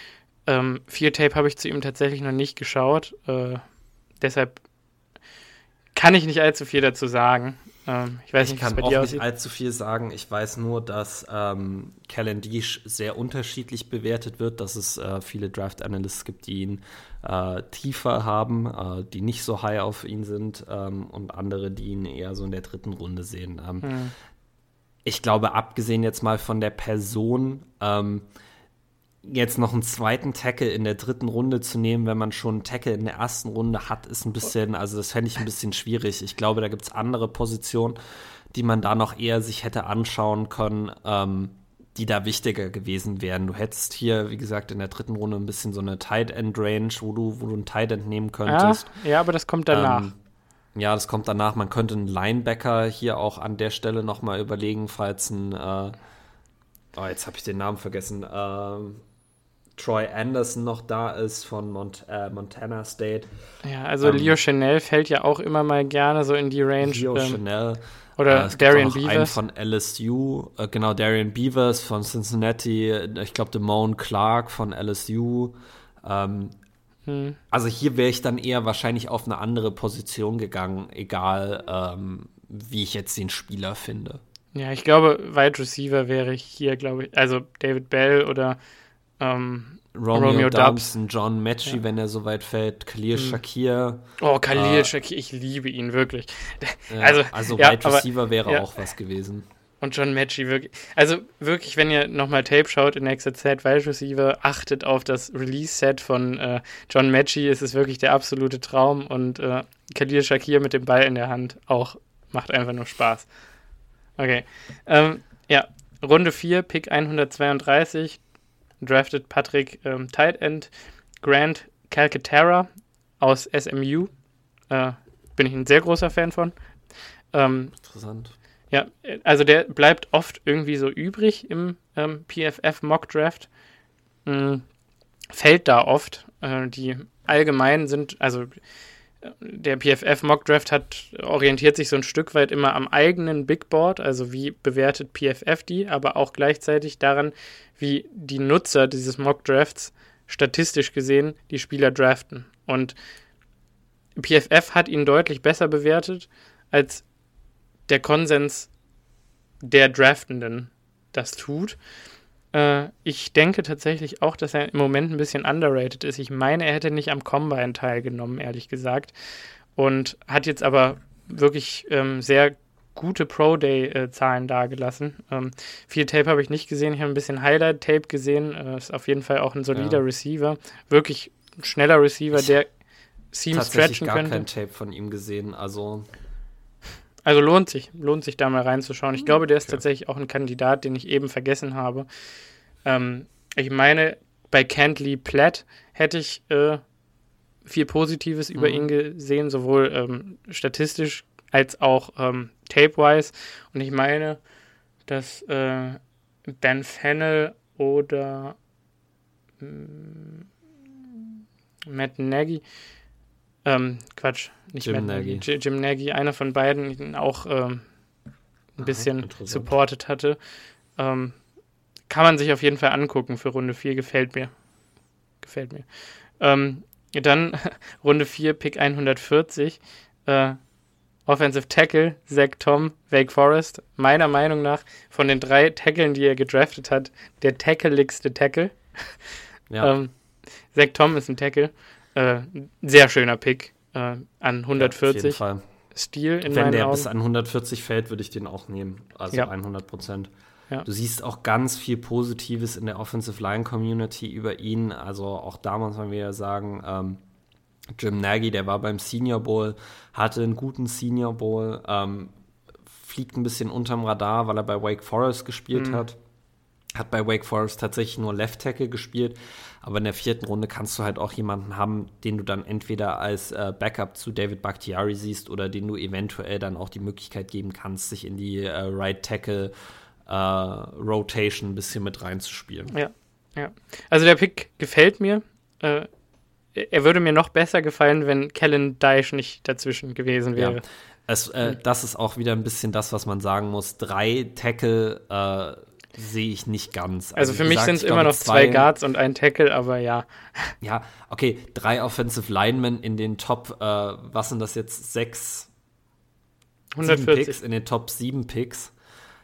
Ähm, Field Tape habe ich zu ihm tatsächlich noch nicht geschaut. Äh, deshalb kann ich nicht allzu viel dazu sagen. Ähm, ich weiß ich nicht, kann auch nicht allzu viel sagen. Ich weiß nur, dass ähm, Calendish sehr unterschiedlich bewertet wird, dass es äh, viele Draft Analysts gibt, die ihn äh, tiefer haben, äh, die nicht so high auf ihn sind ähm, und andere, die ihn eher so in der dritten Runde sehen. Ähm, hm. Ich glaube, abgesehen jetzt mal von der Person, ähm, jetzt noch einen zweiten Tackle in der dritten Runde zu nehmen, wenn man schon einen Tackle in der ersten Runde hat, ist ein bisschen, also das fände ich ein bisschen schwierig. Ich glaube, da gibt es andere Positionen, die man da noch eher sich hätte anschauen können, ähm, die da wichtiger gewesen wären. Du hättest hier, wie gesagt, in der dritten Runde ein bisschen so eine Tight End Range, wo du, wo du einen Tight End nehmen könntest. Ja, ja aber das kommt danach. Ähm, ja, das kommt danach. Man könnte einen Linebacker hier auch an der Stelle nochmal überlegen, falls ein äh, Oh, jetzt habe ich den Namen vergessen. Ähm, Troy Anderson noch da ist von Mont äh, Montana State. Ja, also ähm, Leo Chanel fällt ja auch immer mal gerne so in die Range. Leo ähm, Chanel. Oder äh, Darian Beavers. Von LSU, äh, genau, Darian Beavers von Cincinnati, ich glaube Damone Clark von LSU. Ähm, hm. Also hier wäre ich dann eher wahrscheinlich auf eine andere Position gegangen, egal ähm, wie ich jetzt den Spieler finde. Ja, ich glaube, Wide Receiver wäre ich hier, glaube ich, also David Bell oder ähm, Romeo, Romeo Dubs, John Matchy, ja. wenn er so weit fällt, Khalil hm. Shakir. Oh, Khalil äh, Shakir, ich liebe ihn wirklich. Ja, also, also ja, Wide Receiver aber, wäre auch was gewesen. Und John Matchy wirklich. Also wirklich, wenn ihr nochmal Tape schaut in nächster Zeit, Wide Receiver, achtet auf das Release-Set von äh, John Matchy. Es ist wirklich der absolute Traum. Und äh, Khalil Shakir mit dem Ball in der Hand auch macht einfach nur Spaß. Okay. Ähm, ja, Runde 4, Pick 132 drafted Patrick ähm, Tight End Grant Calcaterra aus SMU. Äh, bin ich ein sehr großer Fan von. Ähm, Interessant. Ja, also der bleibt oft irgendwie so übrig im ähm, PFF Mock Draft. Mhm. Fällt da oft. Äh, die allgemein sind, also der PFF Mock Draft hat orientiert sich so ein Stück weit immer am eigenen Big Board, also wie bewertet PFF die, aber auch gleichzeitig daran, wie die Nutzer dieses Mock Drafts statistisch gesehen die Spieler draften. Und PFF hat ihn deutlich besser bewertet, als der Konsens der Draftenden das tut. Äh, ich denke tatsächlich auch, dass er im Moment ein bisschen underrated ist. Ich meine, er hätte nicht am Combine teilgenommen, ehrlich gesagt. Und hat jetzt aber wirklich ähm, sehr gute Pro-Day-Zahlen dargelassen. Ähm, viel Tape habe ich nicht gesehen. Ich habe ein bisschen Highlight-Tape gesehen. Äh, ist auf jeden Fall auch ein solider ja. Receiver. Wirklich ein schneller Receiver, der Seam stretchen könnte. Ich habe kein Tape von ihm gesehen. Also also lohnt sich, lohnt sich da mal reinzuschauen. Ich glaube, der ist okay. tatsächlich auch ein Kandidat, den ich eben vergessen habe. Ähm, ich meine, bei Cantley Platt hätte ich äh, viel Positives mhm. über ihn gesehen, sowohl ähm, statistisch als auch ähm, tape-wise. Und ich meine, dass äh, Ben Fennel oder mm, Matt Nagy, ähm, Quatsch, nicht Jim Matt Nagy. Jim Nagy, einer von beiden, auch ähm, ein bisschen supported hatte. Ähm, kann man sich auf jeden Fall angucken für Runde 4, gefällt mir. Gefällt mir. Ähm, dann Runde 4, Pick 140. Äh, Offensive Tackle, Zach Tom, Wake Forest. Meiner Meinung nach von den drei Tackeln, die er gedraftet hat, der tackleigste Tackle. Ja. ähm, Zach Tom ist ein Tackle. Äh, sehr schöner Pick äh, an 140. Ja, Stil in Wenn der Augen. bis an 140 fällt, würde ich den auch nehmen. Also ja. 100 Prozent. Ja. Du siehst auch ganz viel Positives in der Offensive Line Community über ihn. Also auch da muss man wieder sagen, ähm, Jim Nagy, der war beim Senior Bowl, hatte einen guten Senior Bowl, ähm, fliegt ein bisschen unterm Radar, weil er bei Wake Forest gespielt mhm. hat. Hat bei Wake Forest tatsächlich nur Left Tackle gespielt, aber in der vierten Runde kannst du halt auch jemanden haben, den du dann entweder als äh, Backup zu David Bakhtiari siehst oder den du eventuell dann auch die Möglichkeit geben kannst, sich in die äh, Right Tackle äh, Rotation ein bisschen mit reinzuspielen. Ja, ja. Also der Pick gefällt mir. Äh, er würde mir noch besser gefallen, wenn Kellen Deich nicht dazwischen gewesen wäre. Ja. Es, äh, das ist auch wieder ein bisschen das, was man sagen muss. Drei Tackle äh, sehe ich nicht ganz. Also, also für mich sind es immer noch zwei, zwei Guards und ein Tackle, aber ja. Ja, okay, drei Offensive Linemen in den Top, äh, was sind das jetzt, sechs 140. Picks, in den Top sieben Picks.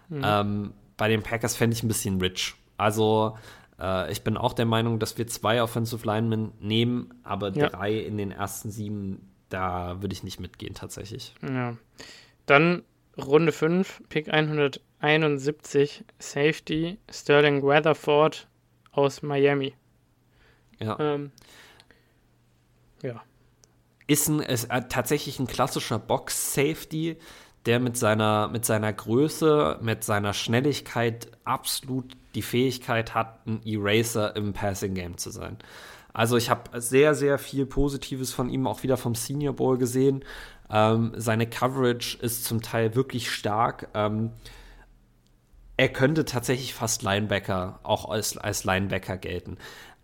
Mhm. Ähm, bei den Packers fände ich ein bisschen rich. Also äh, ich bin auch der Meinung, dass wir zwei Offensive Linemen nehmen, aber ja. drei in den ersten sieben, da würde ich nicht mitgehen tatsächlich. Ja. Dann Runde 5, Pick 171, Safety, Sterling Weatherford aus Miami. Ja. Ähm, ja. Ist, ein, ist äh, tatsächlich ein klassischer Box-Safety, der mit seiner, mit seiner Größe, mit seiner Schnelligkeit absolut die Fähigkeit hat, ein Eraser im Passing Game zu sein. Also ich habe sehr, sehr viel Positives von ihm auch wieder vom Senior Bowl gesehen. Ähm, seine Coverage ist zum Teil wirklich stark. Ähm, er könnte tatsächlich fast Linebacker, auch als, als Linebacker gelten.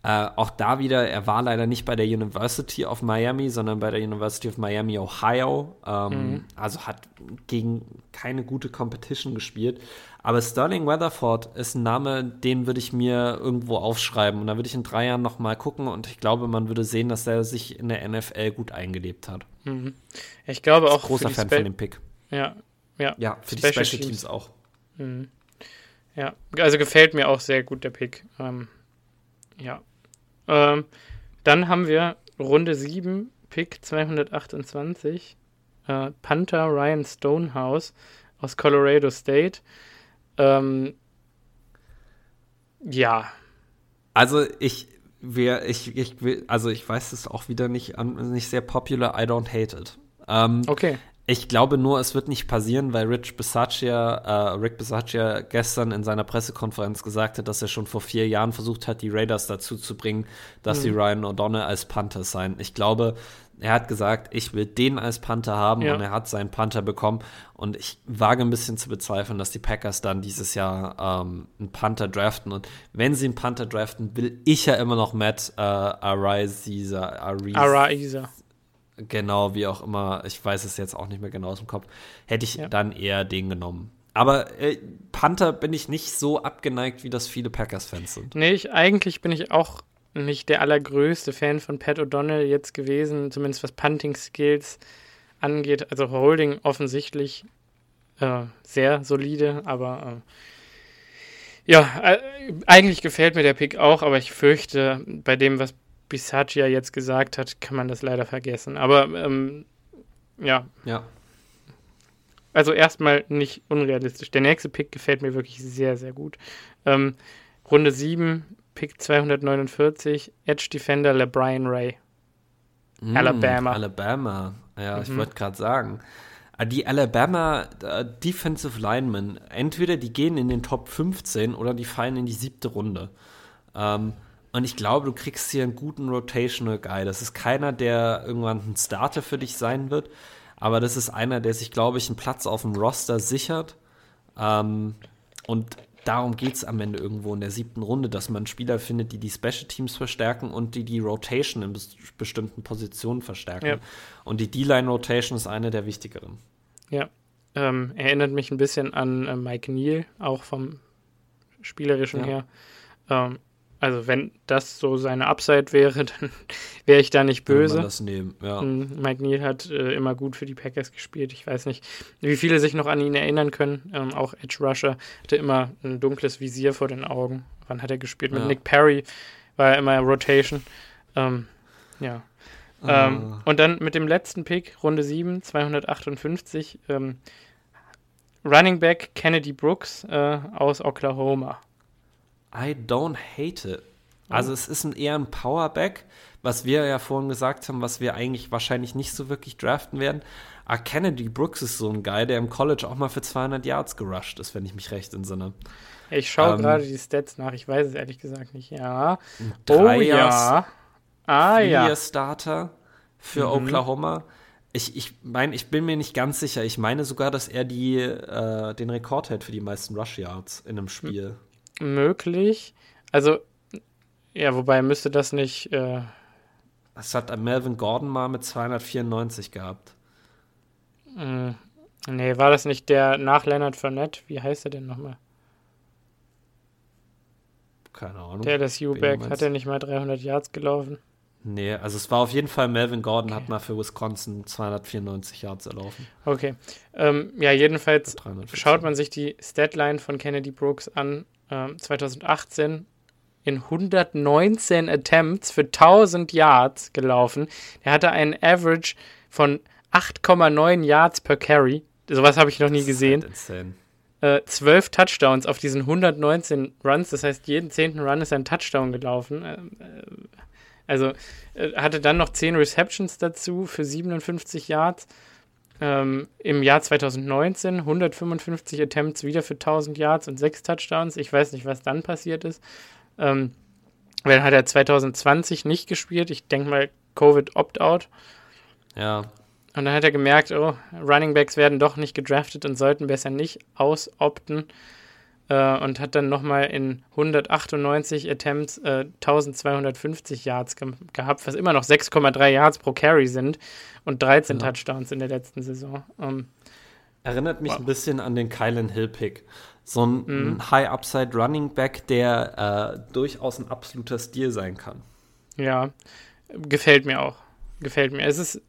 Äh, auch da wieder, er war leider nicht bei der University of Miami, sondern bei der University of Miami, Ohio. Ähm, mhm. Also hat gegen keine gute Competition gespielt. Aber Sterling Weatherford ist ein Name, den würde ich mir irgendwo aufschreiben. Und da würde ich in drei Jahren nochmal gucken und ich glaube, man würde sehen, dass er sich in der NFL gut eingelebt hat. Mhm. Ich glaube auch. Großer Fan Spe von dem Pick. Ja, ja. Ja, für Special die Special Teams, Teams auch. Mhm. Ja, also gefällt mir auch sehr gut der Pick. Ähm, ja, ähm, dann haben wir Runde 7, Pick 228, äh, Panther Ryan Stonehouse aus Colorado State. Ähm, ja. Also ich, wer, ich, ich will, also ich weiß es auch wieder nicht, nicht sehr popular, I don't hate it. Ähm, okay. Ich glaube nur, es wird nicht passieren, weil Rich Bisaccia, äh, Rick Bisaccia gestern in seiner Pressekonferenz gesagt hat, dass er schon vor vier Jahren versucht hat, die Raiders dazu zu bringen, dass mhm. sie Ryan O'Donnell als Panther sein. Ich glaube, er hat gesagt, ich will den als Panther haben ja. und er hat seinen Panther bekommen. Und ich wage ein bisschen zu bezweifeln, dass die Packers dann dieses Jahr ähm, einen Panther draften. Und wenn sie einen Panther draften, will ich ja immer noch Matt äh, Araiza. Araiza. Genau, wie auch immer, ich weiß es jetzt auch nicht mehr genau aus dem Kopf, hätte ich ja. dann eher den genommen. Aber äh, Panther bin ich nicht so abgeneigt, wie das viele Packers-Fans sind. Nee, ich, eigentlich bin ich auch nicht der allergrößte Fan von Pat O'Donnell jetzt gewesen, zumindest was Punting-Skills angeht. Also Holding offensichtlich äh, sehr solide, aber äh, ja, äh, eigentlich gefällt mir der Pick auch, aber ich fürchte, bei dem, was Bisaccia jetzt gesagt hat, kann man das leider vergessen. Aber ähm, ja. Ja. Also erstmal nicht unrealistisch. Der nächste Pick gefällt mir wirklich sehr, sehr gut. Ähm, Runde 7, Pick 249, Edge Defender LeBrian Ray. Mm, Alabama. Alabama, ja, mhm. ich wollte gerade sagen. Ah, die Alabama uh, Defensive Linemen, entweder die gehen in den Top 15 oder die fallen in die siebte Runde. Ähm, und ich glaube, du kriegst hier einen guten Rotational Guy. Das ist keiner, der irgendwann ein Starter für dich sein wird. Aber das ist einer, der sich, glaube ich, einen Platz auf dem Roster sichert. Ähm, und darum geht es am Ende irgendwo in der siebten Runde, dass man Spieler findet, die die Special Teams verstärken und die die Rotation in bestimmten Positionen verstärken. Ja. Und die D-Line Rotation ist eine der wichtigeren. Ja, ähm, erinnert mich ein bisschen an äh, Mike Neal, auch vom spielerischen ja. her. Ähm, also wenn das so seine Upside wäre, dann wäre ich da nicht böse. Man das nehmen, ja. Hm, Mike Neal hat äh, immer gut für die Packers gespielt. Ich weiß nicht, wie viele sich noch an ihn erinnern können. Ähm, auch Edge Rusher hatte immer ein dunkles Visier vor den Augen. Wann hat er gespielt? Mit ja. Nick Perry war er immer Rotation. Ähm, ja. Ah. Ähm, und dann mit dem letzten Pick, Runde 7, 258, ähm, Running Back Kennedy Brooks äh, aus Oklahoma. I don't hate it. Also es ist ein, eher ein Powerback, was wir ja vorhin gesagt haben, was wir eigentlich wahrscheinlich nicht so wirklich draften werden. Ah, Kennedy Brooks ist so ein Guy, der im College auch mal für 200 Yards gerusht ist, wenn ich mich recht entsinne. Ich schaue ähm, gerade die Stats nach, ich weiß es ehrlich gesagt nicht. Ja. Drei oh ja. Ah ja. Starter für mhm. Oklahoma. Ich, ich meine, ich bin mir nicht ganz sicher. Ich meine sogar, dass er die, äh, den Rekord hält für die meisten Rush Yards in einem Spiel. Mhm möglich. Also, ja, wobei müsste das nicht. Äh, Das hat Melvin Gordon mal mit 294 gehabt. Mm, nee, war das nicht der nach Leonard Fournette? Wie heißt er denn nochmal? Keine Ahnung. Der das U-Back, hat er nicht mal 300 Yards gelaufen? Nee, also es war auf jeden Fall Melvin Gordon, okay. hat mal für Wisconsin 294 Yards erlaufen. Okay. Ähm, ja, jedenfalls schaut man sich die Statline von Kennedy Brooks an. Ähm, 2018 in 119 Attempts für 1000 Yards gelaufen. Er hatte einen Average von 8,9 Yards per Carry. Sowas habe ich noch nie gesehen. Das ist halt insane. Äh, 12 Touchdowns auf diesen 119 Runs. Das heißt, jeden zehnten Run ist ein Touchdown gelaufen. Äh, äh also äh, hatte dann noch 10 Receptions dazu für 57 Yards. Ähm, Im Jahr 2019 155 Attempts wieder für 1000 Yards und 6 Touchdowns. Ich weiß nicht, was dann passiert ist. Ähm, dann hat er 2020 nicht gespielt. Ich denke mal Covid Opt-out. Ja. Und dann hat er gemerkt, oh, Running Backs werden doch nicht gedraftet und sollten besser nicht ausopten äh, und hat dann nochmal in 198 Attempts äh, 1250 Yards ge gehabt, was immer noch 6,3 Yards pro Carry sind und 13 ja. Touchdowns in der letzten Saison. Ähm, Erinnert mich wow. ein bisschen an den Kylan Hill Pick. So ein, mhm. ein High-Upside Running Back, der äh, durchaus ein absoluter Stil sein kann. Ja, gefällt mir auch. Gefällt mir. Es ist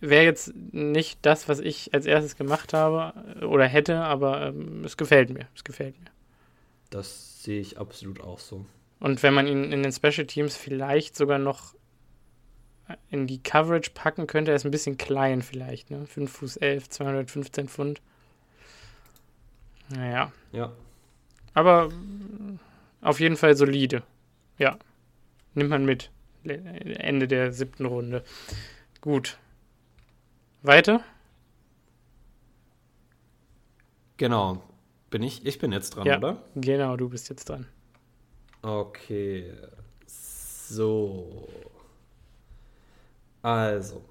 wäre jetzt nicht das, was ich als erstes gemacht habe äh, oder hätte, aber ähm, es gefällt mir. Es gefällt mir. Das sehe ich absolut auch so. Und wenn man ihn in den Special Teams vielleicht sogar noch in die Coverage packen könnte, er ist ein bisschen klein vielleicht, ne? 5 Fuß 11, 215 Pfund. Naja. Ja. Aber auf jeden Fall solide. Ja. Nimmt man mit. Ende der siebten Runde. Gut. Weiter? Genau. Bin ich? Ich bin jetzt dran, ja, oder? Genau, du bist jetzt dran. Okay. So. Also.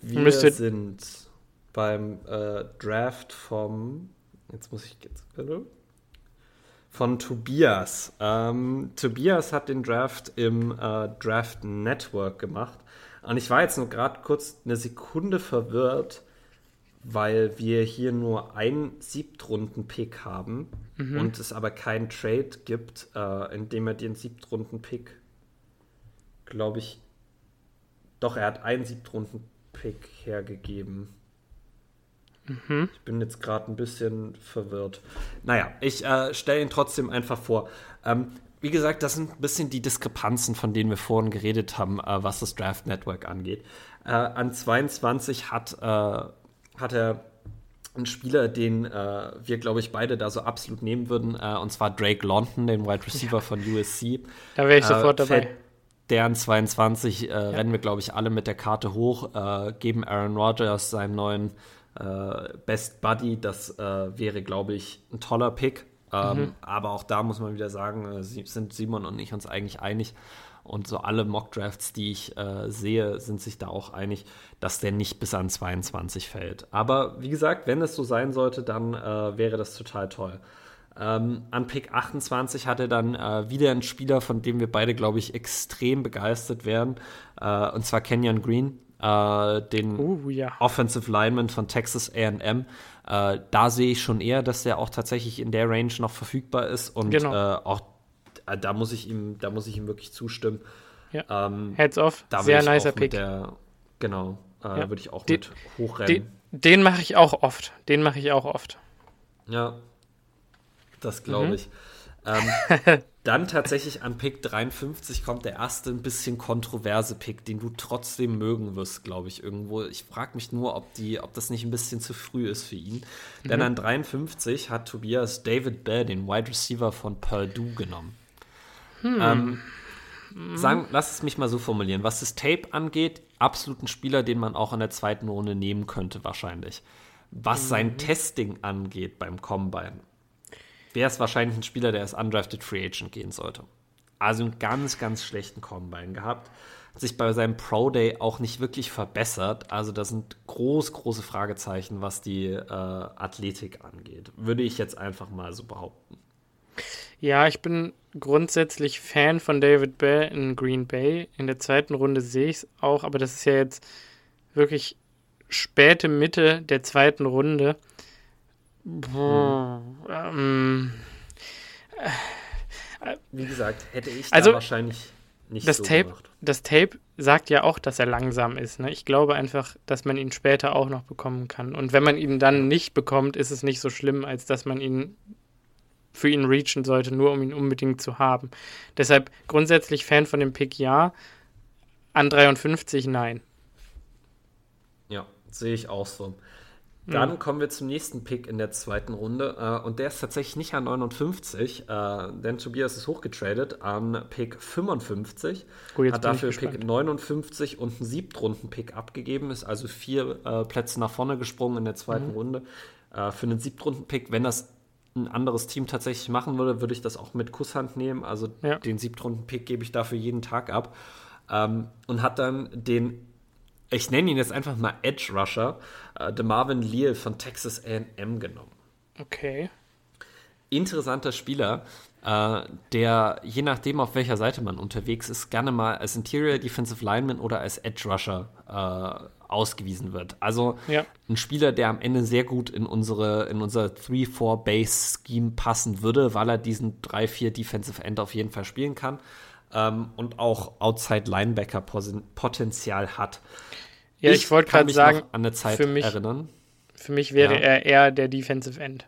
Wir Müsste sind beim äh, Draft vom. Jetzt muss ich jetzt. Von Tobias. Ähm, Tobias hat den Draft im äh, Draft Network gemacht. Und ich war jetzt nur gerade kurz eine Sekunde verwirrt, weil wir hier nur einen Siebtrunden-Pick haben mhm. und es aber keinen Trade gibt, äh, in dem er den Siebtrunden-Pick, glaube ich, doch, er hat einen Siebtrunden-Pick hergegeben. Mhm. Ich bin jetzt gerade ein bisschen verwirrt. Naja, ich äh, stelle ihn trotzdem einfach vor. Ähm, wie gesagt, das sind ein bisschen die Diskrepanzen, von denen wir vorhin geredet haben, äh, was das Draft Network angeht. Äh, an 22 hat, äh, hat er einen Spieler, den äh, wir, glaube ich, beide da so absolut nehmen würden, äh, und zwar Drake London, den Wide Receiver ja. von USC. Da wäre ich äh, sofort dabei. Deren 22 ja. rennen wir, glaube ich, alle mit der Karte hoch, geben Aaron Rodgers seinen neuen Best Buddy. Das wäre, glaube ich, ein toller Pick. Ähm, mhm. Aber auch da muss man wieder sagen, äh, sind Simon und ich uns eigentlich einig. Und so alle Mock-Drafts, die ich äh, sehe, sind sich da auch einig, dass der nicht bis an 22 fällt. Aber wie gesagt, wenn es so sein sollte, dann äh, wäre das total toll. Ähm, an Pick 28 hat er dann äh, wieder einen Spieler, von dem wir beide, glaube ich, extrem begeistert werden. Äh, und zwar Kenyon Green, äh, den uh, ja. Offensive Lineman von Texas AM. Äh, da sehe ich schon eher, dass der auch tatsächlich in der Range noch verfügbar ist und genau. äh, auch äh, da muss ich ihm, da muss ich ihm wirklich zustimmen. Ja. Ähm, Heads off, sehr nicer Pick. Der, genau, äh, ja. würde ich auch den, mit hochrennen. Den, den mache ich auch oft. Den mache ich auch oft. Ja, das glaube mhm. ich. Ähm, dann tatsächlich an Pick 53 kommt der erste ein bisschen kontroverse Pick, den du trotzdem mögen wirst, glaube ich, irgendwo. Ich frage mich nur, ob, die, ob das nicht ein bisschen zu früh ist für ihn. Mhm. Denn an 53 hat Tobias David Bell, den Wide Receiver von Purdue, genommen. Hm. Ähm, sagen, lass es mich mal so formulieren. Was das Tape angeht, absolut ein Spieler, den man auch in der zweiten Runde nehmen könnte, wahrscheinlich. Was mhm. sein Testing angeht beim Combine, wäre es wahrscheinlich ein Spieler, der als undrafted Free Agent gehen sollte. Also einen ganz, ganz schlechten Combine gehabt. Hat sich bei seinem Pro Day auch nicht wirklich verbessert. Also da sind groß, große Fragezeichen, was die äh, Athletik angeht. Würde ich jetzt einfach mal so behaupten. Ja, ich bin grundsätzlich Fan von David Bell in Green Bay. In der zweiten Runde sehe ich es auch, aber das ist ja jetzt wirklich späte Mitte der zweiten Runde. Boah, hm. ähm, Wie gesagt, hätte ich also, wahrscheinlich nicht das so Tape, gemacht. Das Tape sagt ja auch, dass er langsam ist. Ne? Ich glaube einfach, dass man ihn später auch noch bekommen kann. Und wenn man ihn dann nicht bekommt, ist es nicht so schlimm, als dass man ihn für ihn reachen sollte, nur um ihn unbedingt zu haben. Deshalb grundsätzlich Fan von dem Pick ja, an 53 nein. Ja, sehe ich auch so. Dann mhm. kommen wir zum nächsten Pick in der zweiten Runde. Äh, und der ist tatsächlich nicht an 59, äh, denn Tobias ist hochgetradet an Pick 55. Oh, hat dafür Pick 59 und einen Siebtrunden-Pick abgegeben, ist also vier äh, Plätze nach vorne gesprungen in der zweiten mhm. Runde. Äh, für einen Siebtrunden-Pick, wenn das ein anderes Team tatsächlich machen würde, würde ich das auch mit Kusshand nehmen. Also ja. den Siebtrunden-Pick gebe ich dafür jeden Tag ab. Ähm, und hat dann den ich nenne ihn jetzt einfach mal Edge Rusher, äh, de Marvin Leal von Texas AM genommen. Okay. Interessanter Spieler, äh, der je nachdem, auf welcher Seite man unterwegs ist, gerne mal als Interior Defensive Lineman oder als Edge Rusher äh, ausgewiesen wird. Also ja. ein Spieler, der am Ende sehr gut in unsere in unser 3-4 Base Scheme passen würde, weil er diesen 3-4 Defensive End auf jeden Fall spielen kann ähm, und auch Outside Linebacker Potenzial hat. Ja, ich, ich wollte gerade sagen, an eine Zeit für mich, erinnern. Für mich wäre ja. er eher der Defensive End.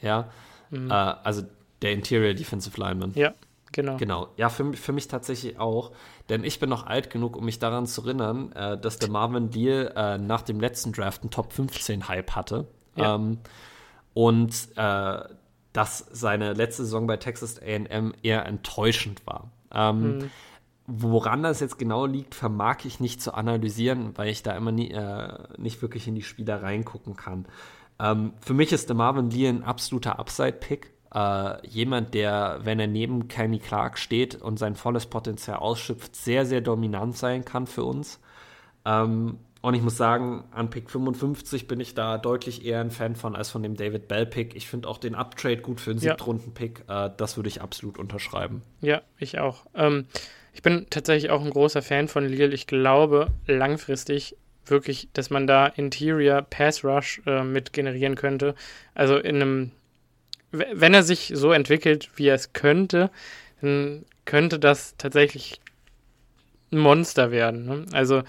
Ja, mhm. äh, also der Interior Defensive Lineman. Ja, genau. Genau, ja, für, für mich tatsächlich auch. Denn ich bin noch alt genug, um mich daran zu erinnern, äh, dass der Marvin Deal äh, nach dem letzten Draft einen Top 15 Hype hatte. Ja. Ähm, und äh, dass seine letzte Saison bei Texas AM eher enttäuschend war. Ähm, mhm. Woran das jetzt genau liegt, vermag ich nicht zu analysieren, weil ich da immer nie, äh, nicht wirklich in die Spieler reingucken kann. Ähm, für mich ist der Marvin Lee ein absoluter Upside-Pick. Äh, jemand, der, wenn er neben Kenny Clark steht und sein volles Potenzial ausschöpft, sehr, sehr dominant sein kann für uns. Ähm, und ich muss sagen, an Pick 55 bin ich da deutlich eher ein Fan von als von dem David Bell Pick. Ich finde auch den Uptrade gut für einen ja. Siebtrunden-Pick. Äh, das würde ich absolut unterschreiben. Ja, ich auch. Ähm, ich bin tatsächlich auch ein großer Fan von Lille. Ich glaube langfristig wirklich, dass man da Interior Pass Rush äh, mit generieren könnte. Also in einem, wenn er sich so entwickelt, wie er es könnte, dann könnte das tatsächlich ein Monster werden. Ne? Also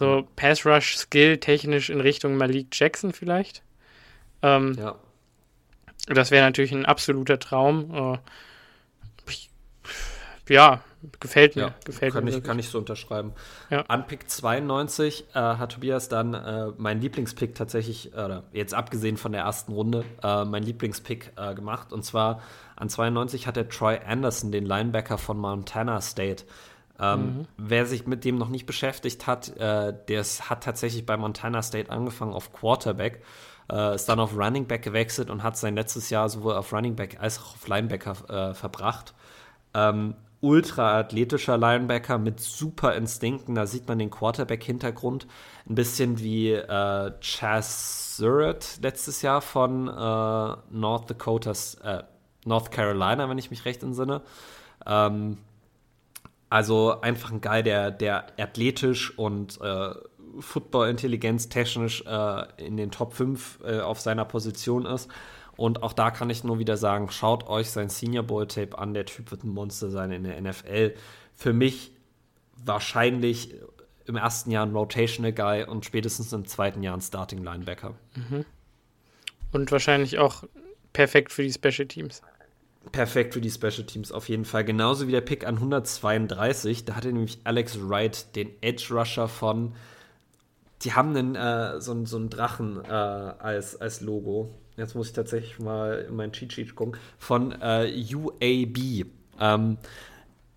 so Pass Rush Skill technisch in Richtung Malik Jackson vielleicht. Ähm, ja. Das wäre natürlich ein absoluter Traum. Äh, ja, gefällt mir. Ja, gefällt kann, mir ich, kann ich so unterschreiben. Ja. An Pick 92 äh, hat Tobias dann äh, mein Lieblingspick tatsächlich, oder jetzt abgesehen von der ersten Runde, äh, mein Lieblingspick äh, gemacht. Und zwar an 92 hat er Troy Anderson, den Linebacker von Montana State. Ähm, mhm. Wer sich mit dem noch nicht beschäftigt hat, äh, der hat tatsächlich bei Montana State angefangen auf Quarterback, äh, ist dann auf Running Back gewechselt und hat sein letztes Jahr sowohl auf Running Back als auch auf Linebacker äh, verbracht. Ähm, ultra athletischer Linebacker mit super Instinkten, da sieht man den Quarterback-Hintergrund. Ein bisschen wie äh, Chaz Surratt letztes Jahr von äh, North Dakotas, äh, North Carolina, wenn ich mich recht entsinne. Ähm, also einfach ein Guy, der, der athletisch und äh, Football-Intelligenz technisch äh, in den Top 5 äh, auf seiner Position ist. Und auch da kann ich nur wieder sagen, schaut euch sein Senior Bowl Tape an. Der Typ wird ein Monster sein in der NFL. Für mich wahrscheinlich im ersten Jahr ein Rotational Guy und spätestens im zweiten Jahr ein Starting Linebacker. Mhm. Und wahrscheinlich auch perfekt für die Special Teams perfekt für die Special Teams auf jeden Fall. Genauso wie der Pick an 132. Da hatte nämlich Alex Wright den Edge Rusher von. Die haben einen, äh, so, so einen Drachen äh, als, als Logo. Jetzt muss ich tatsächlich mal in meinen Cheat Sheet gucken. Von äh, UAB. Ähm,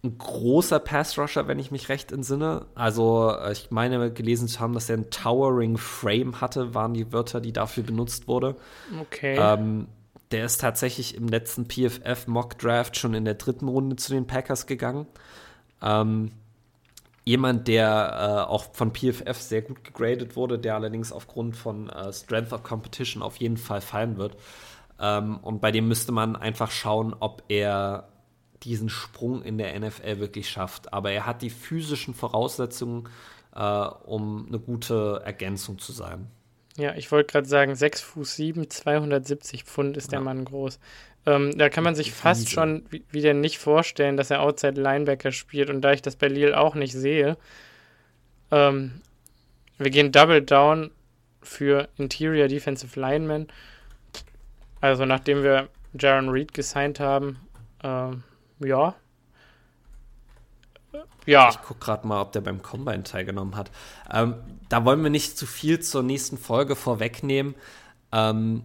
ein großer Pass-Rusher, wenn ich mich recht entsinne. Also, äh, ich meine, gelesen zu haben, dass er einen Towering Frame hatte, waren die Wörter, die dafür benutzt wurden. Okay. Ähm, der ist tatsächlich im letzten PFF Mock Draft schon in der dritten Runde zu den Packers gegangen. Ähm, jemand, der äh, auch von PFF sehr gut gegradet wurde, der allerdings aufgrund von äh, Strength of Competition auf jeden Fall fallen wird. Ähm, und bei dem müsste man einfach schauen, ob er diesen Sprung in der NFL wirklich schafft. Aber er hat die physischen Voraussetzungen, äh, um eine gute Ergänzung zu sein. Ja, ich wollte gerade sagen, 6 Fuß 7, 270 Pfund ist der ja. Mann groß. Ähm, da kann man sich fast schon wieder nicht vorstellen, dass er Outside Linebacker spielt. Und da ich das bei Lille auch nicht sehe, ähm, wir gehen Double Down für Interior Defensive Lineman. Also nachdem wir Jaron Reed gesigned haben, ähm, ja. Ja. Ich gucke gerade mal, ob der beim Combine teilgenommen hat. Ähm, da wollen wir nicht zu viel zur nächsten Folge vorwegnehmen. Ähm,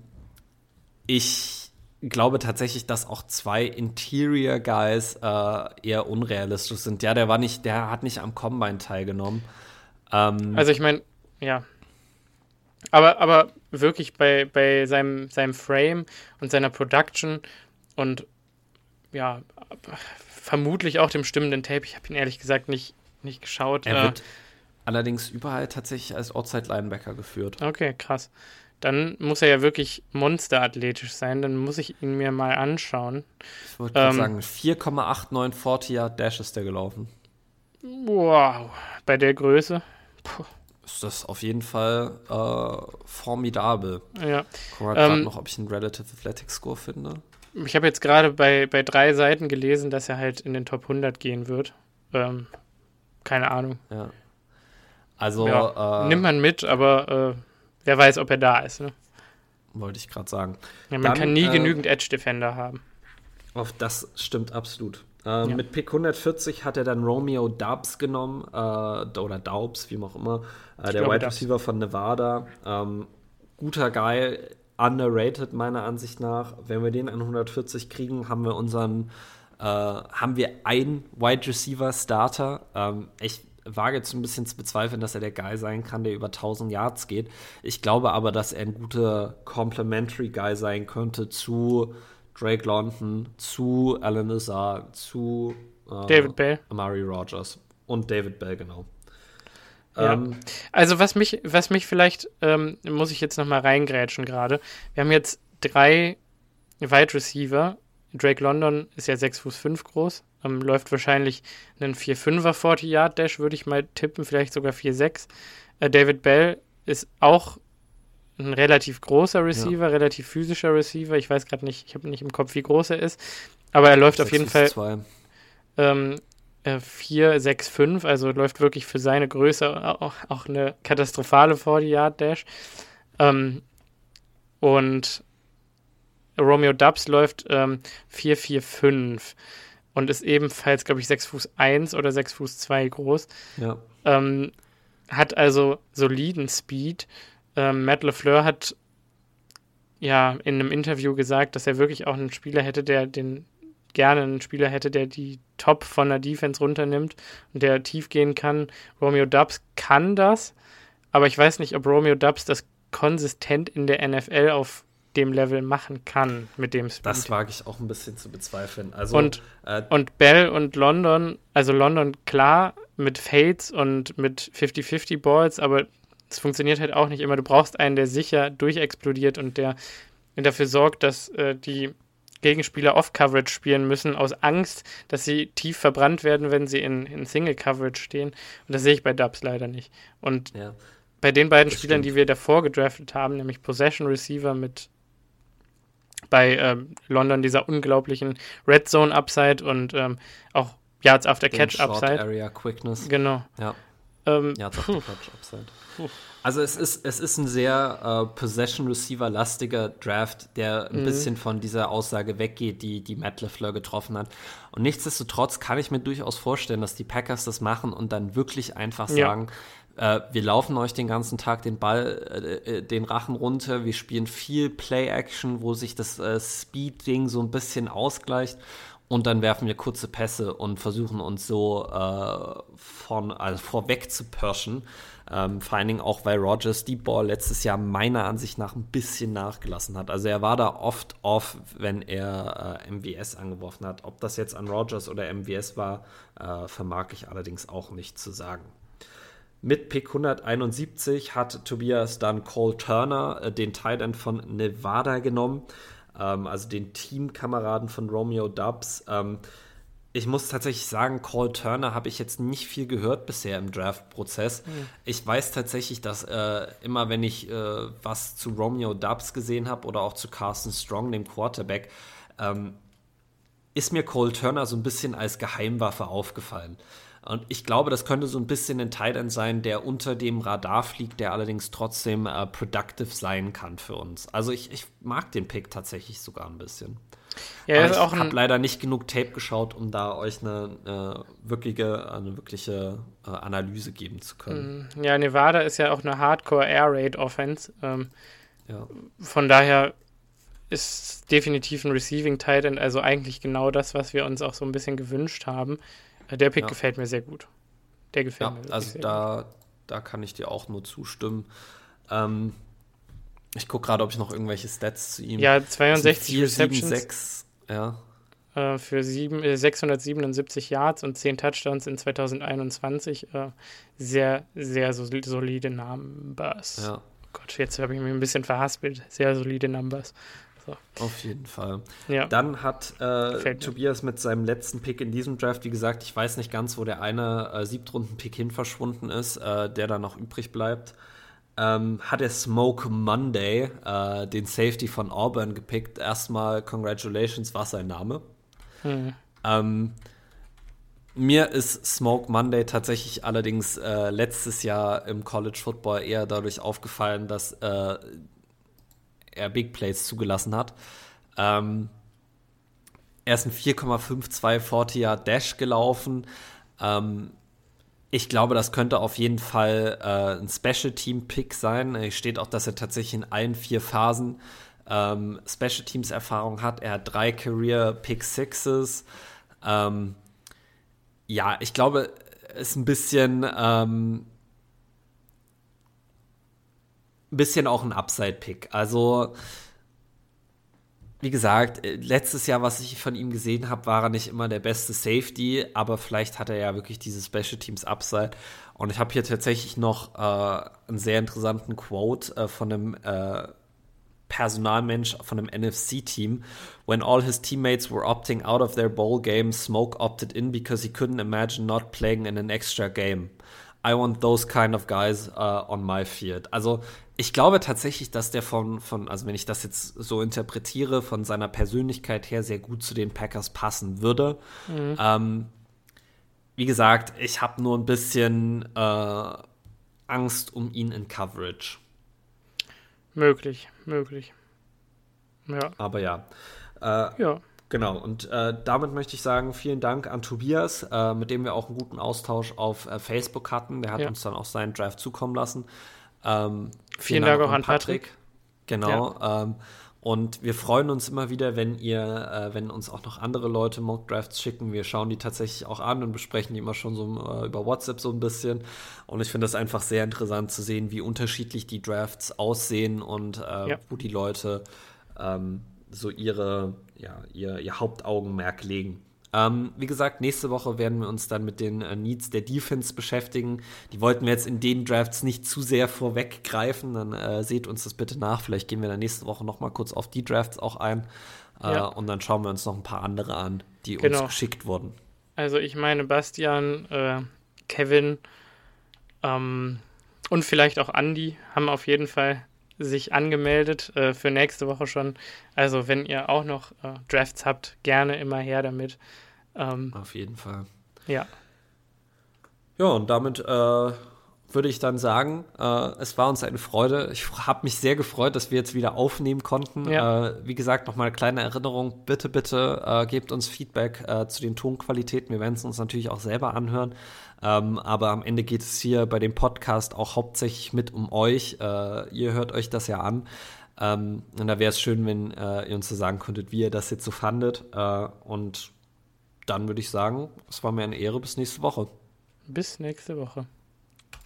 ich glaube tatsächlich, dass auch zwei Interior Guys äh, eher unrealistisch sind. Ja, der war nicht, der hat nicht am Combine teilgenommen. Ähm, also ich meine, ja. Aber, aber wirklich bei, bei seinem, seinem Frame und seiner Production und ja, vermutlich auch dem stimmenden Tape. Ich habe ihn ehrlich gesagt nicht, nicht geschaut. Er wird äh, allerdings überall tatsächlich als Outside Linebacker geführt. Okay, krass. Dann muss er ja wirklich monsterathletisch sein. Dann muss ich ihn mir mal anschauen. Ich wollte ähm, sagen, 4,89 40 Yard Dash ist der gelaufen. Wow, bei der Größe. Puh. Ist das auf jeden Fall äh, formidabel. Ja. Guck mal gerade ähm, noch, ob ich einen Relative Athletic Score finde. Ich habe jetzt gerade bei, bei drei Seiten gelesen, dass er halt in den Top 100 gehen wird. Ähm, keine Ahnung. Ja. Also. Ja, äh, nimmt man mit, aber äh, wer weiß, ob er da ist. Ne? Wollte ich gerade sagen. Ja, man Dann, kann nie äh, genügend Edge Defender haben. Auf das stimmt absolut. Äh, ja. Mit Pick 140 hat er dann Romeo Dubs genommen, äh, oder Daubs, wie auch immer, äh, der Wide Receiver von Nevada. Ähm, guter Guy, underrated meiner Ansicht nach. Wenn wir den an 140 kriegen, haben wir unseren, äh, haben wir einen Wide Receiver Starter. Ähm, ich wage jetzt ein bisschen zu bezweifeln, dass er der Guy sein kann, der über 1000 Yards geht. Ich glaube aber, dass er ein guter Complementary Guy sein könnte zu Drake London, zu Alan Lazar, zu äh, David Bell, Amari Rogers und David Bell, genau. Ja. Ähm, also was mich, was mich vielleicht, ähm, muss ich jetzt nochmal reingrätschen gerade. Wir haben jetzt drei Wide Receiver. Drake London ist ja 6 Fuß 5 groß, ähm, läuft wahrscheinlich einen 4-5er 40 Yard Dash, würde ich mal tippen, vielleicht sogar 4-6. Äh, David Bell ist auch ein relativ großer Receiver, ja. relativ physischer Receiver. Ich weiß gerade nicht, ich habe nicht im Kopf, wie groß er ist. Aber er läuft auf jeden Fall ähm, 4, 6, 5, also läuft wirklich für seine Größe auch, auch eine katastrophale 40-Yard-Dash. Ähm, und Romeo Dubs läuft ähm, 4, 4, 5 und ist ebenfalls, glaube ich, 6 Fuß 1 oder 6 Fuß 2 groß. Ja. Ähm, hat also soliden Speed ähm, Matt LeFleur hat ja in einem Interview gesagt, dass er wirklich auch einen Spieler hätte, der den gerne einen Spieler hätte, der die Top von der Defense runternimmt und der tief gehen kann. Romeo Dubs kann das, aber ich weiß nicht, ob Romeo Dubs das konsistent in der NFL auf dem Level machen kann mit dem Speed. Das wage ich auch ein bisschen zu bezweifeln. Also, und, äh, und Bell und London, also London klar mit Fades und mit 50-50 Balls, aber es funktioniert halt auch nicht immer. Du brauchst einen, der sicher durchexplodiert und der dafür sorgt, dass äh, die Gegenspieler Off-Coverage spielen müssen, aus Angst, dass sie tief verbrannt werden, wenn sie in, in Single-Coverage stehen. Und das sehe ich bei Dubs leider nicht. Und ja, bei den beiden Spielern, stimmt. die wir davor gedraftet haben, nämlich Possession Receiver mit bei ähm, London dieser unglaublichen Red Zone Upside und ähm, auch Yards After Catch Upside. Area Quickness. Genau. Ja. Ähm, Yards After Catch Upside. Also es ist, es ist ein sehr äh, Possession-Receiver-lastiger Draft, der ein mhm. bisschen von dieser Aussage weggeht, die, die Matt LeFleur getroffen hat. Und nichtsdestotrotz kann ich mir durchaus vorstellen, dass die Packers das machen und dann wirklich einfach sagen, ja. äh, wir laufen euch den ganzen Tag den Ball, äh, äh den Rachen runter, wir spielen viel Play-Action, wo sich das äh, Speed-Ding so ein bisschen ausgleicht und dann werfen wir kurze Pässe und versuchen uns so äh, von, also vorweg zu pirschen. Ähm, vor allen Dingen auch, weil Rogers Deep Ball letztes Jahr meiner Ansicht nach ein bisschen nachgelassen hat. Also er war da oft off, wenn er äh, MWS angeworfen hat. Ob das jetzt an Rogers oder MWS war, äh, vermag ich allerdings auch nicht zu sagen. Mit Pick 171 hat Tobias dann Cole Turner, äh, den Tight End von Nevada, genommen. ähm, also den Teamkameraden von Romeo Dubs. Ähm, ich muss tatsächlich sagen, Cole Turner habe ich jetzt nicht viel gehört bisher im Draft-Prozess. Mhm. Ich weiß tatsächlich, dass äh, immer, wenn ich äh, was zu Romeo Dubs gesehen habe oder auch zu Carson Strong, dem Quarterback, ähm, ist mir Cole Turner so ein bisschen als Geheimwaffe aufgefallen. Und ich glaube, das könnte so ein bisschen ein Titan sein, der unter dem Radar fliegt, der allerdings trotzdem äh, productive sein kann für uns. Also ich, ich mag den Pick tatsächlich sogar ein bisschen. Ja, ich habe leider nicht genug Tape geschaut, um da euch eine, äh, wirkliche, eine wirkliche äh, Analyse geben zu können. Mm, ja, Nevada ist ja auch eine Hardcore Air Raid Offense. Ähm, ja. Von daher ist definitiv ein Receiving Titan, also eigentlich genau das, was wir uns auch so ein bisschen gewünscht haben. Äh, der Pick ja. gefällt mir sehr gut. Der gefällt ja, mir Also da, da kann ich dir auch nur zustimmen. Ähm, ich gucke gerade, ob ich noch irgendwelche Stats zu ihm. Ja, 62 4, Receptions. 7, 6, ja. Äh, für sieben, äh, 677 Yards und 10 Touchdowns in 2021. Äh, sehr, sehr solide Numbers. Ja. Gott, jetzt habe ich mich ein bisschen verhaspelt. Sehr solide Numbers. So. Auf jeden Fall. Ja. Dann hat äh, Tobias mit seinem letzten Pick in diesem Draft, wie gesagt, ich weiß nicht ganz, wo der eine äh, Siebtrunden-Pick hin verschwunden ist, äh, der da noch übrig bleibt ähm, hat er Smoke Monday, äh, den Safety von Auburn, gepickt. Erstmal Congratulations, war sein Name. Hm. Ähm, mir ist Smoke Monday tatsächlich allerdings äh, letztes Jahr im College Football eher dadurch aufgefallen, dass äh, er Big Plays zugelassen hat. Ähm, er ist ein 4,52 40 Yard Dash gelaufen. Ähm, ich glaube, das könnte auf jeden Fall äh, ein Special Team Pick sein. Es steht auch, dass er tatsächlich in allen vier Phasen ähm, Special Teams Erfahrung hat. Er hat drei Career Pick Sixes. Ähm, ja, ich glaube, ist ein bisschen, ähm, bisschen auch ein Upside Pick. Also wie gesagt, äh, letztes Jahr, was ich von ihm gesehen habe, war er nicht immer der beste Safety, aber vielleicht hat er ja wirklich diese Special Teams Upside. Und ich habe hier tatsächlich noch äh, einen sehr interessanten Quote äh, von einem äh, Personalmensch von einem NFC-Team. When all his teammates were opting out of their bowl game, Smoke opted in because he couldn't imagine not playing in an extra game. I want those kind of guys uh, on my field. Also ich glaube tatsächlich, dass der von, von, also wenn ich das jetzt so interpretiere, von seiner Persönlichkeit her sehr gut zu den Packers passen würde. Mhm. Ähm, wie gesagt, ich habe nur ein bisschen äh, Angst um ihn in Coverage. Möglich, möglich. Ja. Aber ja. Äh, ja. Genau, und äh, damit möchte ich sagen, vielen Dank an Tobias, äh, mit dem wir auch einen guten Austausch auf äh, Facebook hatten. Der hat ja. uns dann auch seinen Drive zukommen lassen. Ähm, vielen, vielen Dank, Dank, auch an Patrick. Patrick. Genau. Ja. Ähm, und wir freuen uns immer wieder, wenn ihr, äh, wenn uns auch noch andere Leute Mock Drafts schicken. Wir schauen die tatsächlich auch an und besprechen die immer schon so äh, über WhatsApp so ein bisschen. Und ich finde es einfach sehr interessant zu sehen, wie unterschiedlich die Drafts aussehen und äh, ja. wo die Leute ähm, so ihre, ja, ihr, ihr Hauptaugenmerk legen. Ähm, wie gesagt, nächste Woche werden wir uns dann mit den äh, Needs der Defense beschäftigen. Die wollten wir jetzt in den Drafts nicht zu sehr vorweggreifen. Dann äh, seht uns das bitte nach. Vielleicht gehen wir dann nächste Woche noch mal kurz auf die Drafts auch ein. Äh, ja. Und dann schauen wir uns noch ein paar andere an, die genau. uns geschickt wurden. Also ich meine, Bastian, äh, Kevin ähm, und vielleicht auch Andy haben auf jeden Fall sich angemeldet äh, für nächste Woche schon. Also wenn ihr auch noch äh, Drafts habt, gerne immer her damit. Ähm, Auf jeden Fall. Ja. Ja, und damit äh, würde ich dann sagen, äh, es war uns eine Freude. Ich habe mich sehr gefreut, dass wir jetzt wieder aufnehmen konnten. Ja. Äh, wie gesagt, nochmal eine kleine Erinnerung. Bitte, bitte äh, gebt uns Feedback zu den Tonqualitäten. Wir werden es uns natürlich auch selber anhören. Ähm, aber am Ende geht es hier bei dem Podcast auch hauptsächlich mit um euch. Äh, ihr hört euch das ja an. Ähm, und da wäre es schön, wenn äh, ihr uns so sagen könntet, wie ihr das jetzt so fandet. und dann würde ich sagen, es war mir eine Ehre. Bis nächste Woche. Bis nächste Woche.